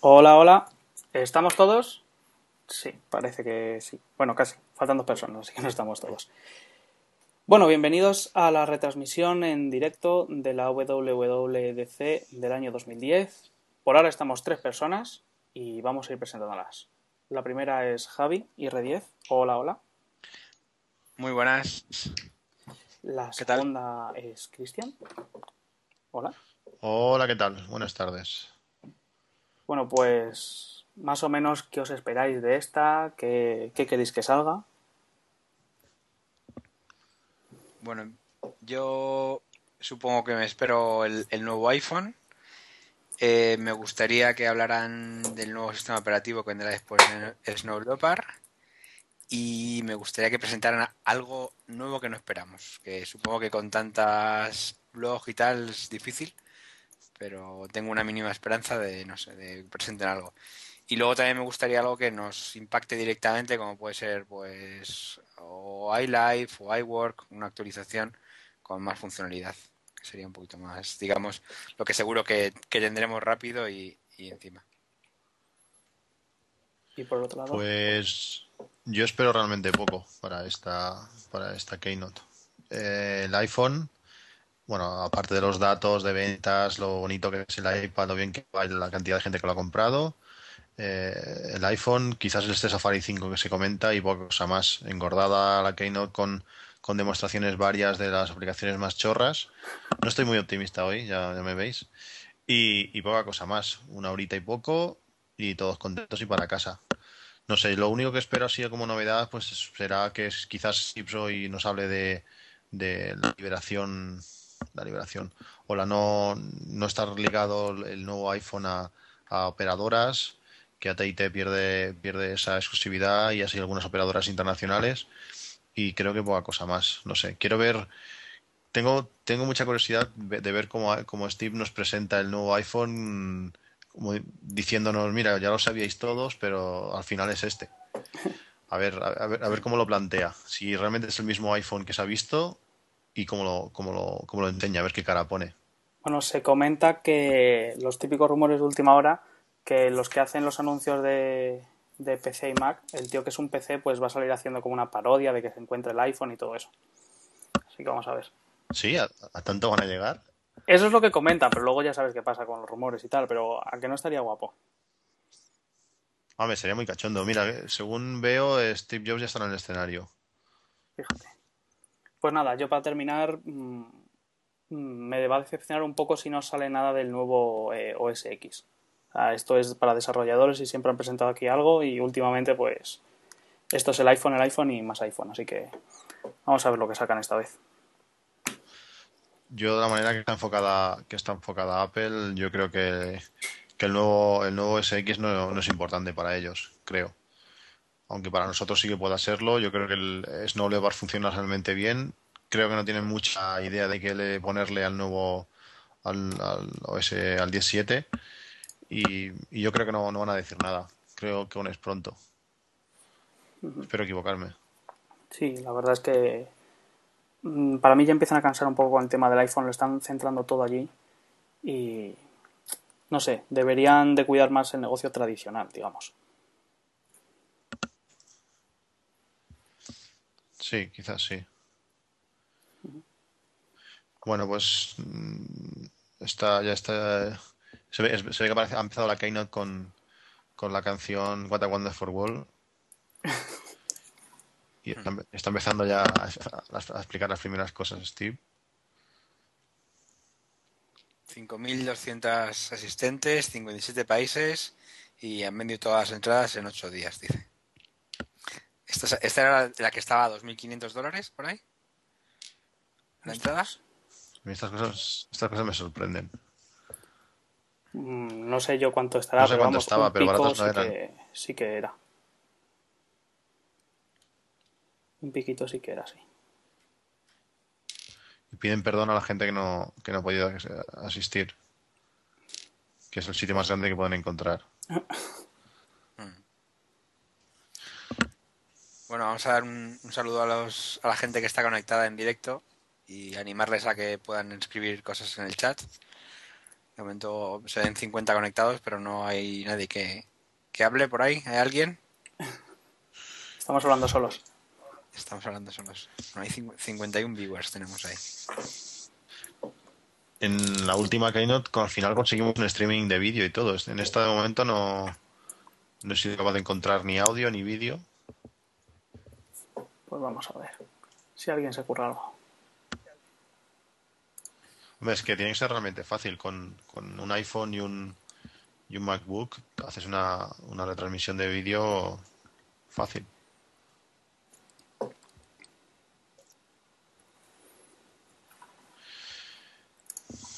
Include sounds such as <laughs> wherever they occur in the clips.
Hola, hola. ¿Estamos todos? Sí, parece que sí. Bueno, casi. Faltan dos personas, así que no estamos todos. Bueno, bienvenidos a la retransmisión en directo de la WWDC del año 2010. Por ahora estamos tres personas y vamos a ir presentándolas. La primera es Javi, IR10. Hola, hola. Muy buenas. La ¿Qué tal? segunda es Cristian. Hola. Hola, ¿qué tal? Buenas tardes. Bueno, pues más o menos, ¿qué os esperáis de esta? ¿Qué, qué queréis que salga? Bueno, yo supongo que me espero el, nuevo iPhone. Eh, me gustaría que hablaran del nuevo sistema operativo que vendrá después de Snow. Y me gustaría que presentaran algo nuevo que no esperamos. Que supongo que con tantas blogs y tal es difícil. Pero tengo una mínima esperanza de, no sé, de que presenten algo. Y luego también me gustaría algo que nos impacte directamente, como puede ser, pues, o iLife o iWork, una actualización con más funcionalidad, que sería un poquito más, digamos, lo que seguro que, que tendremos rápido y, y encima. Y por otro lado, Pues yo espero realmente poco para esta, para esta Keynote. Eh, el iPhone, bueno, aparte de los datos de ventas, lo bonito que es el iPad, lo bien que va la cantidad de gente que lo ha comprado, eh, el iPhone, quizás este Safari 5 que se comenta y poca cosa más. Engordada la Keynote con, con demostraciones varias de las aplicaciones más chorras. No estoy muy optimista hoy, ya, ya me veis. Y, y poca cosa más. Una horita y poco y todos contentos y para casa. No sé, lo único que espero así como novedad pues será que quizás Steve hoy nos hable de, de la liberación, la liberación, o la no, no estar ligado el nuevo iPhone a, operadoras, que AT&T pierde, pierde esa exclusividad y así algunas operadoras internacionales y creo que poca cosa más, no sé, quiero ver, tengo, tengo mucha curiosidad de ver cómo, cómo Steve nos presenta el nuevo iPhone diciéndonos, mira, ya lo sabíais todos, pero al final es este. A ver, a ver, a ver cómo lo plantea. Si realmente es el mismo iPhone que se ha visto y cómo lo, cómo lo, cómo lo enseña, a ver qué cara pone. bueno, se comenta que los típicos rumores de última hora, que los que hacen los anuncios de, de PC y Mac, el tío que es un PC, pues va a salir haciendo como una parodia de que se encuentre el iPhone y todo eso. Así que vamos a ver. Sí, a, a tanto van a llegar. Eso es lo que comentan, pero luego ya sabes qué pasa con los rumores y tal, pero a que no estaría guapo. Hombre, sería muy cachondo. Mira, eh, según veo, Steve Jobs ya está en el escenario. Fíjate. Pues nada, yo para terminar, mm, me va a decepcionar un poco si no sale nada del nuevo eh, OS X. Esto es para desarrolladores y siempre han presentado aquí algo y últimamente pues esto es el iPhone, el iPhone y más iPhone, así que vamos a ver lo que sacan esta vez. Yo de la manera que está enfocada, que está enfocada Apple, yo creo que, que el nuevo, el nuevo no es importante para ellos, creo. Aunque para nosotros sí que pueda serlo, yo creo que el Snow Leopard funciona realmente bien. Creo que no tienen mucha idea de qué le ponerle al nuevo, al, al OS, al 17. Y, y yo creo que no, no van a decir nada. Creo que aún es pronto. Espero equivocarme. Sí, la verdad es que mm, para mí ya empiezan a cansar un poco con el tema del iPhone, lo están centrando todo allí y no sé, deberían de cuidar más el negocio tradicional, digamos. Sí, quizás sí. Bueno, pues mm, está, ya está. Se ve, se ve que aparece- ha empezado la Keynote con, con la canción What a Wonderful World. <laughs> Y está, empe- está empezando ya a, a- a explicar las primeras cosas, Steve. 5.200 asistentes, 57 países y han vendido todas las entradas en 8 días, dice. Esta, es- esta era la- la que estaba a 2.500 dólares por ahí. ¿La entrada? A mí Estas cosas, estas cosas me sorprenden. Mm, No sé yo cuánto estará, No sé pero cuánto vamos, estaba, pero pico baratos sí no eran. que, sí que era. Un piquito sí que era, sí. Y piden perdón a la gente que no, que no ha podido asistir. Que es el sitio más grande que pueden encontrar. <laughs> Bueno, vamos a dar un, un saludo a, los, a la gente que está conectada en directo y animarles a que puedan escribir cosas en el chat. De momento se ven 50 conectados, pero no hay nadie que, que hable por ahí. ¿Hay alguien? Estamos hablando solos. Estamos hablando solos. No, hay cincu- 51 viewers tenemos ahí. En la última Keynote, con- al final conseguimos un streaming de vídeo y todo. En esta de momento no, no he sido capaz de encontrar ni audio ni vídeo. Pues vamos a ver. Si alguien se ocurre algo. Hombre, es que tiene que ser realmente fácil. Con, con un iPhone y un, y un MacBook haces una, una retransmisión de vídeo fácil.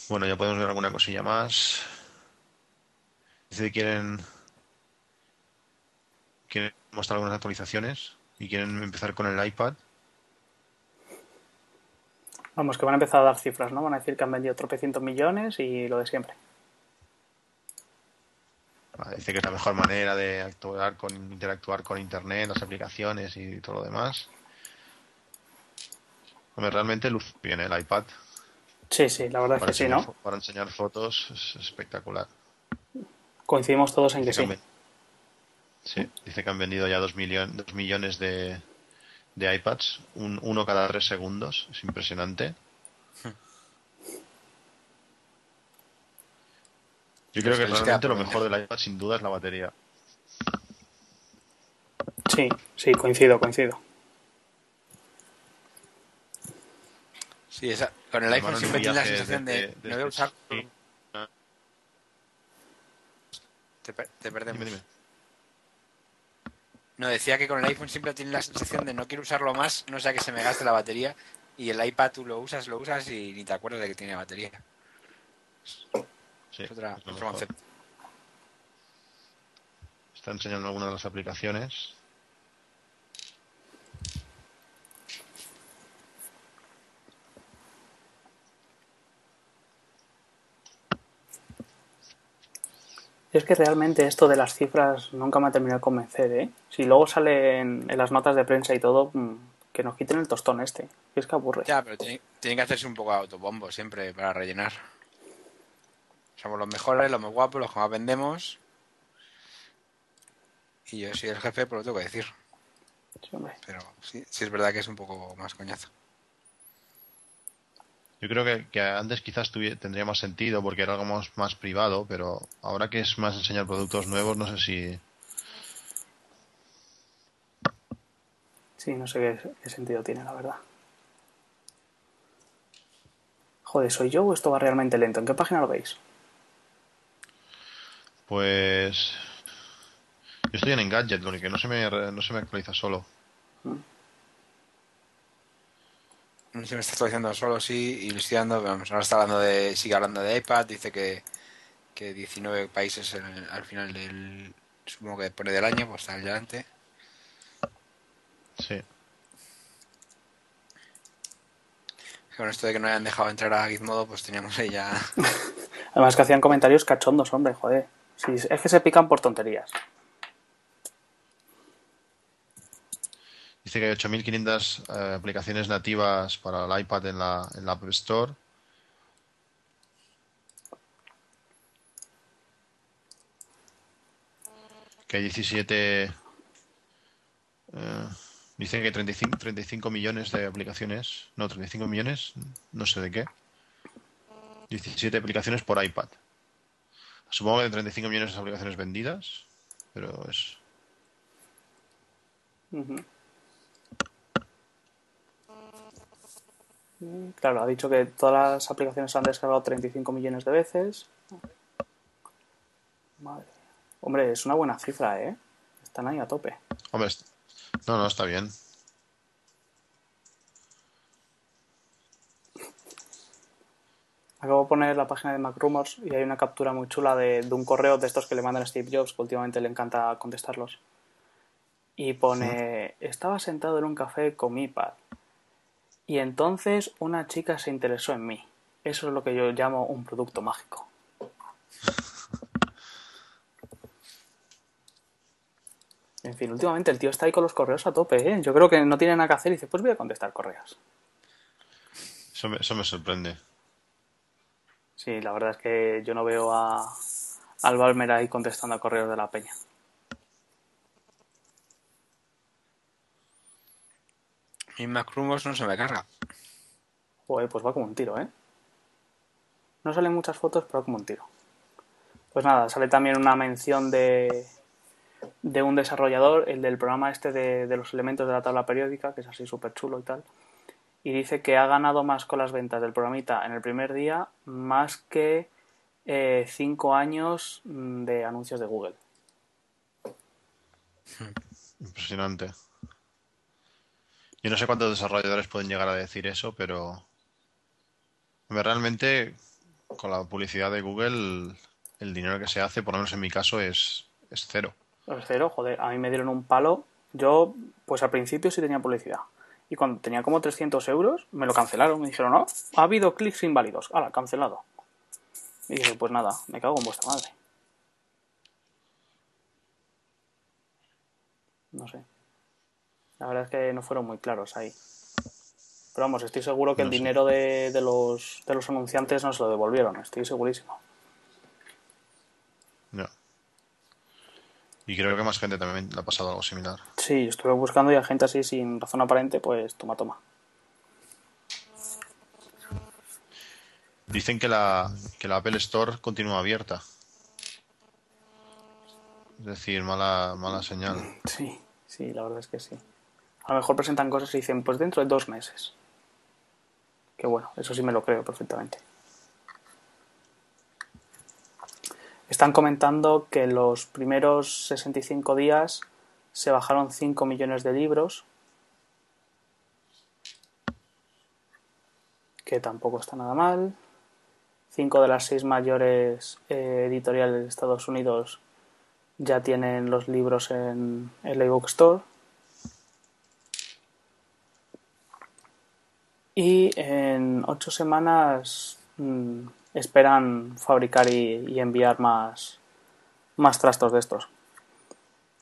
Bueno, ya podemos ver alguna cosilla más. Que quieren, quieren mostrar algunas actualizaciones y quieren empezar con el iPad. Vamos, que van a empezar a dar cifras, ¿no? Van a decir que han vendido tropecientos millones y lo de siempre. Ah, Dice que es la mejor manera de actuar con, interactuar con Internet, las aplicaciones y todo lo demás. Hombre, realmente luce bien ¿eh? el iPad. Sí, sí, la verdad es que sí, ¿no? para enseñar fotos es espectacular. Coincidimos todos en que sí. Sí, dice que han vendido ya dos, millon- dos millones de, de iPads, un- uno cada tres segundos. Es impresionante. Yo creo que realmente lo mejor del iPad sin duda es la batería. Sí, sí, coincido, coincido. Sí, esa, con el iPhone siempre tienes la sensación de, desde- no voy a desde- usar. sí. Te, te perdemos. Dime, dime. No, decía que con el iPhone siempre tienes la sensación de no quiero usarlo más, no sea que se me gaste la batería. Y el iPad tú lo usas, lo usas y ni te acuerdas de que tiene batería. Sí, Es otra, es otro concepto. Está enseñando algunas de las aplicaciones. Es que realmente esto de las cifras nunca me ha terminado de convencer, ¿eh? Si luego sale en, en las notas de prensa y todo, mm, que nos quiten el tostón este. Es que aburre. Ya, pero tiene, tiene que hacerse un poco de autobombo siempre para rellenar. Somos los mejores, los más guapos, los que más vendemos. Y yo soy el jefe, pues lo tengo que decir. Sí, hombre. Pero sí, sí es verdad que es un poco más coñazo. Yo creo que, que antes quizás tendría más sentido porque era algo más, más privado, pero ahora que es más enseñar productos nuevos, no sé si... Sí, no sé qué, qué sentido tiene, la verdad. Joder, ¿soy yo o esto va realmente lento? ¿En qué página lo veis? Pues... Yo estoy en Engadget, lo que no se me, no se me actualiza solo. No sé si me está actualizando solo, sí, y estoy dando, vamos, ahora está hablando de, sigue hablando de iPad, dice que, que 19 países en el- al final del, supongo que pone del año, pues está adelante. Sí. Con esto de que no hayan dejado entrar a Gizmodo, pues teníamos ahí ya... <laughs> Además que hacían comentarios cachondos, hombre, joder. Sí, es que se pican por tonterías. Dice que hay 8.500 eh, aplicaciones nativas para el iPad en la, en la App Store. Que hay 17... eh, dice que hay 35, 35 millones de aplicaciones. No, 35 millones, no sé de qué. 17 aplicaciones por iPad. Supongo que de 35 millones de aplicaciones vendidas, pero es... Claro, ha dicho que todas las aplicaciones se han descargado 35 millones de veces. Madre. Hombre, es una buena cifra, ¿eh? Están ahí a tope. Hombre, no, no, está bien. Acabo de poner la página de MacRumors y hay una captura muy chula de, de un correo de estos que le mandan a Steve Jobs, que últimamente le encanta contestarlos. Y pone, estaba sentado en un café con mi iPad. Y entonces una chica se interesó en mí. Eso es lo que yo llamo un producto mágico. En fin, últimamente el tío está ahí con los correos a tope, ¿eh? Yo creo que no tiene nada que hacer y dice, pues voy a contestar correos. Eso me, eso me sorprende. Sí, la verdad es que yo no veo a, al Balmer ahí contestando a correos de la peña. Y Macrumos no se me carga. Joder, pues va como un tiro, ¿eh? No salen muchas fotos, pero va como un tiro. Pues nada, sale también una mención de, de un desarrollador, el del programa este de, de los elementos de la tabla periódica, que es así súper chulo y tal. Y dice que ha ganado más con las ventas del programita en el primer día, más que eh, cinco años mm, de anuncios de Google. Impresionante. Yo no sé cuántos desarrolladores pueden llegar a decir eso, pero realmente con la publicidad de Google el dinero que se hace, por lo menos en mi caso, es, es cero. Es cero, joder, a mí me dieron un palo. Yo, pues al principio sí tenía publicidad. Y cuando tenía como 300 euros, me lo cancelaron. Me dijeron, no, ha habido clics inválidos. Hala, cancelado. Y dije, pues nada, me cago en vuestra madre. No sé. La verdad es que no fueron muy claros ahí. Pero vamos, estoy seguro que No el sé. dinero de, de los, de los anunciantes no se lo devolvieron. Estoy segurísimo. No. Y creo que más gente también le ha pasado algo similar. Sí, estuve buscando y a gente así sin razón aparente, pues toma, toma. Dicen que la, que la Apple Store continúa abierta. Es decir, mala, mala señal. Sí, sí, la verdad es que sí. A lo mejor presentan cosas y dicen, pues dentro de dos meses. Que bueno, eso sí me lo creo perfectamente. Están comentando que los primeros 65 días se bajaron 5 millones de libros. Que tampoco está nada mal. Cinco de las seis mayores eh, editoriales de Estados Unidos ya tienen los libros en el iBook Store. Y en ocho semanas mm, esperan fabricar y, y enviar más, más trastos de estos.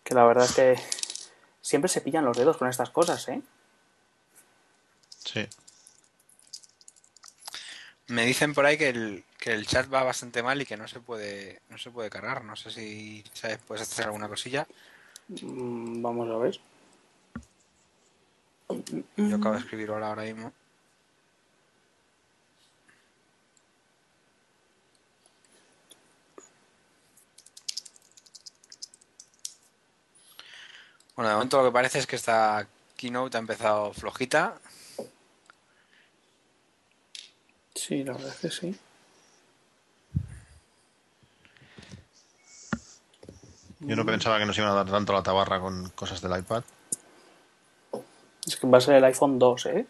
Que la verdad es que siempre se pillan los dedos con estas cosas, ¿eh? Sí. Me dicen por ahí que el, que el chat va bastante mal y que no se puede no se puede cargar. No sé si sabes, puedes hacer alguna cosilla. Mm, Vamos a ver. Yo acabo de escribir hola ahora mismo. Bueno, de momento lo que parece es que esta keynote ha empezado flojita. Sí, la verdad es que sí. Yo no pensaba que nos iban a dar tanto la tabarra con cosas del iPad. Es que va a ser el iPhone 2, ¿eh?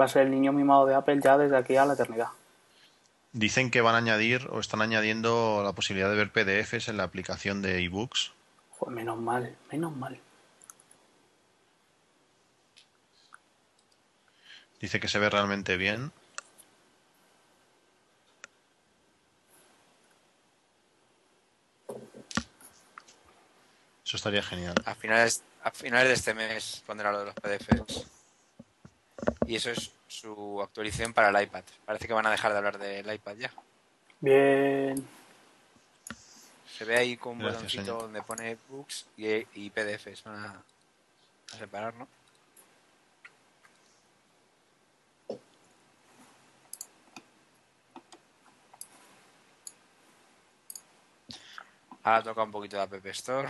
Va a ser el niño mimado de Apple ya desde aquí a la eternidad. Dicen que van a añadir o están añadiendo la posibilidad de ver PDFs en la aplicación de ebooks. Joder, menos mal, menos mal. Dice que se ve realmente bien. Eso estaría genial. A finales, a finales de este mes pondrá lo de los PDFs. Y eso es su actualización para el iPad. Parece que van a dejar de hablar del iPad ya. Bien. Se ve ahí con un Gracias, botoncito señor. donde pone books y, y PDFs. Van a, a separar, ¿no? Ahora toca un poquito de App Store.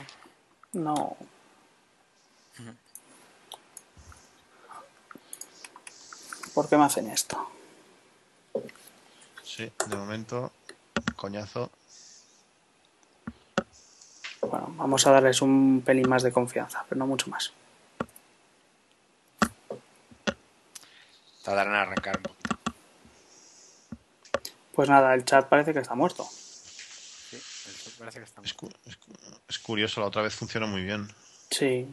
No. ¿Por qué me hacen esto? Sí, de momento, coñazo. Bueno, vamos a darles un pelín más de confianza, pero no mucho más. Tardarán en arrancar un poquito. Pues nada, el chat parece que está muerto. Parece que está Es, cu- es cu- es curioso, la otra vez funcionó muy bien. Sí,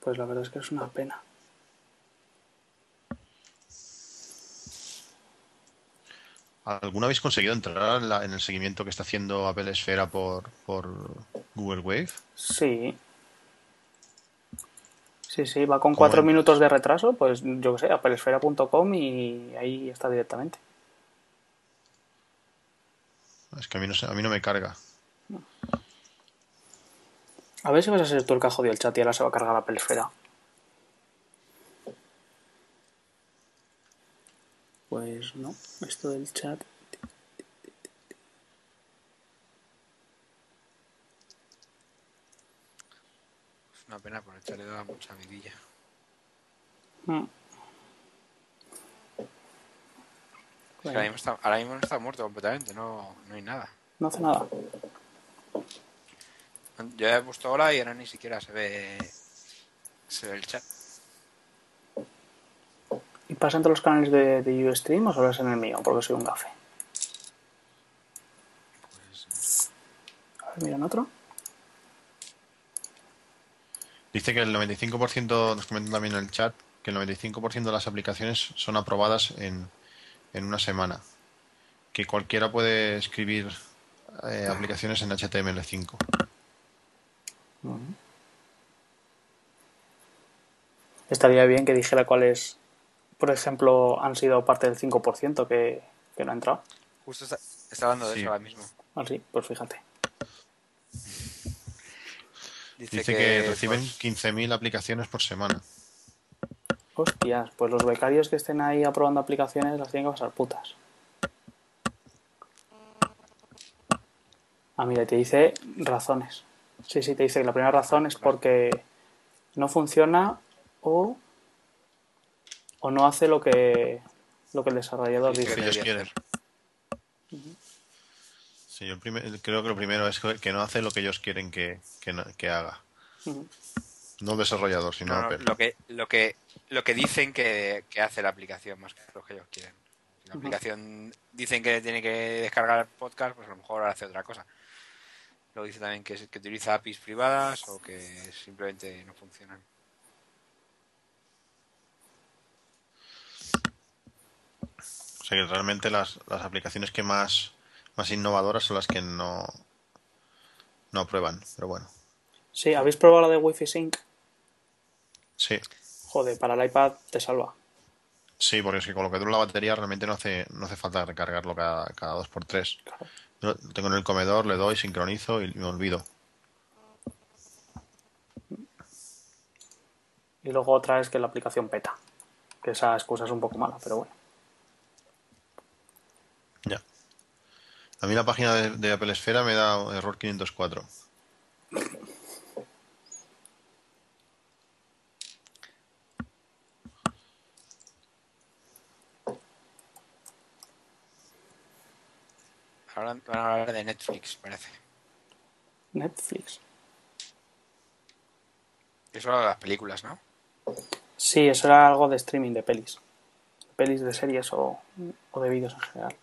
pues la verdad es que es una pena. ¿Alguna habéis conseguido entrar en, la- en el seguimiento que está haciendo Apple Esfera por, por Google Wave? Sí. Sí, sí, va con ¿Cómo cuatro minutos de retraso, pues yo qué sé, apelesfera.com y ahí está directamente. es que a mí no, se- a mí no me carga. A ver si vas a ser tú el que ha jodido el chat y ahora se va a cargar la pelesfera. Pues no, esto del chat. Es una pena por echarle da mucha vidilla. Mm. Es que ahora, mismo está, ahora mismo no está muerto completamente, no, no hay nada. No hace nada. Yo he puesto hola y ahora ni siquiera se ve se ve el chat. ¿Y pasa entre los canales de, de Ustream o solo es en el mío? Porque soy un gafe. Pues, A ver, mira en otro. Dice que el 95%, nos comentan también en el chat, que el 95% de las aplicaciones son aprobadas en, en una semana. Que cualquiera puede escribir eh, aplicaciones en HTML5. Estaría bien que dijera cuáles, por ejemplo, han sido parte del 5% que, que no ha entrado. justo está, está hablando de Sí. eso ahora mismo. Así, pues fíjate. Dice, Dice que, pues, reciben 15.000 aplicaciones por semana. Hostias, pues los becarios que estén ahí aprobando aplicaciones las tienen que pasar putas. Ah, mira, te dice razones. Sí, sí, te dice que la primera razón es porque no funciona o, o no hace lo que, lo que el desarrollador dice. que ellos quieren. Sí, yo primer- creo que lo primero es que no hace lo que ellos quieren que, que, haga. No el desarrollador, sino no, no, Apple. lo que lo que lo que dicen que, que hace la aplicación más que lo que ellos quieren. Si la aplicación dicen que tiene que descargar el podcast, pues a lo mejor hace otra cosa. Luego dice también que, es- que utiliza APIs privadas o que simplemente no funcionan. O sea que realmente las, las aplicaciones que más, más innovadoras son las que no, no aprueban. Pero bueno, Sí, ¿habéis probado la de Wi-Fi Sync? sí. Joder, para el iPad te salva. Sí, porque es que con lo que dura la batería realmente no hace, no hace falta recargarlo cada, cada dos por tres. Claro. Yo lo tengo en el comedor, le doy, sincronizo y me olvido. Y luego otra es que la aplicación peta. Que esa excusa es un poco mala, pero bueno. Ya. A mí la página de, de Apple Esfera me da error 504. Ahora van a hablar de Netflix, parece. Netflix. Eso de las películas, ¿no? Sí, eso era algo de streaming de pelis. Pelis de series o, o de vídeos en general.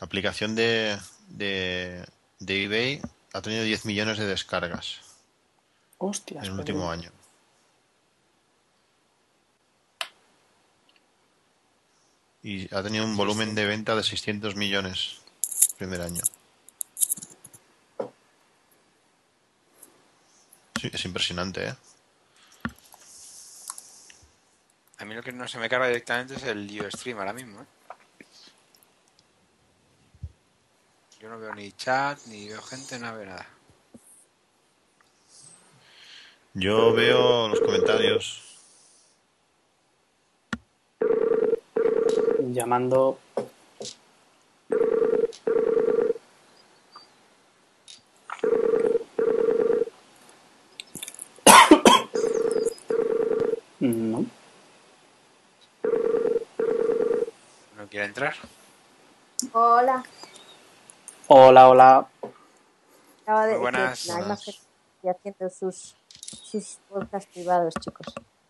La aplicación de, de, de eBay ha tenido 10 millones de descargas Hostias. en el pues último año. Y ha tenido un volumen de venta de 600 millones el primer año. Sí, es impresionante, ¿eh? A mí lo que no se me carga directamente es el Ustream ahora mismo, ¿eh? Yo no veo ni chat, ni veo gente, no veo nada. Yo veo los comentarios. Llamando. No. ¿No quiere entrar? Hola. Hola, hola. Acaba de Muy buenas. más Buenas. gente que haciendo sus, sus podcasts privados, chicos.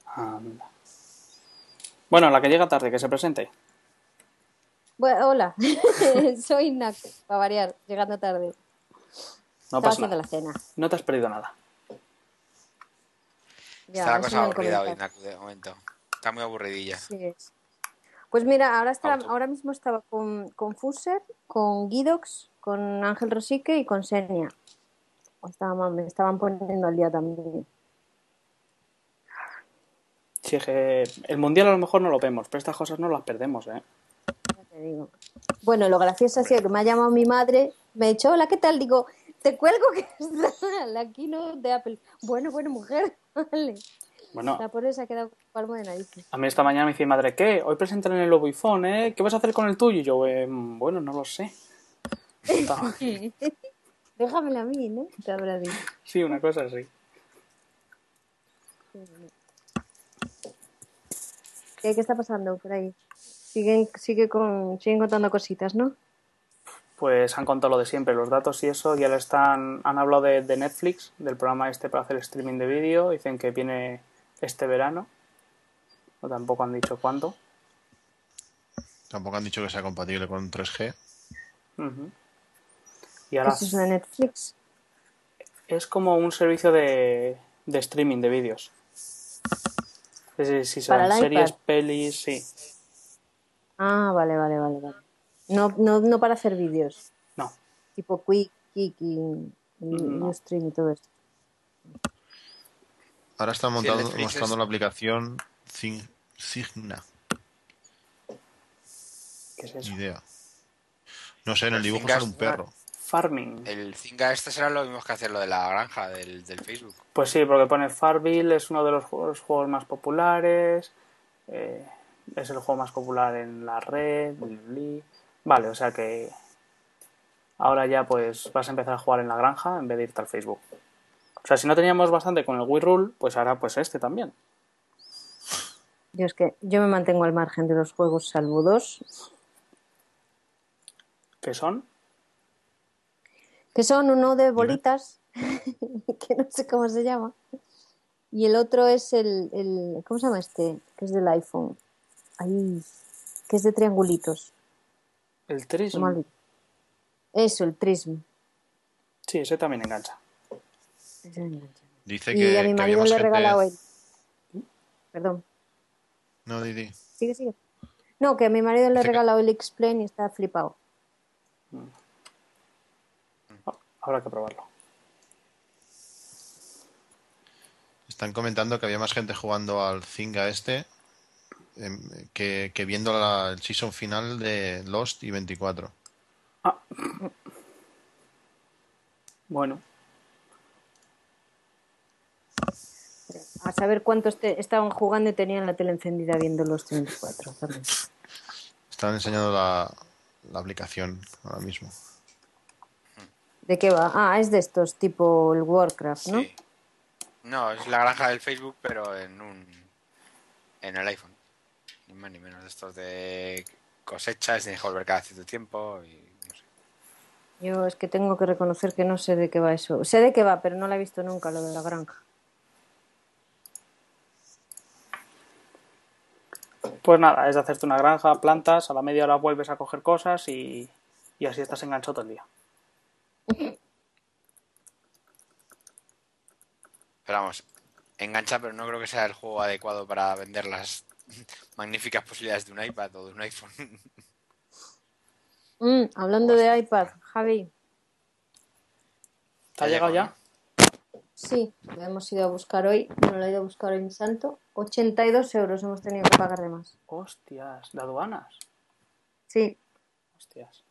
Anda. Bueno, la que llega tarde, que se presente. Bueno, hola. <laughs> Soy Nak, para variar, llegando tarde. No Estaba pasa haciendo nada. la cena. No te has perdido nada. Ya, Está la cosa aburrida hoy. Naku, de momento. Está muy aburridilla. Sí es. Pues mira, ahora, está, ahora mismo estaba con, con Fuser, con Guidox, con Ángel Rosique y con Senia. O estaba- me estaban poniendo al día también. Sí, el mundial a lo mejor no lo vemos, pero estas cosas no las perdemos, ¿eh? Ya te digo. Bueno, lo gracioso ha sido que me ha llamado mi madre, me ha dicho, hola, ¿qué tal? Digo, te cuelgo que está <laughs> la keynote de Apple. Bueno, bueno, mujer, <laughs> vale. Bueno, La pobre se ha quedado con palmo de narices. a mí esta mañana me dice madre, ¿qué? Hoy presentan el nuevo iPhone, ¿eh? ¿Qué vas a hacer con el tuyo? Y yo, "Eh, bueno, no lo sé. <laughs> Déjamela a mí, ¿no? Te habrá dicho. Sí, una cosa así. ¿Qué, qué está pasando por ahí? Siguen, sigue con, siguen contando cositas, ¿no? Pues han contado lo de siempre, los datos y eso. Ya le están, han hablado de, de Netflix, del programa este para hacer streaming de vídeo. Dicen que viene este verano. O tampoco han dicho cuándo. Tampoco han dicho que sea compatible con 3G. Ujú. Y ¿Qué ahora es eso de Netflix? es como un servicio de, de streaming de vídeos. Es decir, si Para son series, iPad. pelis, sí. Ah, vale, vale, vale, vale. No, no, no para hacer vídeos, No. tipo Quick, Kik y, y No. Ustream y todo esto. Ahora están montando, mostrando es- la aplicación Signa. ¿Qué es eso? Ni idea. No sé, en el El dibujo sale un perro. Farming. El Zynga este será lo mismo que hacer lo de la granja del, del Facebook. Pues sí, porque pone Farville, es uno de los juegos, juegos más populares. eh, es el juego más popular en la red. Vale, o sea que ahora ya pues vas a empezar a jugar en la granja en vez de irte al Facebook. O sea, si no teníamos bastante con el Wii Rule, pues ahora pues este también. Yo es que yo me mantengo al margen de los juegos salvo dos, ¿Qué son? que son uno de bolitas, <laughs> que no sé cómo se llama, y el otro es el, el ¿cómo se llama este? Que es del iPhone. Ahí, que es de triangulitos. El Se Trism. me ha olvidado. Eso, el Trism. Sí, ese también engancha. Ese engancha. Dice Y que, a mi marido le he gente- regalado él. Perdón, No, Didi. sigue, sigue. No, que a mi marido le he regalado el X-Plane y está flipado. Habrá que probarlo. Están comentando que había más gente jugando al Zynga este que, que viendo la, el season final de Lost y 24. Bueno, A saber cuántos te- estaban jugando y tenían la tele encendida viendo los 34. también. Están enseñando la, la aplicación ahora mismo. ¿De qué va? Ah, es de estos, tipo el Warcraft, ¿no? Sí. No, es la granja del Facebook, pero en un en el iPhone. Ni más ni menos de estos de cosechas, tienes que volver cada cierto tiempo y no sé. Yo es que tengo que reconocer que no sé de qué va eso. Sé de qué va, pero no la he visto nunca, lo de la granja. pues nada, es de hacerte una granja, plantas, a la media hora vuelves a coger cosas y, y así estás enganchado todo el día. Pero vamos, engancha, pero no creo que sea el juego adecuado para vender las <laughs> magníficas posibilidades de un iPad o de un iPhone. Mm, hablando de iPad, Javi, ¿Te ha llegado ya? sí, lo hemos ido a buscar hoy, no lo he ido a buscar hoy en Santo. 82 euros hemos tenido que pagar de más. Hostias, de aduanas. Sí, Hostias.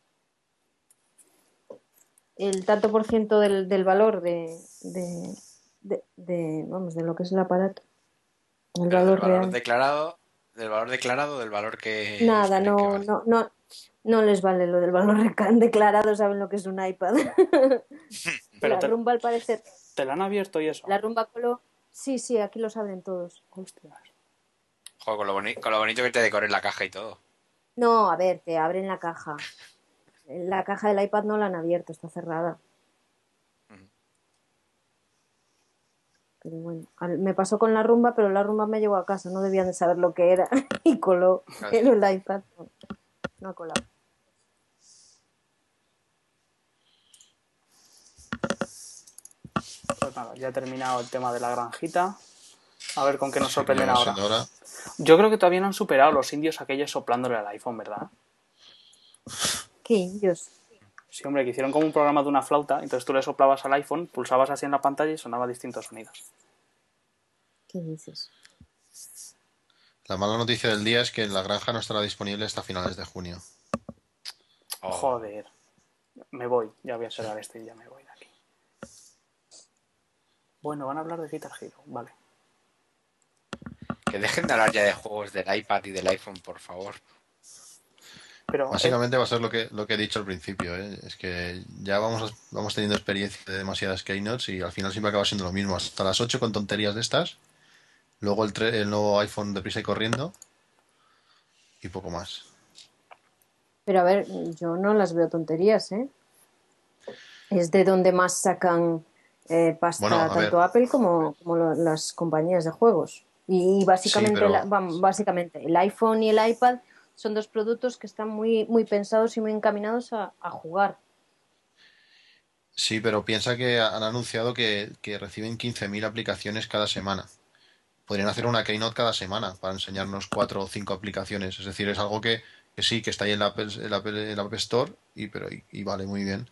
el tanto por ciento del, del valor de, de, de, de- vamos, de lo que es el aparato. El valor valor real. declarado, del valor declarado, del valor que Nada, que no, vale. no, no, no les vale lo del valor <laughs> declarado, saben lo que es un iPad. <laughs> Pero la te, rumba al parecer, te la han abierto y eso. la rumba coló, sí, sí, aquí lo saben todos. Hostias. Joder, con lo, boni- con lo bonito que te decore la caja y todo. No, a ver, te abren la caja. La caja del iPad no la han abierto, está cerrada. Pero bueno, al- me pasó con la rumba, pero la rumba me llegó a casa, no debían de saber lo que era <laughs> y coló en el iPad. No, no ha colado. Pues nada, ya he terminado el tema de la granjita. A ver con qué nos sorprenden ahora. siendo hora. Yo creo que todavía no han superado los indios aquellos soplándole al iPhone, ¿verdad? ¿Qué indios? Sí, hombre, que hicieron como un programa de una flauta, entonces tú le soplabas al iPhone, pulsabas así en la pantalla y sonaba distintos sonidos. ¿Qué dices? La mala noticia del día es que la granja no estará disponible hasta finales de junio. Oh, Joder. Me voy. Ya voy a cerrar este y ya me voy de aquí. Bueno, van a hablar de Guitar Hero. Vale. Que dejen de hablar ya de juegos del iPad y del iPhone, por favor. Pero Básicamente va a ser lo que, lo que he dicho al principio. ¿eh? Es que ya vamos, vamos teniendo experiencia de demasiadas keynotes y al final siempre acaba siendo lo mismo. Hasta las 8 con tonterías de estas. Luego el, el nuevo iPhone deprisa y corriendo. Y poco más. Pero a ver, yo no las veo tonterías, ¿eh? Es de donde más sacan eh, pasta Bueno, tanto ver. Apple como, como lo- las compañías de juegos. Y, básicamente, pero- la- vam- básicamente el iPhone y el iPad son dos productos que están muy, muy pensados y muy encaminados a, a jugar. Sí, pero piensa que han anunciado que, que reciben 15.000 aplicaciones cada semana. Podrían hacer una keynote cada semana para enseñarnos cuatro o cinco aplicaciones. Es decir, es algo que, que sí, que está ahí en la, Apple- en la Apple- en la App Store y, pero, y, y vale muy bien.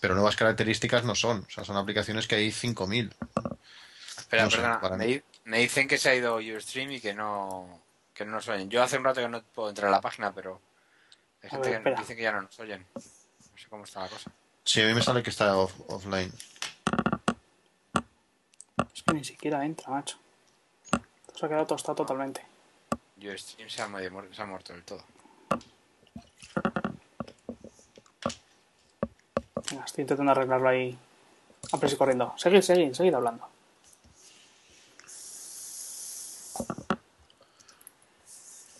Pero nuevas características no son. O sea, son aplicaciones que hay 5.000. Espera, No sé, perdona. para me, mí. di- me dicen que se ha ido Ustream y que no, que no nos oyen. Yo hace un rato que no puedo entrar a la página, pero hay gente ver, que espera. dice que ya no nos oyen. No sé cómo está la cosa. Sí, a mí me sale que está off- offline. es que ni siquiera entra, macho. Esto se ha quedado tostado totalmente. Ustream se ha, se ha muerto del todo. Venga, estoy intentando arreglarlo ahí. A y corriendo. Seguid, seguid, seguid hablando.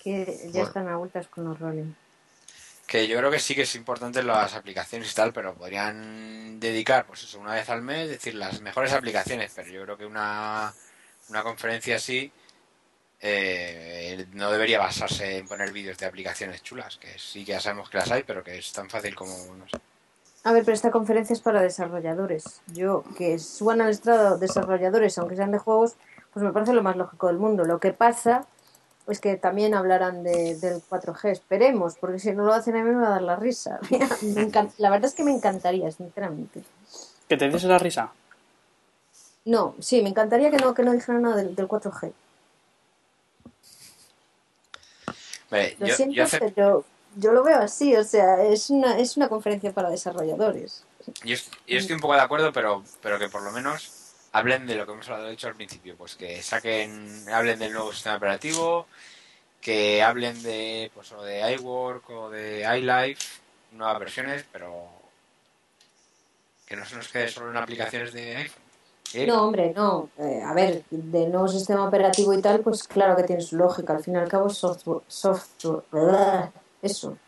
Que ya Bueno. están a vueltas con los rolling. Que yo creo que sí que es importante las aplicaciones y tal, pero podrían dedicar, pues eso, una vez al mes, decir las mejores aplicaciones. Pero yo creo que una, una conferencia así eh, no debería basarse en poner vídeos de aplicaciones chulas, que sí que ya sabemos que las hay, pero que es tan fácil como, no sé. A ver, pero esta conferencia es para desarrolladores. Yo, que suban al estrado desarrolladores, aunque sean de juegos, pues me parece lo más lógico del mundo. Lo que pasa es que también hablarán de, del 4G. Esperemos, porque si no lo hacen a mí me va a dar la risa. <laughs> Me la verdad es que me encantaría, sinceramente. ¿Que te dices la risa? No, sí, me encantaría que no, que no dijeran nada del, del 4G. Vale, Lo yo, siento, yo, hace- pero yo lo veo así. O sea, es una, es una conferencia para desarrolladores. yo yo estoy un poco de acuerdo, pero, pero que por lo menos hablen de lo que hemos hablado al principio, pues que saquen, hablen del nuevo sistema operativo, que hablen de, pues, o de iWork o de iLife, nuevas versiones, pero que no se nos quede solo en aplicaciones de iPhone. No, hombre, no. Eh, a ver, del nuevo sistema operativo y tal, pues claro que tiene su lógica. Al fin y al cabo software, software, eso,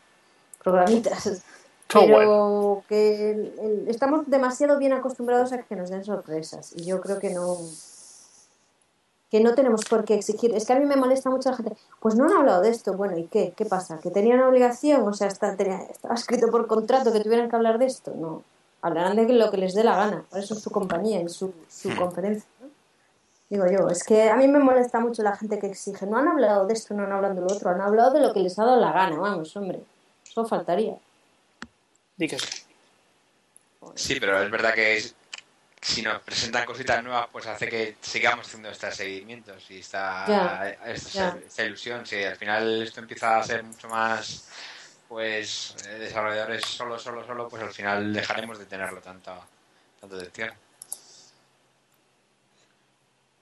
programitas. Pero que estamos demasiado bien acostumbrados a que nos den sorpresas y yo creo que no que no tenemos por qué exigir. Es que a mí me molesta mucho la gente. Pues no han hablado de esto. Bueno, ¿y qué? ¿Qué pasa? ¿Que tenían obligación? O sea, está, tenía- estaba escrito por contrato que tuvieran que hablar de esto. No. Hablarán de lo que les dé la gana. Por eso es su compañía y su, su Hmm. conferencia. ¿no? Digo yo, es que a mí me molesta mucho la gente que exige. No han hablado de esto, no han hablado de lo otro. Han hablado de lo que les ha dado la gana. Vamos, hombre. Eso faltaría. Di que sí. Sí, pero es verdad que es- si nos presentan cositas nuevas, pues hace que sigamos haciendo estos seguimientos y esta, esta, ilusión. Si al final esto empieza a ser mucho más, pues, eh, desarrolladores solo, solo, solo, pues al final dejaremos de tenerlo tanta, tanto atención.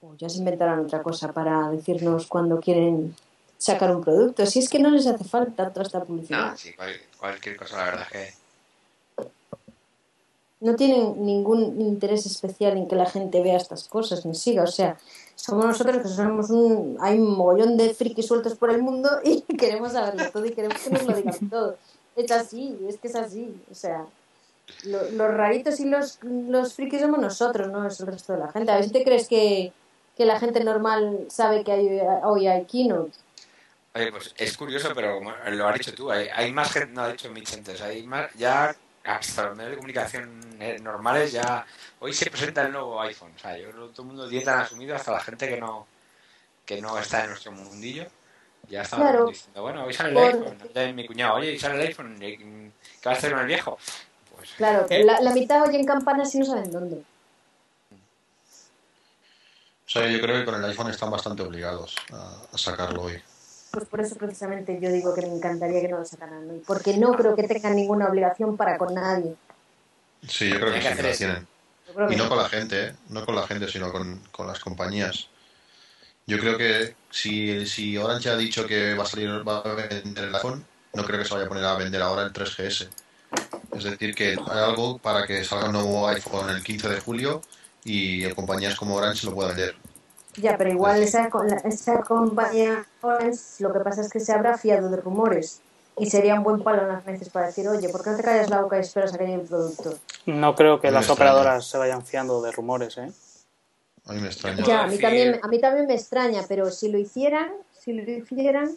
O ya se inventarán otra cosa para decirnos cuando quieren sacar un producto. Si es que no les hace falta toda esta publicidad. No, sí, cual- cualquier cosa, la verdad es que... no tienen ningún interés especial en que la gente vea estas cosas ni siga. O sea, somos nosotros que somos un. Hay un mogollón de frikis sueltos por el mundo <laughs> y queremos saberlo todo y queremos que nos lo digan <laughs> todo. Es así, es que es así. O sea, lo- los raritos y los, los frikis somos nosotros, no es el resto de la gente. A ver si te crees que, que la gente normal sabe que hay, hoy hay keynote. Oye, pues es curioso, pero como lo has dicho tú, hay, hay más gente, no ha dicho Mitch antes, hay más, ya hasta los medios de comunicación eh, normales ya, hoy se presenta el nuevo iPhone, o sea, yo creo que todo el mundo ya tan asumido, hasta la gente que no que no está en nuestro mundillo, ya está Claro. diciendo, bueno, hoy sale el Por- iPhone, Ya mi cuñado, oye, hoy sale el iPhone, ¿qué qué va a hacer con el viejo? Pues, Claro, ¿eh? la, la mitad oyen campanas y no saben dónde. O sea, yo creo que con el iPhone están bastante obligados a, a sacarlo hoy. Pues por eso precisamente yo digo que me encantaría que no lo sacaran hoy, porque no creo que tengan ninguna obligación para con nadie. Sí, yo creo que que sí que hacer la tienen. Y no no. con la gente, ¿eh? No con la gente, sino con, con las compañías. Yo creo que si, si Orange ha dicho que va a salir, va a vender el iPhone, no creo que se vaya a poner a vender ahora el 3GS. Es decir, que hay algo para que salga un nuevo iPhone el 15 de julio y compañías como Orange lo puedan vender. Ya, pero igual esa, con- esa compañía Orange, lo que pasa es que se habrá fiado de rumores y sería un buen palo en las narices para decir, oye, ¿por qué no te callas la boca y esperas a que llegue el producto? No creo que las extraña. operadoras se vayan fiando de rumores, ¿eh? A mí me extraña. Ya, a mí, también, a mí también me extraña, pero si lo hicieran, si lo hicieran,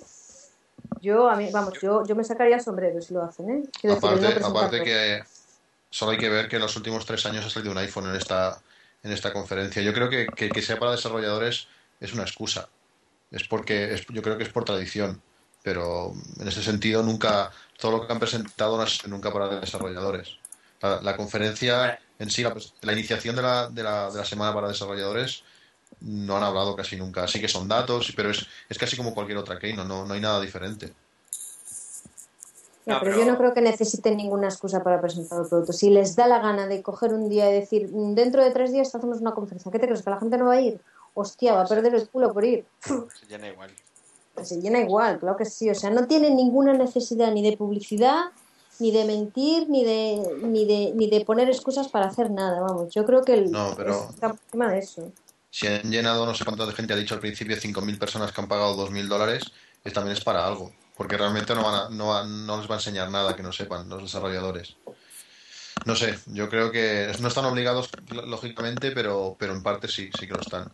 yo, a mí, vamos, yo, yo me sacaría el sombrero si lo hacen, ¿eh? Quiero decir, el no Aparte, aparte que solo hay que ver que en los últimos tres años ha salido un iPhone en esta, en esta conferencia. Yo creo que, que, que sea para desarrolladores es una excusa. Es porque es- yo creo que es por tradición. Pero en ese sentido nunca, todo lo que han presentado no ha sido nunca para desarrolladores. La, conferencia en sí, la, iniciación de la, de, la, de la semana para desarrolladores no han hablado casi nunca. Así que son datos, pero es, es casi como cualquier otra Keynote, no, no hay nada diferente. No, pero, pero- yo no creo que necesiten ninguna excusa para presentar el producto. Si les da la gana de coger un día y decir, "Mm, dentro de tres días hacemos una conferencia, ¿qué te crees? ¿Que la gente no va a ir? Hostia, va a perder el culo por ir. Se llena igual. Se llena igual, claro que sí. O sea, no tienen ninguna necesidad ni de publicidad, ni de mentir, ni de, ni de, ni de poner excusas para hacer nada. Vamos, yo creo que el, No, pero- está por encima de eso. Si han llenado, no sé cuánta gente ha dicho al principio, 5.000 personas que han pagado 2.000 dólares, es, también es para algo. Porque realmente no, van a- no, no les va a enseñar nada que no sepan los desarrolladores. No sé, yo creo que no están obligados, lógicamente, pero, pero en parte sí, sí que lo están.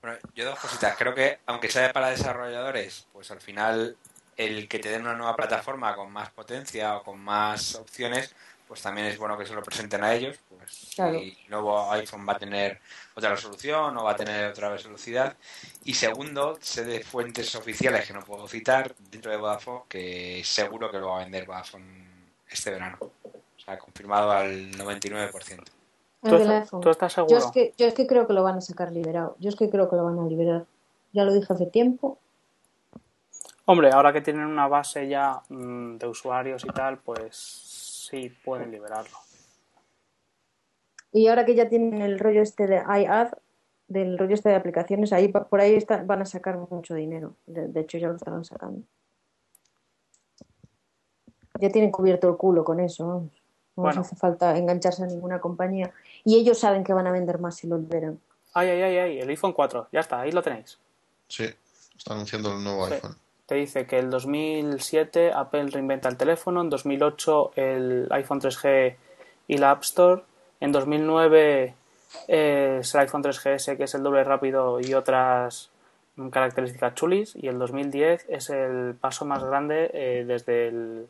Bueno, yo dos cositas. Creo que, aunque sea para desarrolladores, pues al final el que te den una nueva plataforma con más potencia o con más opciones, pues también es bueno que se lo presenten a ellos. Pues Claro. el nuevo iPhone va a tener otra resolución o va a tener otra velocidad. Y segundo, sé de fuentes oficiales que no puedo citar dentro de Vodafone que seguro que lo va a vender Vodafone este verano. O sea, confirmado al 99%. El ¿Tú, estás- iPhone. tú estás Yo seguro? es, que, yo es que creo que lo van a sacar liberado. Yo es que creo que lo van a liberar. Ya lo dije hace tiempo. Hombre, ahora que tienen una base ya mm, de usuarios y tal, pues sí pueden liberarlo. Y ahora que ya tienen el rollo este de iAd, del rollo este de aplicaciones, ahí por ahí está- van a sacar mucho dinero. De, de hecho, ya lo estarán sacando. Ya tienen cubierto el culo con eso. vamos. No Bueno. hace falta engancharse a ninguna compañía. Y ellos saben que van a vender más si lo liberan. Ay, ay, ay, ay, el iPhone 4, ya está, ahí lo tenéis. Sí, está anunciando el nuevo Sí. iPhone. Te dice que el 2007 Apple reinventa el teléfono, en 2008 el iPhone 3G y la App Store, en 2009 eh, es el iPhone 3GS que es el doble rápido y otras características chulis y el 2010 es el paso más grande eh, desde el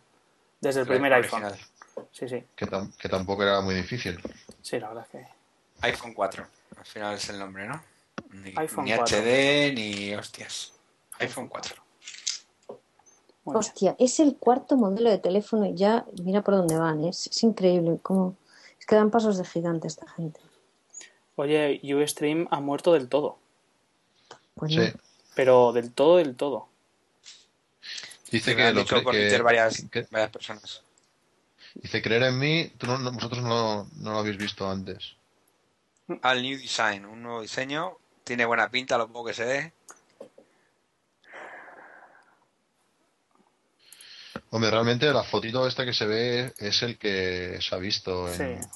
desde el primer iPhone. Original. Sí, sí, Que, tam- que tampoco era muy difícil. sí, la verdad es que iPhone 4. Al final es el nombre, ¿no? Ni, iPhone ni 4. HD ni hostias. iPhone 4. muy bien. Hostia, es el cuarto modelo de teléfono y ya mira por dónde van. ¿eh? Es, es increíble. cómo Es que dan pasos de gigante esta gente. Oye, Ustream ha muerto del todo, Pues Sí. no. pero del todo, del todo. Dice Me que han lo dicho por que- varias, que- varias personas. dice creer en mí, tú no- no- vosotros no, no lo habéis visto antes. Al New Design, un nuevo diseño. Tiene buena pinta, lo poco que se ve. Hombre, realmente la fotito esta que se ve es el que se ha visto en... Sí.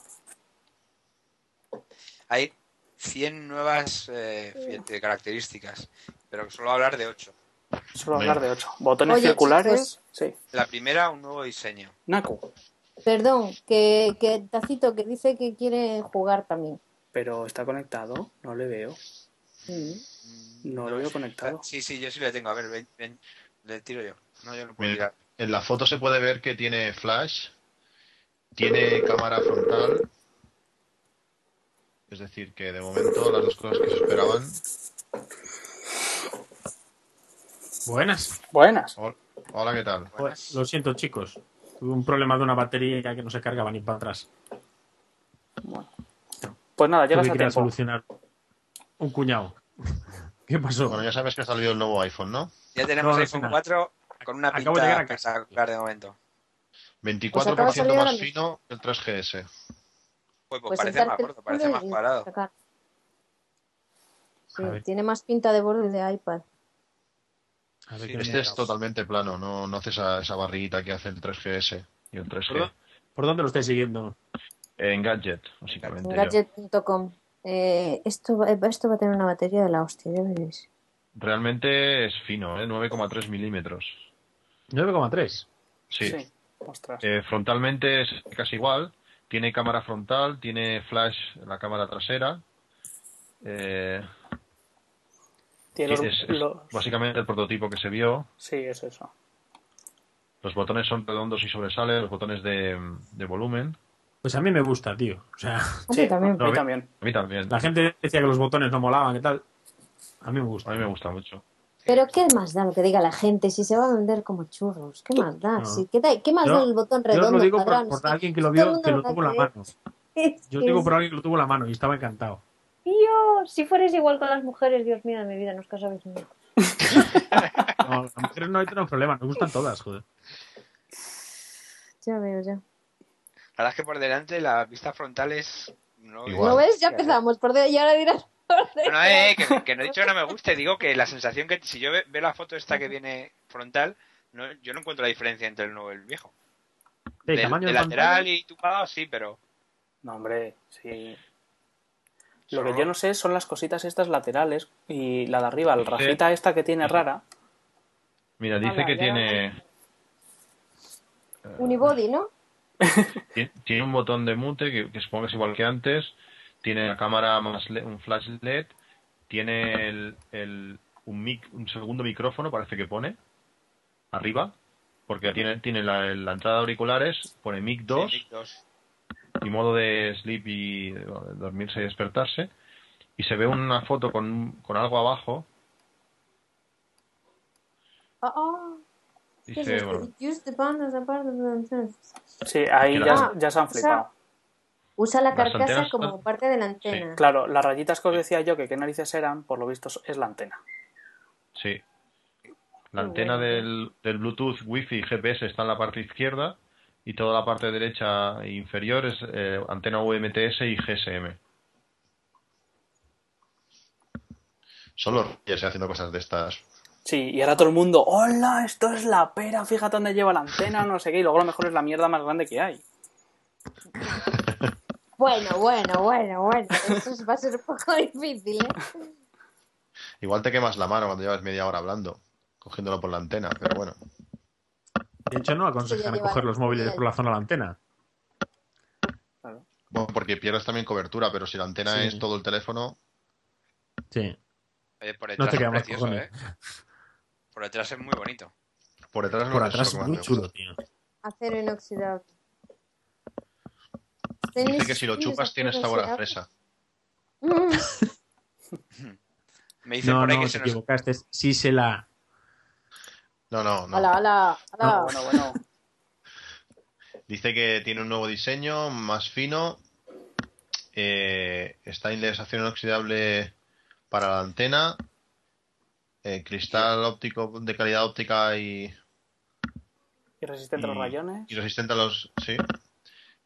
Hay 100 nuevas eh, características, pero solo hablar de 8. Solo hablar de 8. Botones Oye, circulares, sí. La primera, un nuevo diseño. Naku. Perdón, que, que Tacito que dice que quiere jugar también. Pero está conectado, no le veo. Sí. No lo veo conectado. Sí, sí, yo sí le tengo. A ver, ven, ven, le tiro yo. No, yo no puedo tirar. En la foto se puede ver que tiene flash, tiene cámara frontal. Es decir, que de momento las dos cosas que se esperaban. Buenas. Buenas. Hol- Hola, ¿qué tal? Pues, lo siento, chicos. Tuve un problema de una batería que no se cargaba ni para atrás. Pues nada, Tuve llegas que a tiempo. solucionar un cuñado. <laughs> ¿Qué pasó? Bueno, ya sabes que ha salido el nuevo iPhone, ¿no? Ya tenemos No, iPhone sé nada. 4 con una de llegar pinta a casa. espectacular de momento. 24% acaba de salir ahora más fino que el 3GS. Pues, pues Pues parece más el parece más cuadrado. sacar. Sí, tiene más pinta de borde de iPad. Sí, Este es totalmente plano, no, no hace esa, esa barriguita que hace el 3GS y el 3G. ¿Por, por dónde lo estáis siguiendo? En Gadget, básicamente. yo. Gadget.com. Eh, esto, va- esto va a tener una batería de la hostia, ya veréis. Realmente es fino, ¿eh? 9,3 milímetros. 9,3. Sí. Ostras. Eh, frontalmente es casi igual. Tiene cámara frontal, tiene flash en la cámara trasera. Eh, Tiene los- es, es los- básicamente el prototipo que se vio. Sí, es eso. Los botones son redondos y sobresalen, los botones de, de volumen. Pues a mí me gusta, tío. O sea, A Sí, también. a mí No, también. A mí también. la gente decía que los botones no molaban, ¿qué tal? A mí me A gusta. mí me gusta mucho. Pero ¿qué más da lo que diga la gente si se va a vender como churros? ¿Qué más da? No. Si- ¿qué, da- qué más Yo- da el botón Yo redondo? lo digo por, cuadrado? alguien que lo vio, que lo tuvo en la mano. <laughs> Es Yo que digo es- por alguien que lo tuvo en la mano y estaba encantado. Dios, si fueres igual con las mujeres, Dios mío de mi vida, nos casabais nunca. <laughs> No, las mujeres no hay tenemos problema, nos gustan todas, joder. Ya veo, ya. La verdad es que por delante la vista frontal es... No, Igual. ¿Lo ves? Ya empezamos. Por de... Y ahora dirás... <laughs> No, no, eh, que, <laughs> que no he dicho que no me guste, digo que la sensación que si yo ve- veo la foto esta que viene frontal, no, yo no encuentro la diferencia entre el nuevo y el viejo. De, tamaño de de lateral pantalla, y tumbado sí, pero No, hombre, sí. Lo Solo- que yo no sé son las cositas estas laterales y la de arriba, la Sí. rajita esta que tiene rara. Mira, dice que ya. tiene, Unibody, ¿no? <laughs> tiene tiene un botón de mute que, que supongo que es igual que antes. Tiene la cámara más le- un flash LED. Tiene el, el- un, mic, un segundo micrófono, parece que pone arriba. Porque tiene, tiene la, la entrada de auriculares, pone mic 2 Sí, dos. y modo de sleep y bueno, dormirse y despertarse. Y se ve una foto con, con algo abajo. Ah, ah. ¿Qué es Dice, bueno. Sí, ahí ya, ya se han o sea, flipado. Usa la carcasa antenas como parte de la antena. Claro, las rayitas que os decía yo que qué narices eran, por lo visto es la antena. Sí. La antena bueno. del, del Bluetooth, Wi-Fi y GPS está en la parte izquierda y toda la parte derecha e inferior es eh, antena UMTS y GSM. Solo Reyes haciendo cosas de estas. Sí, y ahora todo el mundo, hola, esto es la pera, fíjate dónde lleva la antena, no sé qué, y luego a lo mejor es la mierda más grande que hay. <laughs> Bueno, bueno, bueno, bueno. Eso va a ser un poco <laughs> difícil, ¿eh? Igual te quemas la mano cuando llevas media hora hablando, cogiéndolo por la antena, pero bueno. De hecho, no aconsejan coger los móviles por la zona de la antena. Claro. Bueno, porque pierdes también cobertura, pero si la antena Sí. es todo el teléfono, Sí. Oye, por No te es precioso, cojones. ¿eh? Por detrás es muy bonito. por detrás no Por es atrás es muy chulo, tío. Acero inoxidable. Dice que si lo chupas tienes sabor a fresa. Mm. Me No, por ahí no, que te se nos... equivocaste. Sí se la... No, no, no. Bueno, bueno, Dice que tiene un nuevo diseño, más fino. Eh, está en acero inoxidable para la antena. eh, cristal óptico de calidad óptica y, y resistente a los rayones. y resistente a los. Sí.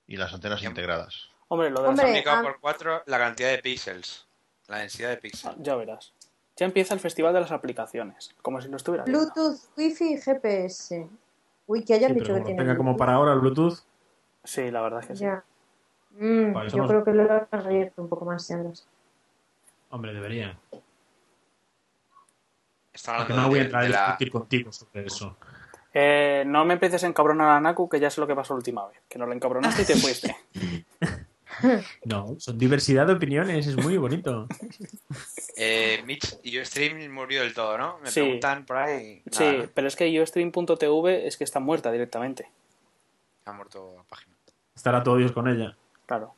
Y las antenas Bien. integradas. Hombre, lo de las multiplicado ah. por 4 la cantidad de píxeles. La densidad de Ah, píxeles. Ya verás. Ya empieza el festival de las aplicaciones, como si lo estuviera viendo. Bluetooth, Wi-Fi y GPS. Uy, que hayan Sí, dicho pero que tiene. tenga como para ahora el Bluetooth, Sí, la verdad es que sí. Ya. Mm, yo somos- creo que lo he abierto un poco más, Sandras. hombre, debería. Aunque hablando no voy a entrar a la... discutir contigo sobre eso. Eh, no me empieces a encabronar a Naku, que ya sé lo que pasó la última vez. Que no la encabronaste y te fuiste. <laughs> <laughs> No, son diversidad de opiniones, es muy bonito. Eh, Mitch y Ustream murió del todo, ¿no? Me Sí. preguntan por ahí. Nada, Sí, pero es que ustream.tv es que está muerta directamente. Ha muerto la página. Estará todo Dios con ella. Claro.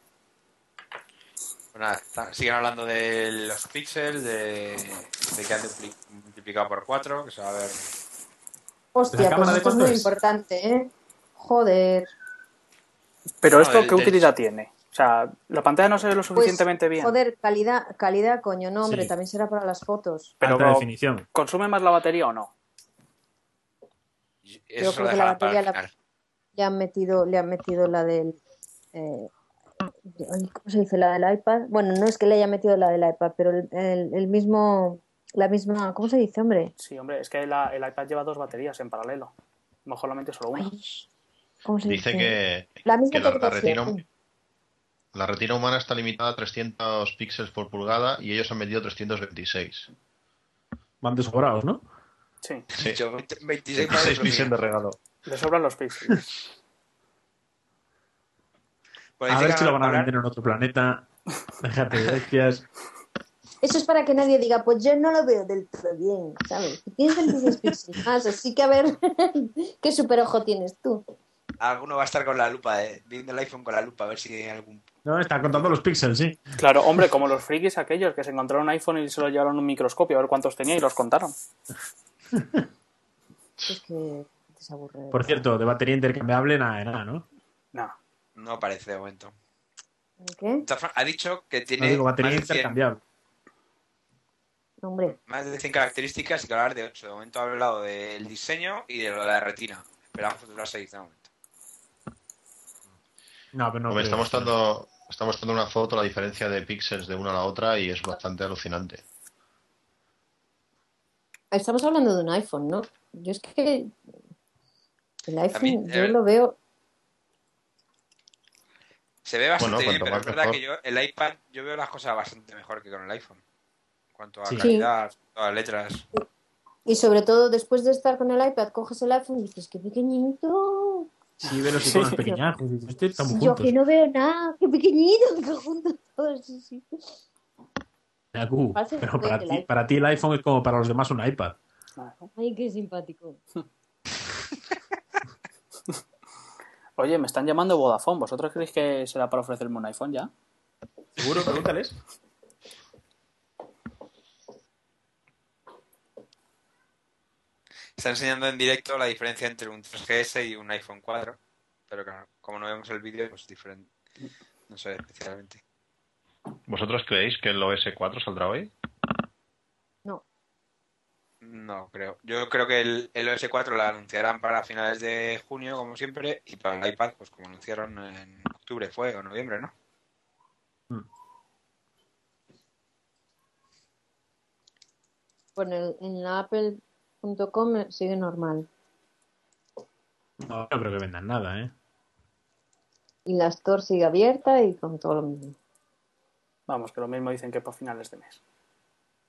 Pues nada, siguen hablando de los píxeles, de, de que han multiplicado por 4, que se va a ver. Hostia, ¿La cámara pues esto es muy importante, ¿eh? Joder. Pero esto, ¿qué utilidad tiene? sea, la pantalla no se ve lo Pues, suficientemente bien. Joder, calidad, calidad, coño, no, hombre, Sí. también será para las fotos. Pero Alta definición. ¿consume más la batería o no? Eso creo que la batería la- han metido, le han metido la del. eh, ¿Cómo se dice? La del iPad. Bueno, no es que le haya metido la del iPad, pero el, el- el mismo. La misma. ¿Cómo se dice, hombre? Sí, hombre, es que la- el iPad lleva dos baterías en paralelo. Mejor la solo una. Ay, ¿Cómo se Dice dice? que, La misma que la, la retina, la retina humana está limitada a 300 píxeles por pulgada y ellos han metido 326. Van desobrados, ¿no? Sí, Sí. Yo, 26 26 pavos lo píxeles de regalo. le sobran los píxeles. Bueno, A ver si lo van a vender en otro planeta. Déjate de bestias. Eso es para que nadie diga, pues yo no lo veo del todo bien, ¿sabes? Tienes 26 píxeles más, así que a ver <laughs> qué super ojo tienes tú. Alguno va a estar con la lupa, eh, viendo el iPhone con la lupa, a ver si hay algún... No, está contando los píxeles, sí. Claro, hombre, como los frikis aquellos que se encontraron un iPhone y se lo llevaron a un microscopio a ver cuántos tenía y los contaron. <laughs> Es que te se aburre. Por cierto, de batería intercambiable, nada de nada, ¿no? No. No aparece de momento. ¿Qué? Ha dicho que No tiene digo batería más, de 100, intercambiable. Hombre, más de 100 características y que hablar de 8. De momento ha hablado del diseño y de lo de la retina. Esperamos otras 6 de momento. No, pero no. Hombre, creo. está mostrando, está mostrando una foto la diferencia de píxeles de una a la otra y es bastante alucinante. estamos hablando de un iPhone, ¿no? Yo es que el iPhone, También, yo lo veo. Se ve bastante Bueno, bien, pero es verdad mejor. que yo, el iPad, yo veo las cosas bastante mejor que con el iPhone. En cuanto a Sí. calidad, todas las letras. Y sobre todo después de estar con el iPad, coges el iPhone y dices, qué pequeñito. Sí, ve los Sí. iconos pequeñajos. dices, "Este Yo juntos. que no veo nada, qué pequeñito, que juntos todos, sí, sí. Pero para ti, para ti el iPhone es como para los demás un iPad. Ay, qué simpático. <laughs> Oye, me están llamando Vodafone. ¿Vosotros creéis que será para ofrecerme un iPhone ya? ¿Seguro? Pregúntales. Está enseñando en directo la diferencia entre un 3GS y un iPhone 4. Pero claro, como no vemos el vídeo, pues diferente. No sé especialmente. ¿Vosotros creéis que el OS4 saldrá hoy? No, No, creo. Yo creo que el, el OS 4 la anunciarán para finales de junio, como siempre, y para el iPad, pues como anunciaron en octubre fue o noviembre, ¿no? bueno, en- en la apple.com sigue normal. No, no creo que vendan nada, ¿eh? Y la store sigue abierta y con todo lo mismo. Vamos, que lo mismo dicen que para finales de mes.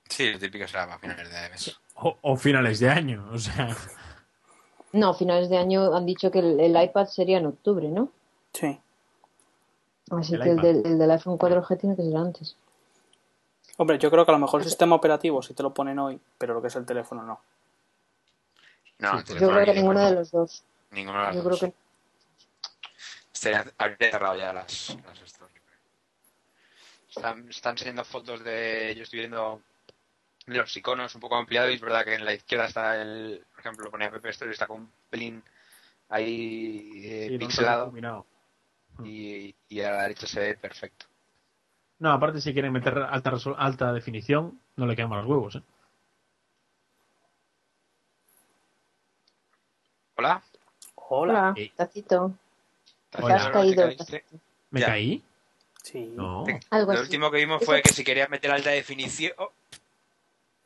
Sí, lo típico será para finales de mes. O, o finales de año, o sea. No, finales de año han dicho que el, el iPad sería en octubre, ¿no? Sí. Así El que el del, el del iPhone 4G tiene que ser antes. Hombre, yo creo que a lo mejor el sistema operativo sí te lo ponen hoy, pero lo que es el teléfono no. No, Sí, Yo creo que ninguno de los dos. Ninguno de los Yo dos. creo que Estaría- habría cerrado ya las, las stores, yo creo. Están, están enseñando fotos de. Yo estoy viendo los iconos un poco ampliados y es verdad que en la izquierda está el. Por ejemplo, ponía App Store y está con un pelín ahí eh, sí, pixelado y, y a la derecha se ve perfecto. No, aparte, si quieren meter alta, alta definición, no le quedan los huevos, ¿eh? Hola. Hola. Tacito. Hola. has caído. ¿Me Ya. caí? Sí. No. Algo Lo así. último que vimos fue que si quería meter alta definición. oh,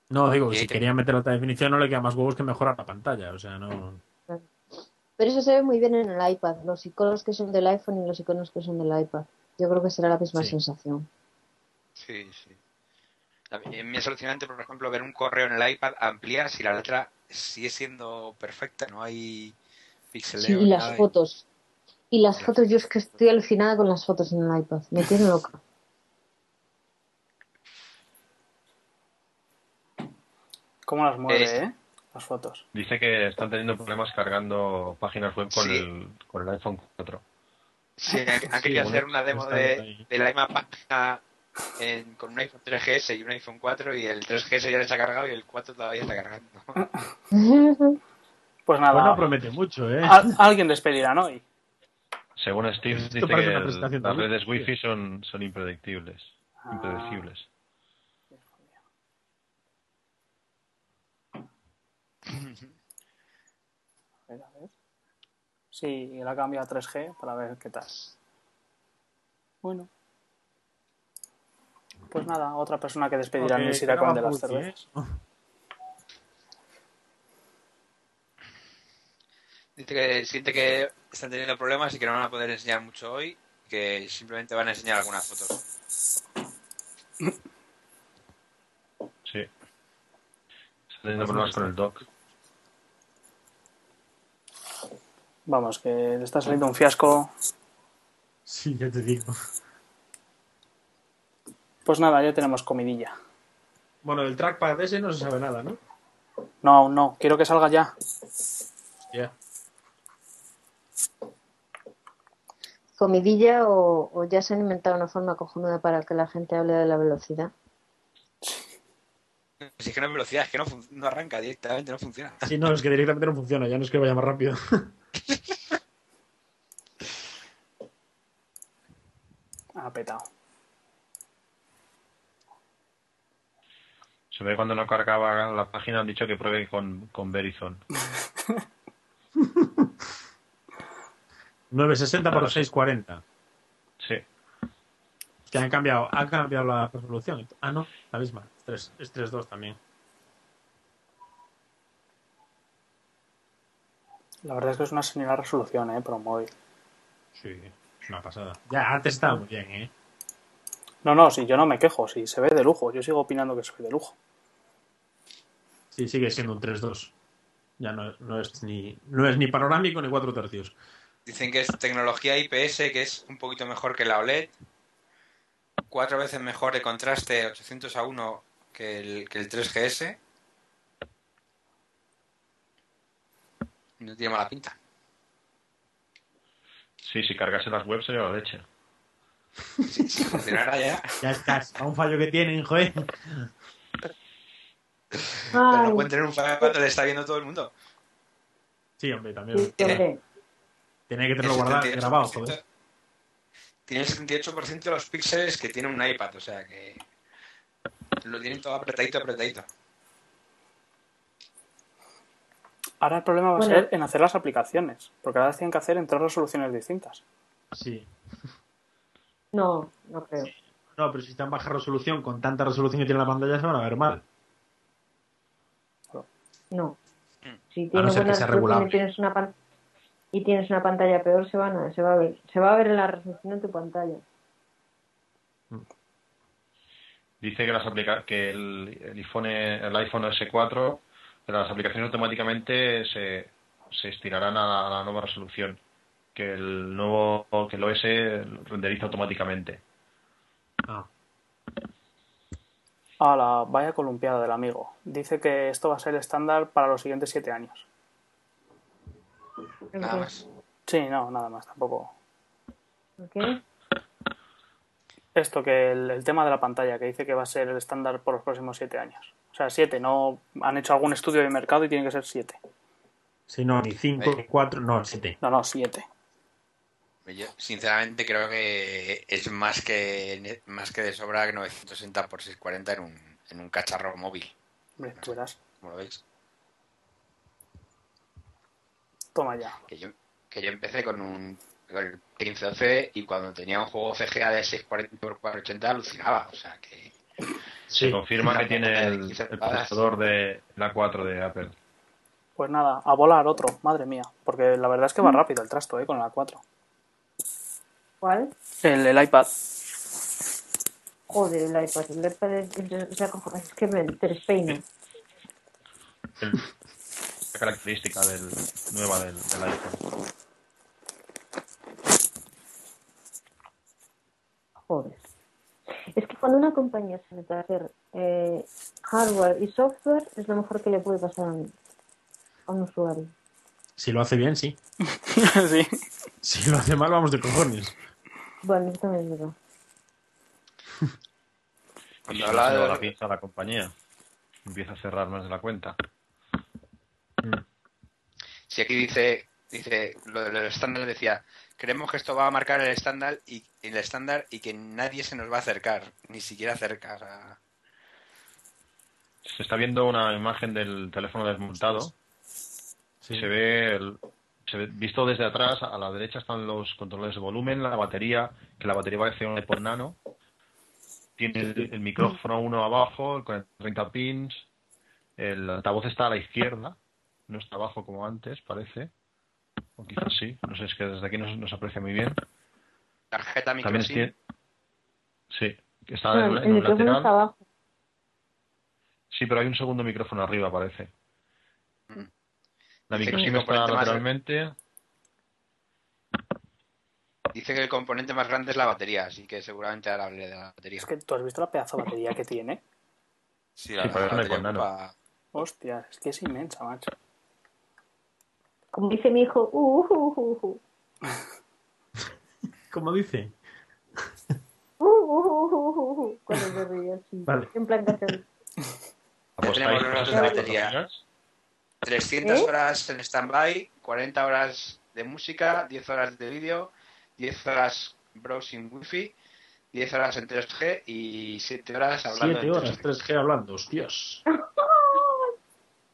No, digo, ahí si te- querían meter alta definición, no le queda más huevos que mejorar la pantalla, o sea, no. Pero eso se ve muy bien en el iPad. Los iconos que son del iPhone y los iconos que son del iPad. Yo creo que será la misma Sí. sensación. Sí, sí. Me es alucinante, por ejemplo, ver un correo en el iPad ampliar si la letra sigue siendo perfecta, no hay pixeleo. Sí, y las nada. fotos. Y las Las fotos, yo es que estoy alucinada con las fotos en el iPad. Me tiene loca. ¿Cómo las mueve, Es- eh? Las fotos. Dice que están teniendo problemas cargando páginas web con, Sí. el, con el iPhone 4. Sí, han, Sí, querido bueno, hacer una demo de, de la misma página en- con un iPhone 3GS y un iPhone 4 y el 3GS ya les ha cargado y el 4 todavía está cargando. <laughs> Pues nada, Pues no promete mucho, ¿eh? al- alguien despedirán hoy. Según Steve, Esto dice que el- las de redes wifi son, son impredecibles. Ah. Impredecibles. A ver, a ver. Sí, la cambia a 3G para ver qué tal. Bueno. Pues nada, otra persona que despedirán Ok, es irá con de las cervezas. Dice que siente que están teniendo problemas y que no van a poder enseñar mucho hoy, que simplemente van a enseñar algunas fotos. Sí. Está teniendo problemas con el dock. Vamos, que le está saliendo un fiasco. Sí, ya te digo. Pues nada, ya tenemos comidilla. Bueno, del trackpad ese no se sabe nada, ¿no? No, aún no, quiero que salga ya. Ya. ¿Comidilla o, o ya se han inventado una forma cojonuda para que la gente hable de la velocidad? <laughs> Si es que no es velocidad, es que no, no arranca directamente, no funciona. Sí, no, es que directamente no funciona, ya no es que vaya más rápido. <laughs> Ha petado. Se ve cuando no cargaba la página, han dicho que pruebe con, con Verizon. <laughs> 960 por 640. Sí. Que han cambiado, han cambiado la resolución. Ah, no, la misma. Es 3 es 3.2 también. La verdad es que es una señal resolución, ¿eh? Un móvil. Sí, es una pasada. Ya, antes estaba muy bien, ¿eh? No, no, si yo no me quejo, si se ve de lujo. Yo sigo opinando que se ve de lujo. Sí, sigue siendo un 3.2. Ya no, no, es ni, no es ni panorámico ni 4 tercios. Dicen que es tecnología IPS, que es un poquito mejor que la OLED. Cuatro veces mejor de contraste 800 a 1 que el, que el 3GS. No tiene mala pinta. Sí, si cargase las webs sería la leche. Si, si funcionara ya. Ya estás, a un fallo que tienen, joder. Pero Ay, no pueden tener un fallo cuando le está viendo todo el mundo. Sí, hombre, también. sí, hombre. Tenía que tenerlo guardado, 78% grabado, joder. Tiene el 78% de los píxeles que tiene un iPad, o sea que lo tienen todo apretadito, apretadito. Ahora el problema va a ser en hacer las aplicaciones, porque ahora las tienen que hacer en tres resoluciones distintas. Sí. No, no creo. No, pero si está en baja resolución, con tanta resolución que tiene la pantalla, se van a ver mal. No. Mm. Si A no tienes ser que buena sea resolución regulable. y tienes una pan- y tienes una pantalla peor, se van a, se va a ver, se va a ver en la resolución de tu pantalla. Dice que las aplica que el, el iPhone el iPhone S4 que las aplicaciones automáticamente se, se estirarán a la, a la nueva resolución que el nuevo que el OS renderiza automáticamente Ah. A la vaya columpiada del amigo. Dice que esto va a ser estándar para los siguientes siete años. Nada más. Sí, no, nada más, tampoco. Esto que el, el tema de la pantalla, que dice que va a ser el estándar por los próximos siete años. O sea, siete, no han hecho algún estudio de mercado y tiene que ser siete. Sí, no, ni 5, Ahí. 4, no, 7. No, no, siete. Yo, sinceramente, creo que es más que más que de sobra que 960 por 640 en un, en un cacharro móvil. Hombre, tú verás. Como lo veis. Toma ya. Que yo, que yo empecé con un con el 1512 y cuando tenía un juego CGA de 640 por 480 alucinaba. O sea que se Sí. confirma que tiene el, procesador de la 4 de Apple Pues nada, a volar otro, madre mía. Porque la verdad es que va rápido el trasto, ¿eh? Con la 4. ¿Cuál? El, el iPad. Joder, el iPad. El iPad es, es- es acojo- es que me despeina. la característica del, nueva del, del iPhone Joder. Es que cuando una compañía se mete a hacer eh, hardware y software, es lo mejor que le puede pasar a, un- a un usuario. Si lo hace bien, sí. <laughs> sí. Si lo hace mal, vamos de cojones. Bueno, esto también es <laughs> verdad. cuando de la a la compañía empieza a cerrar más de la cuenta Mm. Si aquí dice, dice lo del estándar decía creemos que esto va a marcar el estándar y el estándar y que nadie se nos va a acercar, ni siquiera cerca. o sea, Se está viendo una imagen del teléfono desmontado. Sí. Se ve, el- visto desde atrás, a la derecha están los controles de volumen, la batería, que la batería parece un iPod Nano. Tiene el, el micrófono uno abajo, con 30 pins. El altavoz está a la izquierda, no está abajo como antes, parece. O quizás sí, no sé, es que desde aquí no, se- no se aprecia muy bien. tarjeta micro También tiene... Sí, que está No, en, el en un micrófono lateral. está abajo. Sí, pero hay un segundo micrófono arriba, parece. Mm. La Dice que micro el SIM está componente más- lateralmente. Dice que el componente más grande es la batería, así que seguramente ahora hablaré de la batería. Es que tú has visto la pedazo de batería que tiene. Sí, la, Sí, la batería Nano. Hostia, es que es inmensa, macho. Como dice mi hijo, uh, uh, uh, uh. <laughs> Como dice. Uh, uh, uh, uh, uh, uh, cuando se ríe así. Vale. En plan <laughs> canción. ¿Apostáis tenemos por los de 64 batería. gigas? 300 ¿Eh? horas en stand-by, 40 horas de música, 10 horas de vídeo, 10 horas browsing wifi, 10 horas en 3G y 7 horas hablando 7 en horas 3G. 3G hablando, hostias.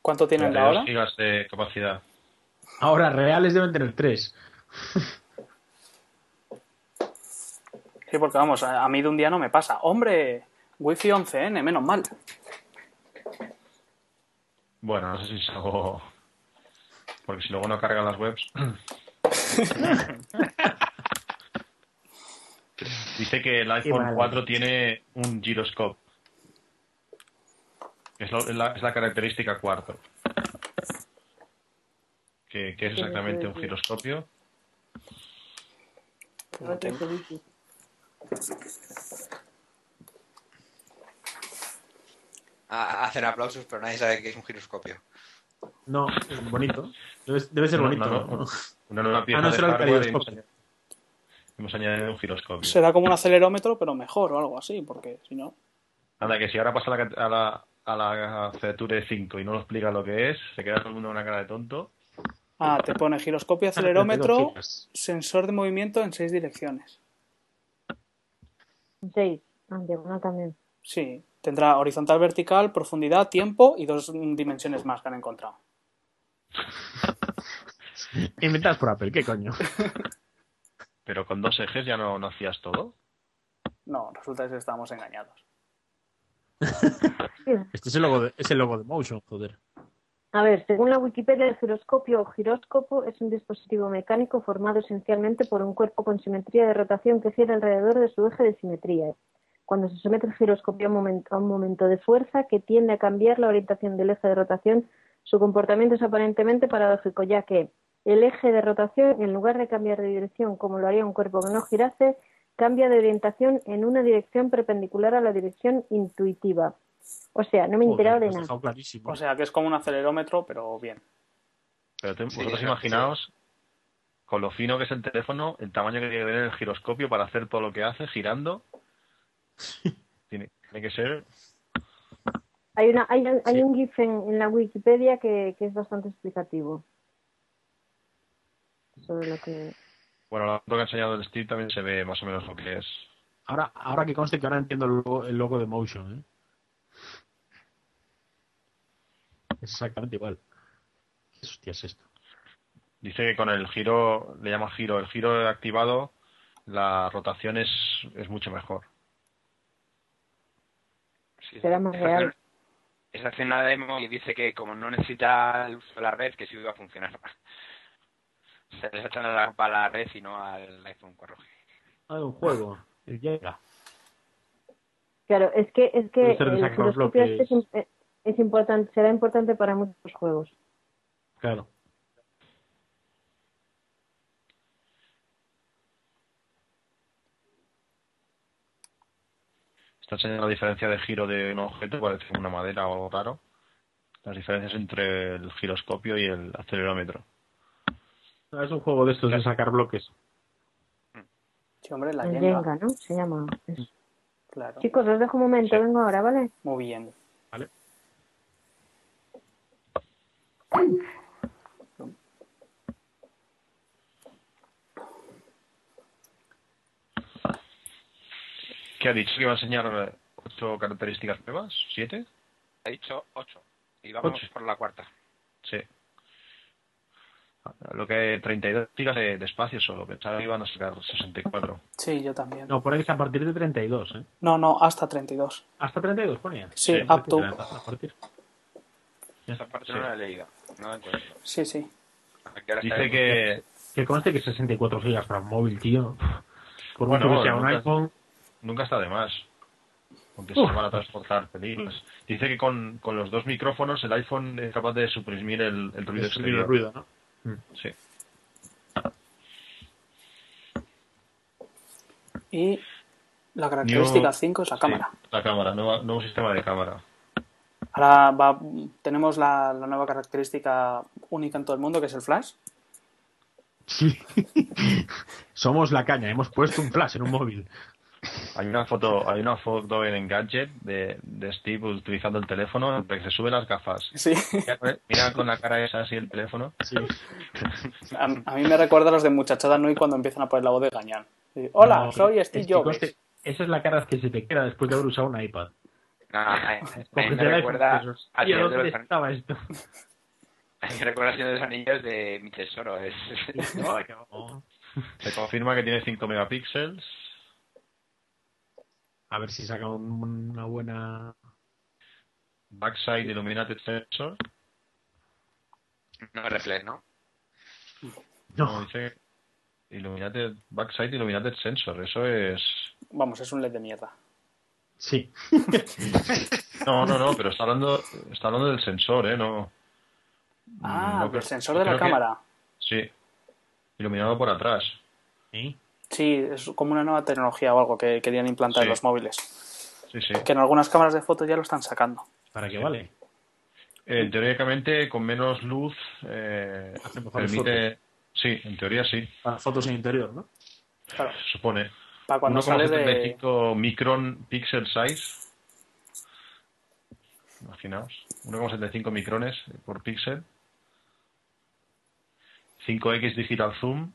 ¿Cuánto tienen la 32 hora? gigas de capacidad. Ahora, reales deben tener 3. Sí, porque vamos, a, a mí de un día no me pasa. ¡Hombre! Wi-Fi 11N, menos mal. Bueno, no sé si es algo. Porque si luego no cargan las webs. <laughs> Dice que el iPhone mal. 4 tiene un gyroscope. Es, lo- es la, es la característica cuarto. Que, que es exactamente un giroscopio. No tengo. A- hacen aplausos, pero nadie sabe que es un giroscopio. No, es bonito. Debe, debe ser No, bonito. no, no. Una nueva pieza Ah, no, de será el hemos, añadido- un giroscopio. Será como un acelerómetro, pero mejor o algo así, porque si no. Anda, que si ahora pasa a la, a la, a la Feature 5 y no lo explica lo que es, se queda todo el mundo con una cara de tonto. Ah, te pone giroscopio, 32 acelerómetro, <laughs> sensor de movimiento en seis direcciones. Seis. Ah, diagonal también. Sí, tendrá horizontal, vertical, profundidad, tiempo y dos dimensiones más que han encontrado. <laughs> Inventadas por Apple, ¿qué coño? <laughs> Pero con dos ejes ya no, no hacías todo. No, resulta que estábamos engañados. <laughs> Este es el logo de, es el logo de Motion, joder. A ver, según la Wikipedia, el giroscopio o giróscopo es un dispositivo mecánico formado esencialmente por un cuerpo con simetría de rotación que gira alrededor de su eje de simetría. Cuando se somete el giroscopio a un, momento, a un momento de fuerza que tiende a cambiar la orientación del eje de rotación, su comportamiento es aparentemente paradójico, ya que el eje de rotación, en lugar de cambiar de dirección como lo haría un cuerpo que no girase, cambia de orientación en una dirección perpendicular a la dirección intuitiva. O sea, no me he pues enterado de has nada. clarísimo. O sea que es como un acelerómetro, pero bien. Pero te- Sí, vosotros sí. imaginaos, con lo fino que es el teléfono, el tamaño que tiene que tener el giroscopio para hacer todo lo que hace girando. <laughs> Tiene, tiene que ser. Hay, una, hay, un- hay un GIF en, en la Wikipedia que, que es bastante explicativo. Sobre lo que. Bueno, la foto que ha enseñado el Steve también se ve más o menos lo que es. Ahora, ahora que conste que ahora entiendo el logo, el logo de Motion, ¿eh? Exactamente igual. ¿Qué hostia es esto? Dice que con el giro, le llama giro, el giro activado, la rotación es, es mucho mejor. Sí, Será más real. Está haciendo una demo y dice que como no necesita el uso de la red, que sí va a funcionar. <laughs> Se les echan la a la red y no al iPhone 4G. Ah, un juego. El Jenga. Claro, es que, es que el giroscopio este es, eh, es importante, será importante para muchos juegos. Claro. Está enseñando la diferencia de giro de un objeto, parece una madera o algo raro. Las diferencias entre el giroscopio y el acelerómetro. Ah, Es un juego de estos de sacar bloques. Sí, hombre, la el Jenga. Jenga, ¿no? Se llama. Claro. Chicos, os dejo un momento, Sí. vengo ahora, ¿vale? Muy bien. ¿Vale? ¿Qué ha dicho? ¿Que iba a enseñar ocho características nuevas? ¿Siete? Ha dicho 8. Y vamos Ocho. por la cuarta. Sí. Lo que 32 gigas de, de espacio solo. Pensaba que iban a sacar 64. Sí, yo también. No, por ahí dice a partir de 32, ¿eh? No, no, hasta 32. Hasta 32 ponía. Sí, Sí, up to. A partir. Esa parte Sí. no la he leído. No la encuentro. Sí, sí. ¿A qué hora Dice que Que conste que 64 gigas para un móvil, tío. Por Bueno, mucho que sea un iPhone. Nunca está de más. Aunque se van a transportar películas. Dice que con, con los dos micrófonos el iPhone es capaz de suprimir el, el ruido es el exterior. ruido, ¿no? Sí. Y la característica New- 5 es la Sí, cámara. la cámara, nueva- nuevo sistema de cámara. Ahora va, tenemos la, la nueva característica única en todo el mundo, que es el flash. Sí. <laughs> Somos la caña, hemos puesto un flash en un móvil. Hay una foto, hay una foto en Engadget de, de Steve utilizando el teléfono, que se sube las gafas. Sí. Mira, con- Mira con la cara esa así el teléfono. Sí. A, a mí me recuerda a los de Muchachada Nui cuando empiezan a poner la voz de Gañán. Sí, Hola, No, soy Steve Jobs. Esa es la cara que se te queda después de haber usado un iPad. No, a, <laughs> a mí me recuerda y dices, al "Hostia, Señor de ¿dónde los estaba esto? <laughs> a mí me recuerda al Señor de los Anillos de mi tesoro. Es... <laughs> No, que no. Se confirma que tiene 5 megapíxeles. A ver si saca un- una buena. Backside Illuminated Sensor. no es reflex, ¿no? No, dice Illuminated, Backside Illuminated Sensor. Eso es. Vamos, es un LED de mierda. sí. <laughs> <laughs> No, no, no, pero está hablando, está hablando del sensor, ¿eh? No. Ah, no del sensor de la que- cámara. Sí. Iluminado por atrás. ¿Sí? Sí, es como una nueva tecnología o algo que querían implantar en los móviles. Sí, sí. Que en algunas cámaras de fotos ya lo están sacando. ¿Para qué vale? Eh, teóricamente, con menos luz, eh, permite. Sí, en teoría sí, Para fotos en interior, ¿no? Claro, se supone. para cuando sales de... 1,75 micron pixel size. Imaginaos. 1,75 micrones por píxel. 5x digital zoom.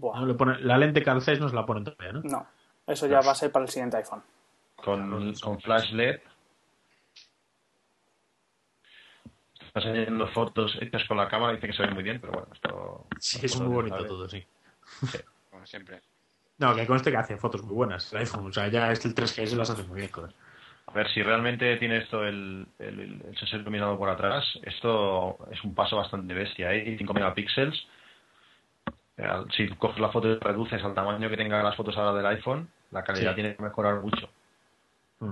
Buah, No, le pone- la lente Carl Zeiss no se la ponen todavía, ¿no? no, eso ya va a ser para el siguiente iPhone. con, con flash LED. Está enseñando fotos hechas con la cámara, dice que se ven muy bien, pero bueno, esto... Sí, es muy bonito todo, sí. Como siempre. No, que conste que hace fotos muy buenas el iPhone. O sea, ya este el 3GS las hace muy bien, joder. A ver, si realmente tiene esto el, el, el sensor iluminado por atrás, esto es un paso bastante bestia, ¿eh? 5 megapíxeles. Eh, Si coges la foto y reduces al tamaño que tengan las fotos ahora del iPhone, la calidad Sí. tiene que mejorar mucho. Mm.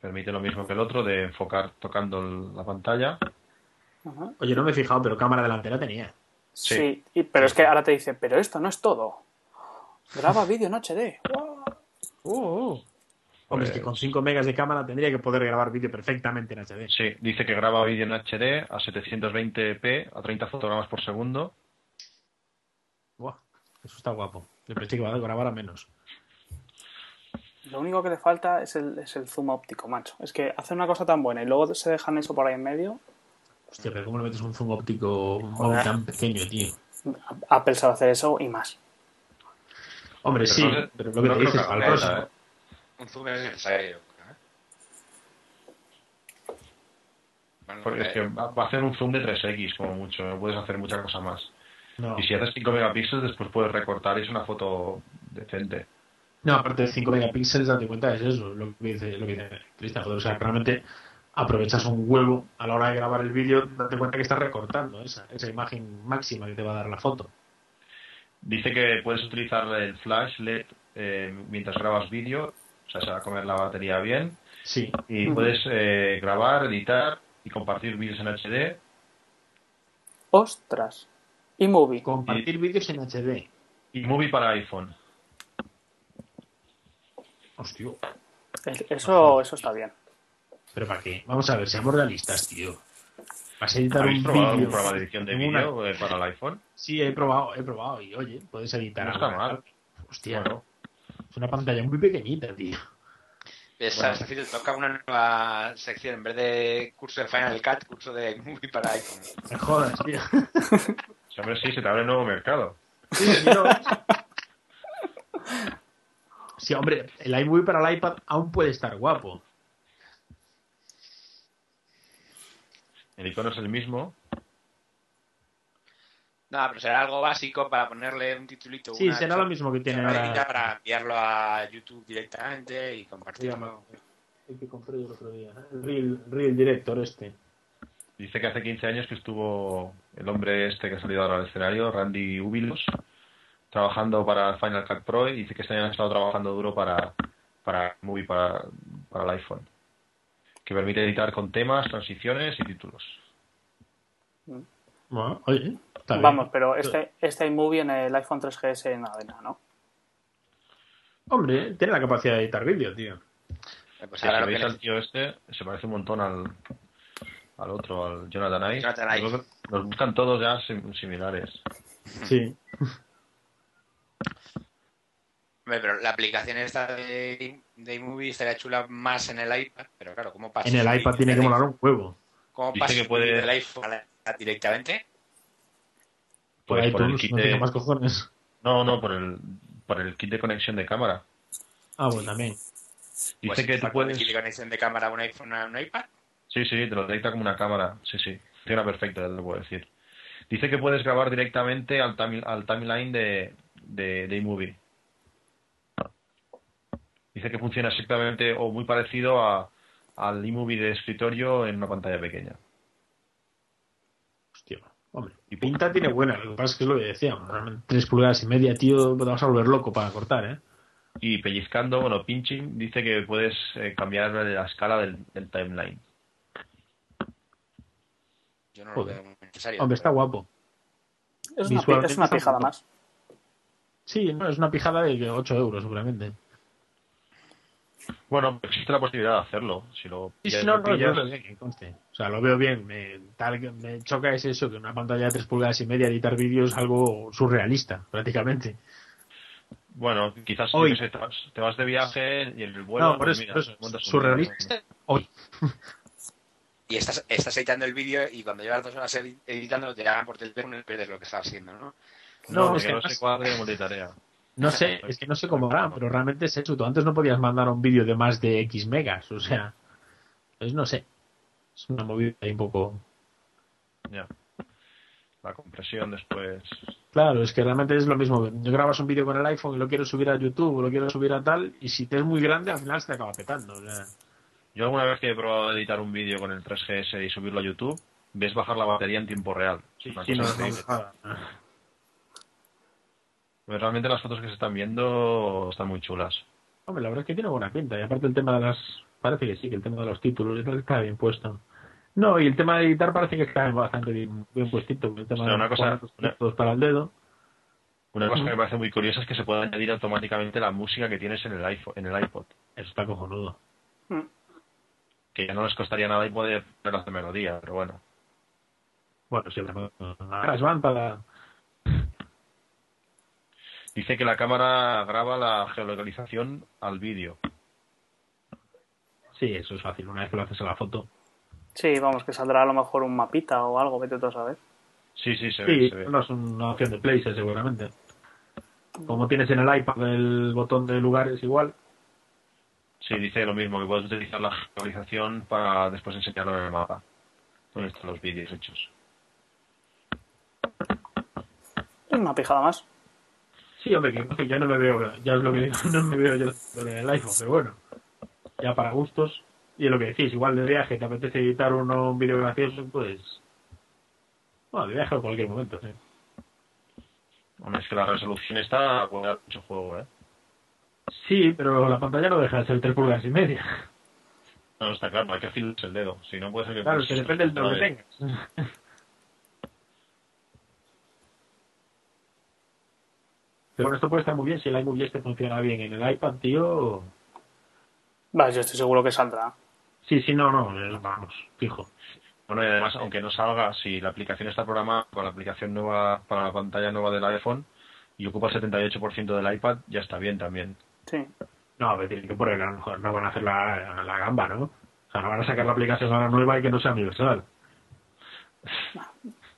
Permite lo mismo que el otro, de enfocar tocando el- la pantalla. Ajá. Oye, no me he fijado, pero cámara delantera tenía. Sí, Sí. y- pero es que ahora te dice, pero esto no es todo. Graba <laughs> vídeo en HD. ¡Guau! Oh, Hombre, es que con 5 megas de cámara tendría que poder grabar vídeo perfectamente en HD. Sí, dice que graba vídeo en HD a 720p a 30 fotogramas por segundo. Buah, eso está guapo. Yo pensé que iba a grabar a menos. Lo único que le falta es el, es el zoom óptico, macho. Es que hace una cosa tan buena y luego se dejan eso por ahí en medio. Hostia, pero ¿cómo le metes un zoom óptico Joder. tan pequeño, tío? Apple sabe hacer eso y más. Hombre, Pero sí, no- pero lo que no te dices que para el haga próximo. ¿Eh? Un zoom es necesario. Bueno, Porque es eh, que va a hacer un zoom de 3x como mucho, no puedes hacer mucha cosa más. No. Y si haces 5 megapíxeles, después puedes recortar y es una foto decente. No, aparte de 5 megapíxeles, date cuenta, es eso, lo que dice, lo que dice Cristian, o sea, realmente aprovechas un huevo a la hora de grabar el vídeo, date cuenta que estás recortando esa, esa imagen máxima que te va a dar la foto. Dice que puedes utilizar el flash LED eh, mientras grabas vídeo, sea, se va a comer la batería bien, Sí, y puedes eh, grabar, editar y compartir vídeos en HD. ¡Ostras! Y movie. compartir vídeos en HD. Y Movie para iPhone. Hostia, Es- Eso, eso está bien. pero ¿para qué? Vamos a ver, seamos realistas, tío. ¿Vas a editar ¿Habéis un probado algún vídeo? programa de edición de vídeo eh, para el iPhone? Sí, he probado, he probado, y oye, puedes editar. No está mal. Hostia, Bueno. Es una pantalla muy pequeñita, tío. Esa, es decir, toca una nueva sección. En vez de curso de Final Cut, curso de movie para iPhone. Me jodas, tío. Sí, hombre, sí, se te abre un nuego mercado. Sí, quiero- Sí, hombre, el iMovie para el iPad aún puede estar guapo. El icono es el mismo. No, pero será algo básico para ponerle un titulito. Sí, una será lo mismo que tiene ahora. Para enviarlo a YouTube directamente y compartirlo. El que compré yo el otro día. El Real, Real Director este. Dice que hace 15 años que estuvo el hombre este que ha salido ahora al escenario, Randy Ubilos, trabajando para Final Cut Pro y dice que este año ha estado trabajando duro para, para Movie, para, para el iPhone, que permite editar con temas, transiciones y títulos. Bueno, oye, está bien. Vamos, pero este, este iMovie en el iPhone 3GS nada de nada, ¿no? Hombre, tiene la capacidad de editar vídeo, tío. Eh, Pues ahora lo que al tío este, se parece un montón al, al otro, al Jonathan Ive. Jonathan Ive. Los buscan todos ya sim- similares. Sí. Hombre, pero la aplicación esta de, de iMovie estaría chula más en el iPad, pero claro, ¿cómo pasa? En el iPad tiene que molar un huevo. ¿Cómo pasa que puede- del iPhone directamente? Por Pues por el iTunes, kit no de... más cojones. No, no, por el, por el kit de conexión de cámara. Ah, bueno, también. Dice Pues, que tú puedes... de conexión de cámara a un iPhone a un iPad. Sí, sí, te lo detecta como una cámara. Sí, sí. Funciona perfecto, ya te lo puedo decir. Dice que puedes grabar directamente al, time- al timeline de, de, de iMovie. Dice que funciona exactamente o muy parecido a, al iMovie de escritorio en una pantalla pequeña. Hombre. Y pinta tiene buena, lo que pasa es que es lo que decíamos. Realmente 3 pulgadas y media, tío, te vas a volver loco para cortar, ¿eh? Y pellizcando, bueno, pinching, dice que puedes eh, cambiar la escala del, del timeline. Yo no lo Joder. veo muy necesario. Hombre, está guapo. Es una, es pijada más. Sí, no, es una pijada de 8 euros, seguramente. Bueno, existe la posibilidad de hacerlo. Si lo Sí, sí, pillas, no, lo no, pillas. bien, que conste. O sea, lo veo bien. Me, tal, me choca es eso, que una pantalla de 3 pulgadas y media editar vídeos es algo surrealista, prácticamente. Bueno, quizás Hoy. sé, te, vas, te vas de viaje y en el vuelo. no, por pues eso, mira, por eso. Surrealista. Hoy. <laughs> Y estás, estás editando el vídeo y cuando llevas dos horas edi- editando te llaman por teléfono y pierdes lo que estás haciendo, ¿no? No, No, es que no no se cuadre multitarea. No sé, es que no sé cómo harán, pero realmente es eso. Tú antes no podías mandar un vídeo de más de X megas, o sea. Pues no sé. Es una movida ahí un poco. Ya. La compresión después. Claro, es que realmente es lo mismo. Grabas un vídeo con el iPhone y lo quieres subir a YouTube o lo quieres subir a tal, y si te es muy grande, al final se te acaba petando. o sea. Yo alguna vez que he probado editar un vídeo con el 3GS y subirlo a YouTube, ves bajar la batería en tiempo real. Sí, cosa no, no. Pero realmente las fotos que se están viendo están muy chulas. Hombre, la verdad es que tiene buena pinta. Y aparte el tema de las... Parece que sí, que el tema de los títulos está bien puesto. No, y el tema de editar parece que está bastante bien, bien puestito. El tema O sea, de una cosa- poner una- para el dedo. Una cosa que me parece muy curiosa es que se puede añadir automáticamente la música que tienes en el iPhone, en el iPod. Eso está cojonudo. Mm. Que ya no les costaría nada y poder ponerlas de melodía, pero bueno. Bueno, si la van para... Dice que la cámara graba la geolocalización al vídeo. Sí, eso es fácil. Una vez que lo haces a la foto. Sí, vamos, que saldrá a lo mejor un mapita o algo, vete tú a saber. Sí, sí, se ve, Sí, se ve. no es una opción de Places seguramente. Como tienes en el iPad el botón de lugares igual. Sí, dice lo mismo, que puedes utilizar la geolocalización para después enseñarlo en el mapa. Donde están los vídeos hechos. Una pijada más. Sí, hombre, que, que yo no me veo, ya es lo que digo, <laughs> no me veo yo en el iPhone, pero bueno, ya para gustos. Y es lo que decís, igual de viaje, te apetece editar uno, un vídeo gracioso, pues. Bueno, de viaje en cualquier momento, sí. Hombre, es que la resolución está dar mucho juego, ¿eh? Sí, pero la pantalla no deja de ser 3 pulgadas y media. No, está claro, hay que afilarse el dedo. Si no, puede ser que... Claro, es que depende del dedo que tengas. Pero bueno, esto puede estar muy bien si el iMovie este funciona bien en el iPad, tío. Va, yo estoy seguro que saldrá. Sí, sí, no, no, eh, vamos, fijo. Bueno, y además, aunque no salga, si la aplicación está programada con la aplicación nueva para la pantalla nueva del iPhone y ocupa el 78% del iPad, ya está bien también. Sí. No, a ver, tienen que poner, a lo mejor no van a hacer la, la gamba, ¿no? O sea, no van a sacar la aplicación ahora nueva y que no sea universal.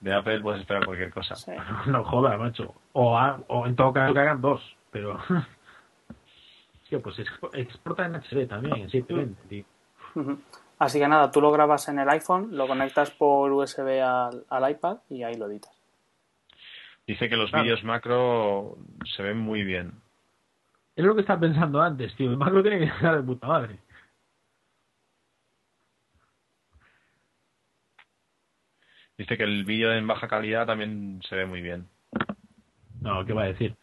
De Apple puedes esperar cualquier cosa. sí. <laughs> No joda, macho. O, o en todo caso que hagan dos, pero... <laughs> Sí, pues expo- exporta en HD también, en 720, tío. Así que nada, tú lo grabas en el iPhone, lo conectas por USB al, al iPad y ahí lo editas. Dice que los Claro. vídeos macro se ven muy bien. Es lo que estaba pensando antes, tío. El macro tiene que estar de puta madre. Dice que el vídeo en baja calidad también se ve muy bien. No, ¿qué va a decir?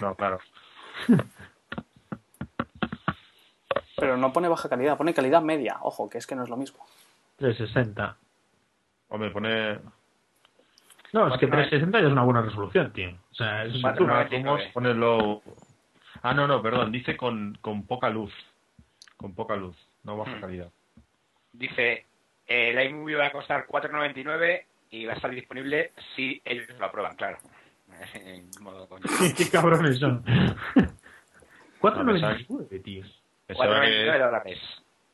No, claro. Pero no pone baja calidad, pone calidad media. Ojo, que es que no es lo mismo. 360. Hombre, pone No, es que 490. 360 ya es una buena resolución, tío. O sea, es Cuatro una- noventa. Macrumos, pone low. Ah, no, no, perdón. Dice con, con poca luz. Con poca luz, no baja Hmm. calidad. Dice, el iMovie va a costar 4,99 y va a estar disponible si ellos lo aprueban, claro. <laughs> En modo coño. <laughs> Qué cabrones son. <laughs> A 499, tío. Pensaba 4,99 que, dólares.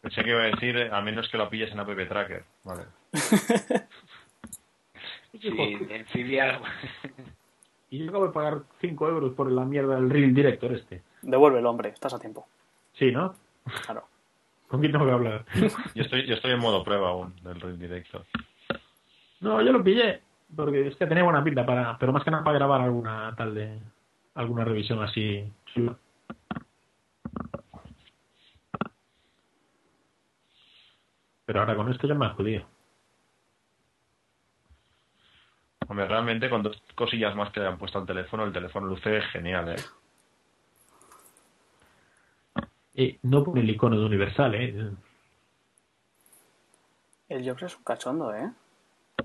pensé que iba a decir eh, a menos que lo pilles en App Tracker. Vale. Sí, en filial. Y yo acabo de pagar 5 euros por la mierda del Real Director este. Devuélvelo, hombre, estás a tiempo. Sí, ¿no? Claro. ¿Con quién tengo que hablar? Yo estoy, yo estoy en modo prueba aún del Real Director. No, yo lo pillé. Porque es que tenía buena pinta para. Pero más que nada para grabar alguna tal de. Alguna revisión así. Pero ahora con esto ya me jodido. Hombre, realmente con dos cosillas más que le han puesto al teléfono, el teléfono luce genial, ¿eh? Eh, no pone el icono de Universal, ¿eh? El Jobs es un cachondo, ¿eh?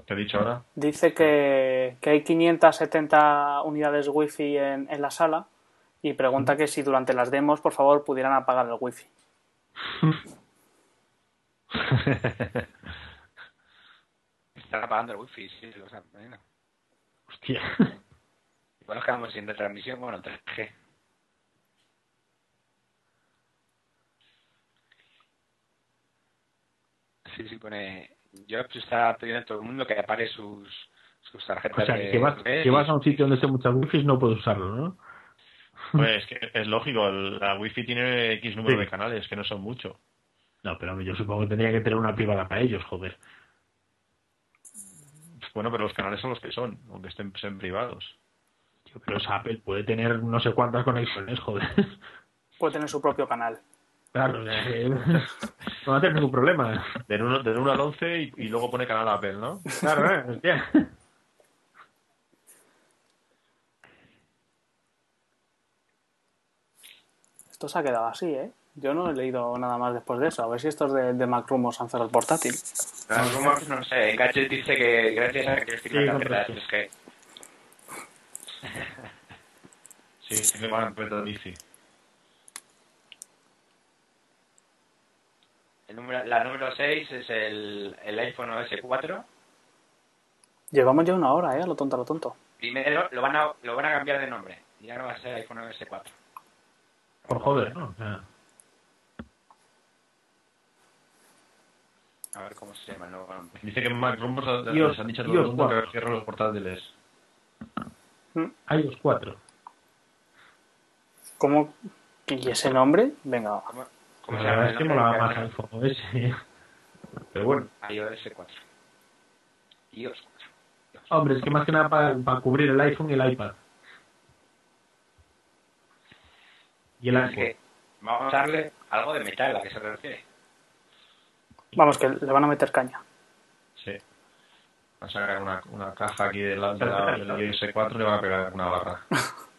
¿Te he dicho ahora? Dice que, que hay 570 unidades wifi en, en la sala y pregunta que si durante las demos, por favor, pudieran apagar el wifi. <laughs> Están apagando el wifi, sí, lo saben. Bueno, Hostia. Igual nos quedamos sin retransmisión, bueno, 3G. Sí, sí, pone... Yo está pidiendo a todo el mundo que apague sus, sus tarjetas O sea, de... que vas, de- que vas a un sitio donde esté muchas wifi no puedes usarlo, ¿no? Pues es que es lógico, la wifi tiene X número Sí. de canales, que no son mucho. No, pero yo supongo que tendría que tener una privada para ellos, joder. Bueno, pero los canales son los que son, aunque estén, sean privados. Tío, pero es Apple, puede tener no sé cuántas conexiones, joder. Puede tener su propio canal. Claro, que <laughs> no va a tener ningún problema. Del 1, del 1 al 11 y, y luego pone canal Apple, ¿no? Claro, ¿eh? Hostia. Esto se ha quedado así, ¿eh? Yo no he leído nada más después de eso. A ver si estos de, de Macrumos han cerrado el portátil. Las rumores, no sé, Gadget dice que gracias a que tarjetas, razón. es que... Sí, me van a bici. El número, la número 6 es el, el iPhone OS 4. Llevamos ya una hora, ¿eh? A lo tonto, a lo tonto. Primero lo van a, lo van a cambiar de nombre. Ya no va a ser iPhone OS 4. Por joder, ¿no? O sea, A ver cómo se llama el nuevo nombre. Dice que Mac ha- iOS les han dicho a todo el mundo que cierren los portátiles. iOS 4. ¿Cómo? ¿Y ese nombre? Venga. ¿Cómo, cómo La verdad es que nombre? mola más iPhone OS. <laughs> Pero bueno. iOS 4. iOS 4. Hombre, es que más que nada para, para cubrir el iPhone y el iPad. Y el Es que vamos a darle algo de metal a que se refiere. Vamos, que le van a meter caña. Sí. Van a sacar una, una caja aquí de la, de la, de la iOS 4 y le van a pegar una barra. <laughs>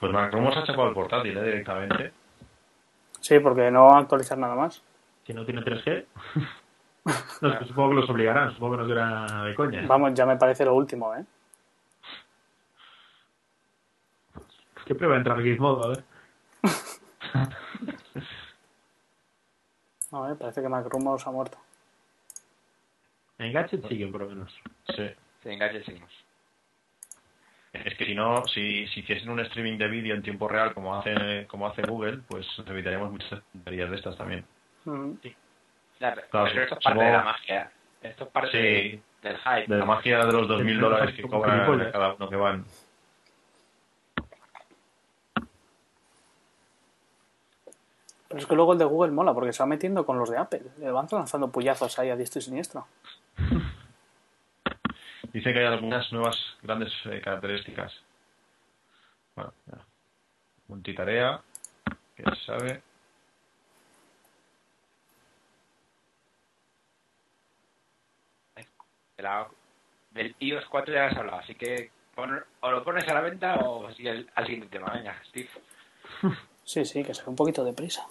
Pues Mac Rumors ha sacado el portátil, ¿eh? Directamente. Sí, porque no va a actualizar nada más. Si no tiene 3G. <laughs> no, es que supongo que los obligarán. Supongo que no será de coña. Vamos, ya me parece lo último, ¿eh? ¿Qué prueba entrar Gizmodo? A ver. <laughs> No, ¿eh? Parece que Macrumos ha muerto. En Gadget siguen, por lo menos. Sí. Sí, en Gadget seguimos. Es que si no, si, si hiciesen un streaming de vídeo en tiempo real como hace, como hace Google, pues nos evitaríamos muchas tonterías de estas también. Mm. Claro, pero esto es parte de la magia. Esto es parte Sí. de- del hype. De la magia de los 2.000 dólares que cobran cada uno que van. Pero es que luego el de Google mola porque se va metiendo con los de Apple. Le van lanzando puyazos ahí a diestro y siniestro. <laughs> Dice que hay algunas nuevas grandes eh, características. Bueno, ya. multitarea, que se sabe. De la- del iOS 4 ya has hablado, así que pon- o lo pones a la venta o sigue el- al siguiente tema. Venga, Steve. <laughs> Sí, sí, que se ve un poquito de prisa.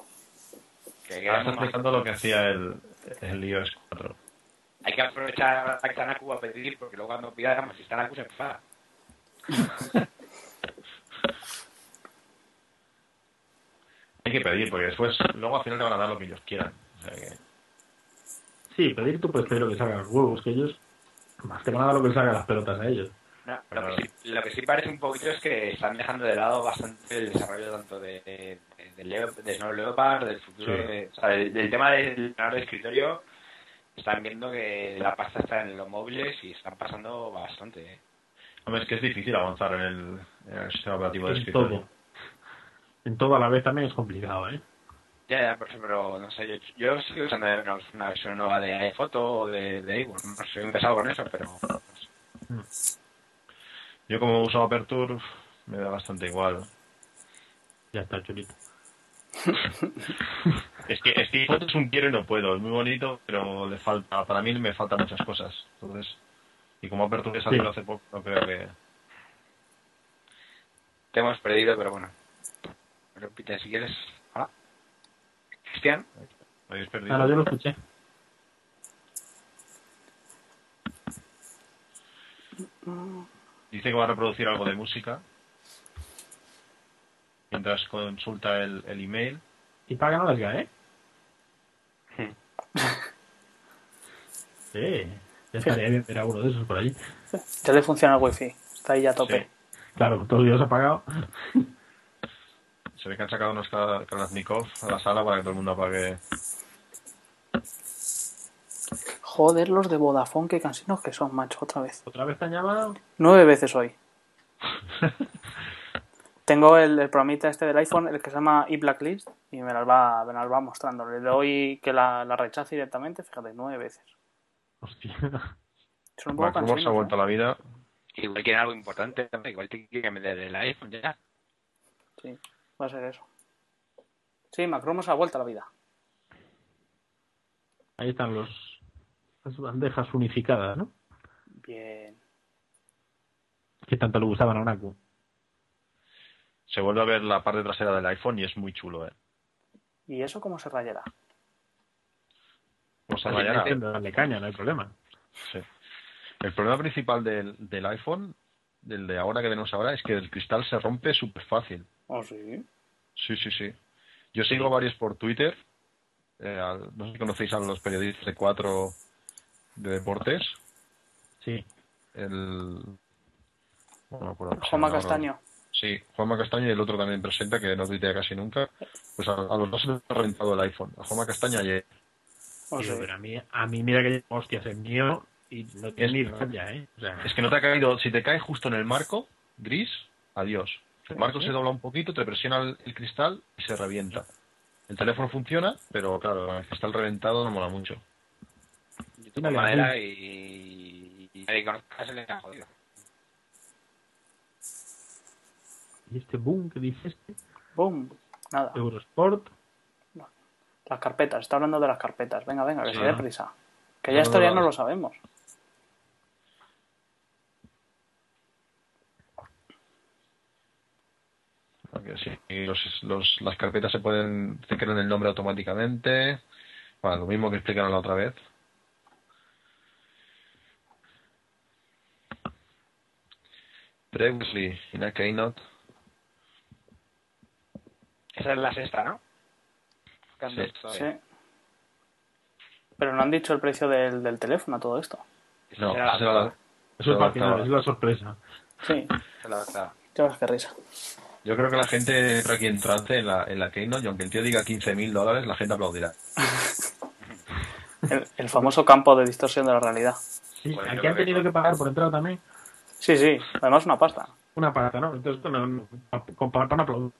Que Ahora está explicando lo que hacía el, el iOS 4. Hay que aprovechar a que está Naku a pedir, porque luego cuando pidamos, si está Naku se enfada. <laughs> Hay que pedir, porque después, luego al final te van a dar lo que ellos quieran. O sea que, Sí, pedir tú puedes pedir lo que salga los huevos, que ellos más te van a dar lo que les salga las pelotas a ellos. No, lo, que sí, lo que sí parece un poquito es que están dejando de lado bastante el desarrollo tanto de, de, de, Leo- de Snow Leopard, del futuro, Sí. de- o sea, del, del tema del de escritorio. Están viendo que la pasta está en los móviles y están pasando bastante. ¿eh? hombre, es que es difícil avanzar en el, en el sistema operativo de En escritorio. todo. En todo a la vez también es complicado, ¿eh? Ya, ya, por ejemplo, pero no sé, yo, yo sigo usando menos una versión nueva de iPhoto o de, de iWork, no sé, he empezado con eso, pero Yo como uso Aperture, me da bastante igual. Ya está, chulito. <laughs> Es que Steve Foto es un quiero y no puedo. Es muy bonito, pero le falta, para mí me faltan muchas cosas. Entonces, y como Aperture salió Sí. hace poco, no creo que... te hemos perdido, pero bueno. Repite si quieres. Hola. Cristian. lo habéis perdido. Ahora yo lo escuché. Dice que va a reproducir algo de música. Mientras consulta el, el email. Y paga no las cae, ¿eh? <laughs> Sí. Ya estaría bien ver a uno de esos por allí. Ya le funciona el wifi. Está ahí ya a tope. Sí. Claro, todos los días apagado. <laughs> Se ve que han sacado unos Kal- Kalashnikov a la sala para que todo el mundo apague. Joder, los de Vodafone, qué cansinos que son, macho, otra vez. ¿Otra vez te han llamado? Nueve veces hoy. <laughs> Tengo el, el programita este del iPhone, el que se llama eBlacklist, y me las va, me las va mostrando. Le doy que la, la rechace directamente, fíjate, nueve veces. Hostia. Son un poco Macrumor se ha vuelto ¿eh? a la vida. Igual quieren algo importante, igual te quieren meter el iPhone ya. Sí, va a ser eso. Sí, Macromo se ha vuelto a la vida. Ahí están los las bandejas unificadas, ¿no? Bien. Que tanto le gustaban a Naku. Se vuelve a ver la parte trasera del iPhone y es muy chulo, ¿eh? ¿Y eso cómo se rayará? Vamos a Así rayar. que darle caña, no hay problema. Sí. El problema principal del, del iPhone, del de ahora que tenemos ahora, es que el cristal se rompe súper fácil. ¿Oh, sí? Sí, sí, sí. Yo sigo varios por Twitter. Eh, al- no sé si conocéis a los periodistas de cuatro de deportes. Sí. El. bueno, cómo se Joma. Castaño. Sí, Juanma Castaño y el otro también presenta, que no tuitea casi nunca. Pues a, a los dos se les ha reventado el iPhone. A Juanma Castaño ayer. ¿Oh, Tío, sí? pero a mí, a mí mira que hostias, el mío y no tiene Es- ni raya, ¿eh? O sea, Es que no te ha caído. Si te cae justo en el marco gris, adiós. El marco Sí. se dobla un poquito, te presiona el, el cristal y se revienta. El teléfono funciona, pero claro, el cristal reventado no mola mucho. Yo tengo madera azul. y, y nadie conozca se le ha jodido. Y este boom que dice este, ¡Bum! Nada. Eurosport, Las carpetas. Está hablando de las carpetas. Venga, venga, que Sí. se dé prisa. Que ya esto ya no. lo sabemos. Porque sí, y los, los- las carpetas se pueden, te crean el nombre automáticamente. Bueno, lo mismo que explicaron la otra vez. Previously in a keynote. Esa es la sexta, ¿no? Que han Sí. visto, Sí. Pero no han dicho el precio del, del teléfono, todo esto. No, será la esa era la- eso es para el final, es la sorpresa. Sí, ves qué risa. Yo creo que la gente entra aquí en trance en la, en la Keynote y aunque el tío diga 15.000 dólares, la gente aplaudirá. <laughs> El, el famoso campo de distorsión de la realidad. Sí, Bueno, aquí han tenido que- que pagar por entrar también Sí, sí, además una pasta. una pata, ¿no? Entonces, esto no, no, pa- pa- para, para aplaudir.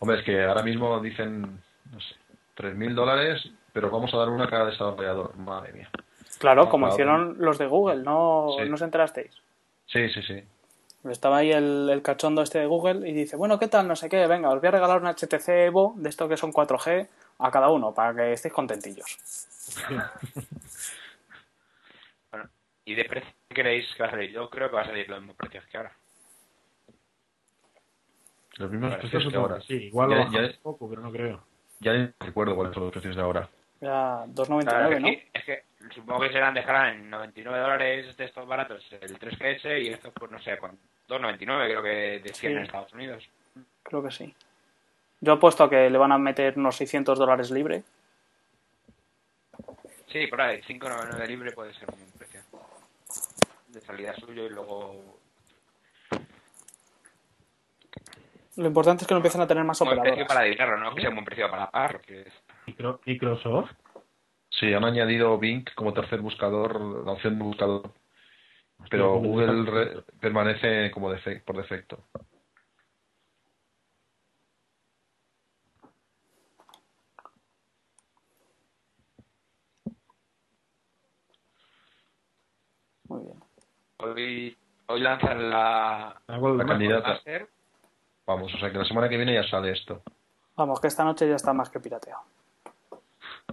Hombre, es que ahora mismo dicen, no sé, 3.000 dólares, pero vamos a dar una a cada desarrollador. Madre mía. Claro, Ah, como claro. hicieron los de Google, ¿no, Sí. ¿no os enterasteis? Sí, sí, sí. Estaba ahí el, el cachondo este de Google y dice, bueno, ¿qué tal? No sé qué, venga, os voy a regalar un HTC Evo de esto que son 4G a cada uno para que estéis contentillos. <laughs> Bueno, ¿y de precio qué creéis que va a salir? Yo creo que va a salir los mismos precios que ahora. Los mismos Vale, precios que Supongo ahora. que Sí, igual Ya- lo bajan ya- un poco, pero no creo. Ya ni recuerdo cuáles son los precios de ahora. Era Claro, 2,99, es, ¿no? que, es que supongo que serán dejarán en 99 dólares de estos baratos el 3GS y estos, pues no sé, con 2,99 creo que decían Sí. en Estados Unidos. Creo que sí. Yo apuesto a que le van a meter unos 600 dólares libre. Sí, por ahí, 5,99 libre puede ser un precio. De salida suyo y luego... Lo importante es que no empiecen a tener más Un buen precio operadoras. para adivinarlo, no que sea un buen precio para pagar, Microsoft. Sí, han añadido Bing como tercer buscador, la opción de buscador. Pero Hostia, Google re- permanece como defe- por defecto. Muy bien. hoy, hoy lanzan la, La La candidata. Master. Vamos, o sea que la semana que viene ya sale esto. Vamos, que esta noche ya está más que pirateado.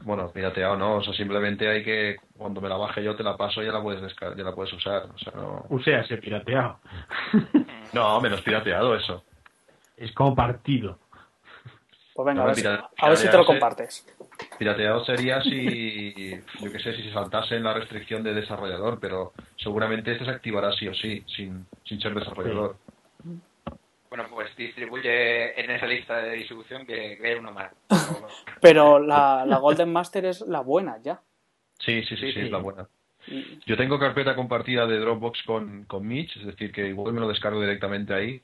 Bueno, pirateado no, o sea, simplemente hay que, cuando me la baje yo te la paso y ya la puedes descargar, ya la puedes usar. O sea, no, O sea, se pirateado. <laughs> no menos pirateado eso. es compartido. Pues venga, No, a, ver si, pira- a ver si te lo compartes. Pirateado sería si, yo qué sé, si se saltase en la restricción de desarrollador, pero seguramente este se activará sí o sí, sin, sin ser desarrollador. Bueno, pues distribuye en esa lista de distribución que cree uno más. <laughs> Pero la, la Golden Master es la buena ya. Sí, sí, sí, sí, Sí, es la buena. Y- Yo tengo carpeta compartida de Dropbox con, con Mitch, es decir, que igual me lo descargo directamente ahí.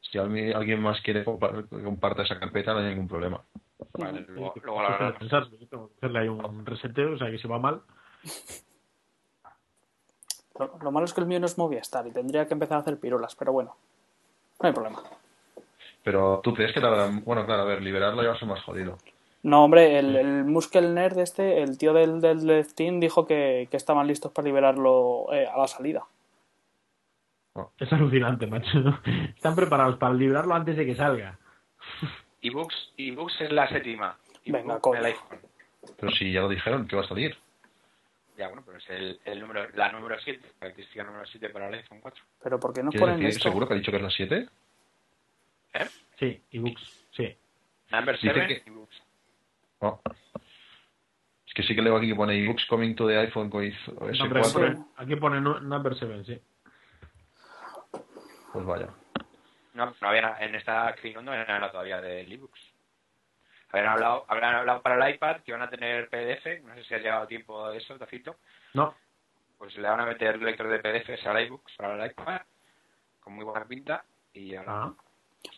Si alguien, alguien más quiere que comparta esa carpeta, no hay ningún problema. Vale, luego, luego yo tengo que hacerle ahí un reseteo, o sea que si va mal. <laughs> Lo, lo malo es que el mío no es Movistar y tendría que empezar a hacer pirulas, pero bueno, no hay problema. Pero tú crees que la verdad, bueno, claro, a ver, liberarlo ya va a ser más jodido. No, hombre, el, el Muskel Nerd este, el tío del, del Team dijo que, que estaban listos para liberarlo eh, a la salida. Es alucinante, macho. Están preparados para librarlo antes de que salga. ebooks, ebooks es la séptima. Venga, iPhone. Pero si ya lo dijeron, que va a salir. Ya, bueno, pero es el, el número, la número 7, la característica número 7 para el iPhone 4. Pero ¿por qué no ¿Quieres ponen decir, esto? seguro que ha dicho que es la 7? ¿Eh? Sí, ebooks, sí. Number Dice 7, que- ebooks. No. Es que sí que leo aquí que pone ebooks coming to the iPhone aquí S4. pone, aquí pone nu- number 7, sí. Pues vaya. No, no habían, en esta Keynote no habían hablado todavía del ebooks. Habían hablado, habían hablado para el iPad que van a tener PDF, no sé si ha llegado tiempo de eso, Tacito. No, Pues le van a meter lector de PDFs al iBooks para el iPad, con muy buena pinta. Y ahora. Ah.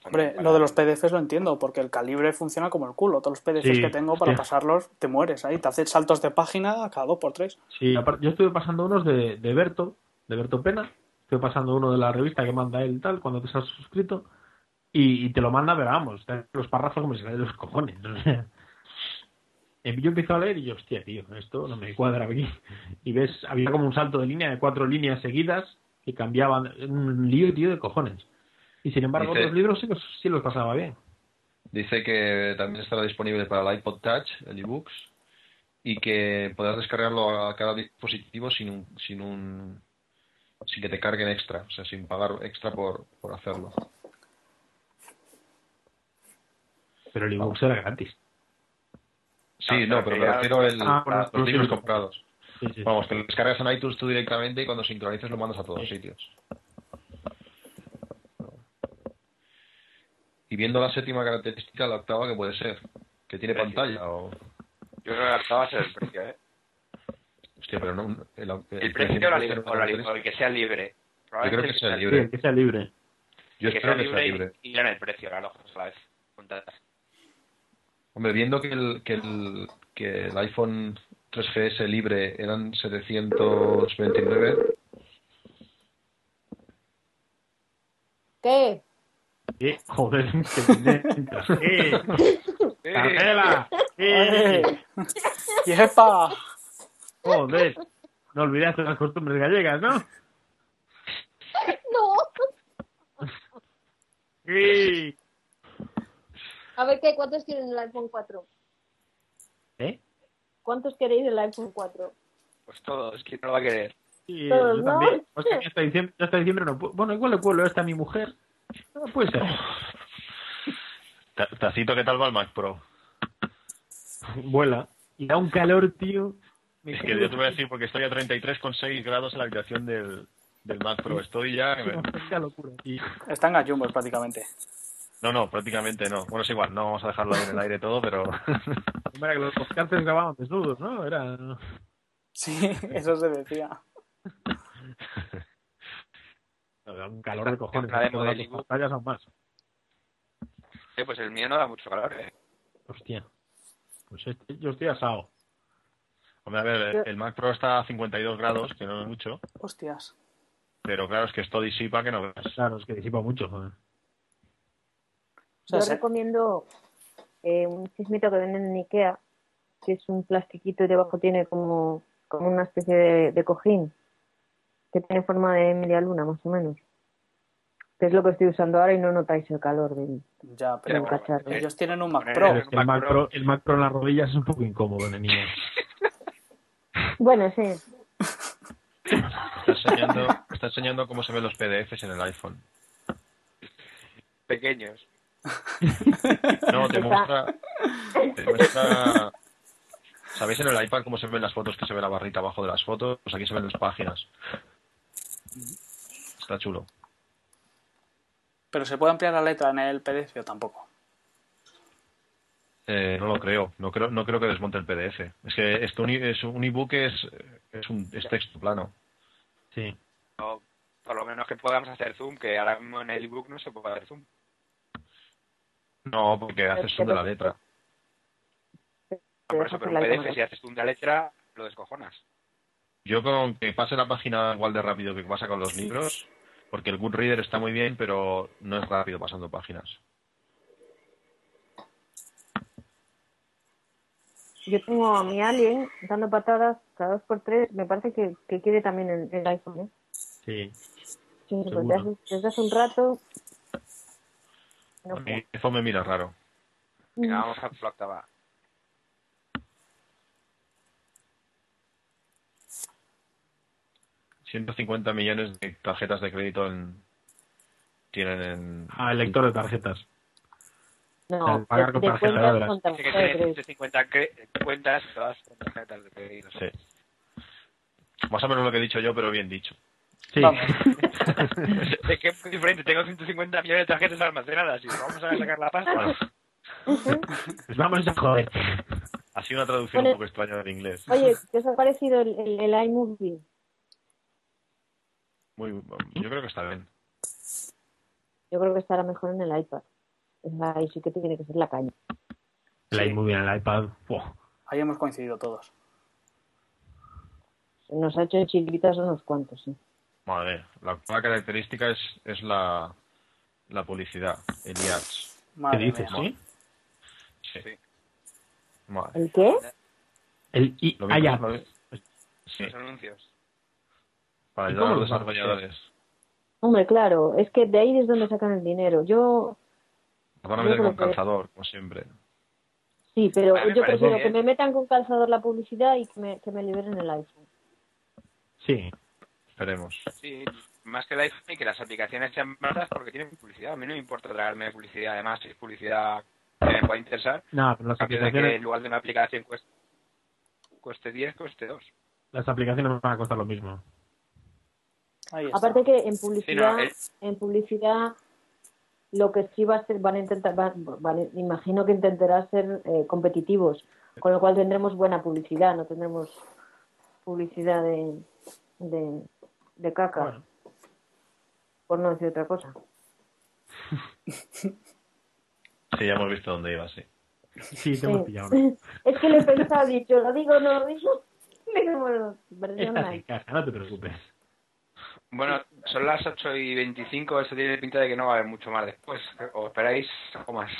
Hombre, lo de los PDFs lo entiendo, porque el calibre funciona como el culo. Todos los PDFs Sí, que tengo para pasarlos, te mueres ahí, te haces saltos de página a cada dos por tres. sí, aparte, yo estuve pasando unos de, de Berto, de Berto Pena. Estuve pasando uno de la revista que manda él tal, cuando te has suscrito. Y, y te lo manda, pero vamos, los párrafos como si salen de los cojones. O sea, Eh, yo empiezo a leer y yo, hostia, tío, esto no me cuadra aquí. Y ves, había como un salto de línea de cuatro líneas seguidas que cambiaban, un lío, tío, de cojones. Y sin embargo, Dice- otros libros sí los, sí los pasaba bien. Dice que también estará disponible para el iPod Touch, el ebooks, y que podrás descargarlo a cada dispositivo sin un, sin un sin que te carguen extra, o sea, sin pagar extra por, por hacerlo. Pero el ebook era gratis. Sí, Ah, no, pero me refiero el, Ah, los libros comprados. Sí, sí. Vamos, que lo descargas en iTunes tú directamente y cuando sincronices lo mandas a todos Sí. sitios. Y viendo la séptima característica, la octava que puede ser, que tiene Precio. pantalla o... Yo creo que la octava va a ser el precio, ¿eh? Hostia, pero no... El, El precio o, la libre- o, la libre- o el que sea libre. Yo creo que sea libre. el que sea libre. Yo que espero sea que sea libre y, y el precio, a la vez. Juntadas. Hombre, viendo que el, que el, que el iPhone 3GS libre eran 729, ¿Qué? <laughs> <laughs> Eh, joder, que intenta. ¡Eh! Eh, ¡Carmela! ¡Eh! ¡Eh! ¡Yepa! Joder. No olvidaste las costumbres gallegas, ¿no? No. ¡Sí! A ver, ¿qué? ¿cuántos quieren el iPhone 4? ¿Eh? ¿Cuántos queréis el iPhone 4? Pues todos, ¿quién no lo va a querer? Sí, Todos, yo ¿no? también. <laughs> O sea, que hasta diciembre, hasta diciembre no puedo. Bueno, igual le puedo esta a mi mujer. No puede ser. <laughs> Ta- Tacito, ¿qué tal va el Mac Pro? Vuela. Y da un calor, tío. Me Es que yo te voy a decir, porque estoy a 33,6 grados en la habitación del, del Mac Pro. Estoy ya... Qué locura. Y Están gallumbos prácticamente. No, no, prácticamente no. Bueno, es igual, no vamos a dejarlo en el aire todo, pero... <laughs> Era que los podcasts grababan desnudos, ¿no? Era. Sí, eso se decía. <laughs> Da un calor de cojones. Una demo ebook. pantallas aún más. Eh, pues el mío no da mucho calor, ¿eh? Hostia. Pues este- yo estoy asado. Hombre, a ver, el Mac Pro está a 52 grados, que no es mucho, Hostias. pero claro, es que esto disipa que no veas. Claro, es que disipa mucho, joder. O sea, Yo se- recomiendo eh, un chismito que venden en Ikea, que es un plastiquito y debajo tiene como, como una especie de, de cojín, que tiene forma de media luna, más o menos. Que es lo que estoy usando ahora y no notáis el calor del, ya, del pero bueno, cacharro. ellos tienen un Mac Poner Pro. el- Pero es que el Mac, Pro, el Mac Pro en las rodillas es un poco incómodo, niño. <laughs> Bueno, sí. Está enseñando, está enseñando cómo se ven los PDFs en el iPhone. Pequeños. <laughs> No, te muestra... Te muestra... ¿Sabéis en el iPad cómo se ven las fotos que se ve la barrita abajo de las fotos? Pues aquí se ven las páginas. Está chulo. Pero se puede ampliar la letra en el PDF o tampoco. Eh, no lo creo. No creo, no creo que desmonte el PDF. Es que esto un, es un ebook es, es un es texto plano. Sí. O por lo menos que podamos hacer zoom, que ahora mismo en el ebook no se puede hacer zoom. No, porque haces zoom de la letra. Por eso, pero un PDF, si haces zoom de la letra, lo descojonas. Yo con que pase la página igual de rápido que pasa con los libros, porque el Goodreader está muy bien, pero no es rápido pasando páginas. Yo tengo a mi alien dando patadas cada dos por tres. Me parece que, que quiere también el, el iPhone, ¿eh? Sí. Sí, Seguro. desde, hace, desde hace un rato. No A mí eso me mira raro. Venga, vamos a la octava. $150 millones de tarjetas de crédito en- tienen en... Ah, el lector de tarjetas. No, Al pagar de- con de tarjeta, cuentas ya verás. con tarjeta de tiene crédito. 150 cre- cuentas todas con tarjetas de crédito. Sí. Más o menos lo que he dicho yo, pero bien dicho. Sí. Vamos. <laughs> Es que es diferente, tengo 150 millones de tarjetas almacenadas y vamos a sacar la pasta. Pues vamos a joder. ha sido una traducción Bueno. un poco extraña del inglés. Oye, ¿qué os ha parecido el, el, el iMovie? Muy, yo creo que está bien. Yo creo que estará mejor en el iPad. Es la- Ahí sí que tiene que ser la caña. El iMovie en el iPad. ¡buah! Ahí hemos coincidido todos. Nos ha hecho en chiquitas unos cuantos, sí. Madre, la octava característica es, es la, la publicidad, el IADS. ¿Qué dices, sí? Sí. Sí. Madre. ¿El qué? El I Lo ah. Sí, Los anuncios. para ¿Y ayudar a cómo los desarrolladores. Hombre, claro, es que de ahí es donde sacan el dinero. Yo, Nos van a meter con que- calzador, como siempre. sí, pero yo prefiero bien. que me metan con calzador la publicidad y que me, que me liberen el iPhone. Sí. Esperemos. Sí, más que el iPhone y que las aplicaciones sean baratas porque tienen publicidad. A mí no me importa tragarme publicidad, además, si es publicidad que me puede interesar. No, pero las A cambio de que aplicaciones, en lugar de una aplicación cueste, cueste 10, cueste 2. las aplicaciones van a costar lo mismo. Aparte que en publicidad, Sí, no, el- en publicidad lo que sí va a ser, van a intentar, van- van- imagino que intentará ser eh, competitivos, con lo cual tendremos buena publicidad, no tendremos publicidad de, de, de caca, Bueno. por no decir otra cosa. <laughs> Sí, ya hemos visto dónde iba, sí. Sí, te hemos Sí. pillado. ¿no? <laughs> Es que le he pensado, dicho, lo digo, no lo digo. <laughs> Bueno, no te preocupes. Bueno, son las 8 y 25, esto tiene pinta de que no va a haber mucho más después. ¿O esperáis algo más?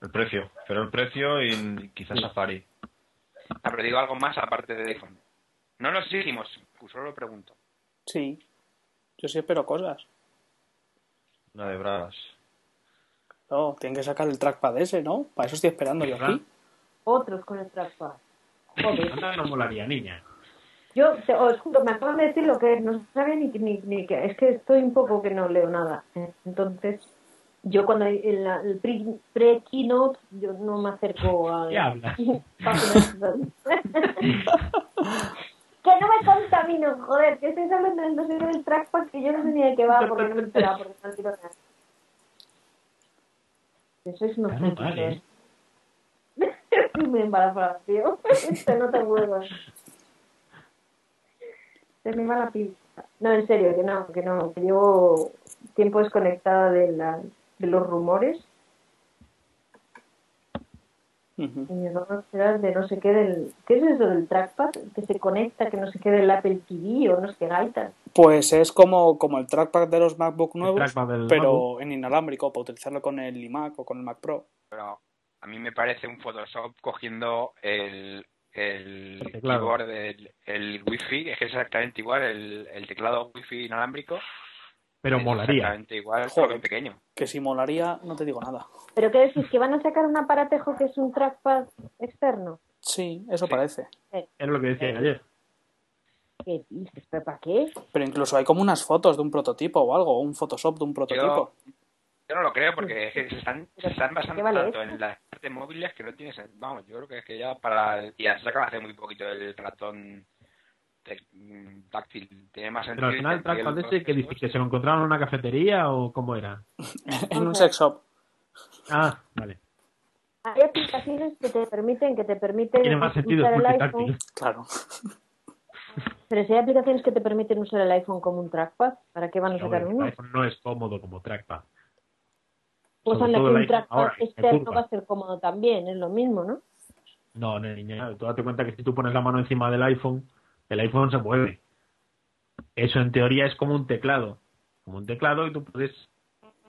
El precio. Pero el precio y quizás Safari. Ah, pero digo algo más aparte de iPhone. No nos exigimos, solo lo pregunto. Sí. Yo sí espero cosas. Una de bragas. No, tienen que sacar el trackpad ese, ¿no? Para eso estoy esperando yo aquí. Otros con el trackpad. Joder. Anda, no molaría, niña. Yo te, os juro, me acaban de decir lo que no sabía ni, ni, ni que. Es que estoy un poco que no leo nada. Entonces, yo cuando en la, el pre- pre-keynote, yo no me acerco a. ¿Qué hablas? <laughs> <laughs> que no me contamino, joder, que estáis hablando del no qué del trackpad que yo no sé ni de qué va porque no me enteraba porque no quiero nada. Eso es unos no vale. <laughs> Estoy muy embarazada, tío. <laughs> Se nota huevos. Se me va la pista. No, en serio, que no, que no. Que llevo tiempo desconectada de, la, de los rumores A de no sé qué del... ¿Qué es eso del trackpad? Que se conecta, que no sé qué del Apple TV o no sé qué gaitas. Pues es como, como el trackpad de los MacBook nuevos, pero MacBook. en inalámbrico, para utilizarlo con el iMac o con el Mac Pro. Pero a mí me parece un Photoshop cogiendo el, el, El teclado. keyboard del el Wi-Fi, es que es exactamente igual, el, el teclado Wi-Fi inalámbrico. Pero es molaría. Exactamente igual, Joder. pequeño. Que si molaría, no te digo nada. ¿Pero qué decís? ¿Que van a sacar un aparatejo que es un trackpad externo? Sí, eso Sí. parece. Es lo que decía ayer. ¿Qué dices? ¿Pero para qué? Pero incluso hay como unas fotos de un prototipo o algo, o un Photoshop de un prototipo. Yo no lo creo porque se <laughs> están, se están basando ¿Qué vale tanto eso? en las partes móviles que no tienes. Vamos, yo creo que es que ya para. Ya se acaba hace muy poquito el ratón táctil. Tiene más Pero sentido. al final el trackpad ese que dice que se lo encontraron en una cafetería o cómo era. <laughs> en un sex shop. Ah, vale. Hay aplicaciones que te permiten, que te permiten Tiene más sentido usar el iPhone. Claro. pero si hay aplicaciones que te permiten usar el iPhone como un trackpad, ¿para qué van a Pero sacar uno? el iPhone no es cómodo como trackpad. Pues sobre anda que un trackpad ahora, externo curva. va a ser cómodo también, es lo mismo, ¿no? No, no, niña. Tú date cuenta que si tú pones la mano encima del iPhone, el iPhone se mueve. Eso en teoría es como un teclado. Como un teclado y tú puedes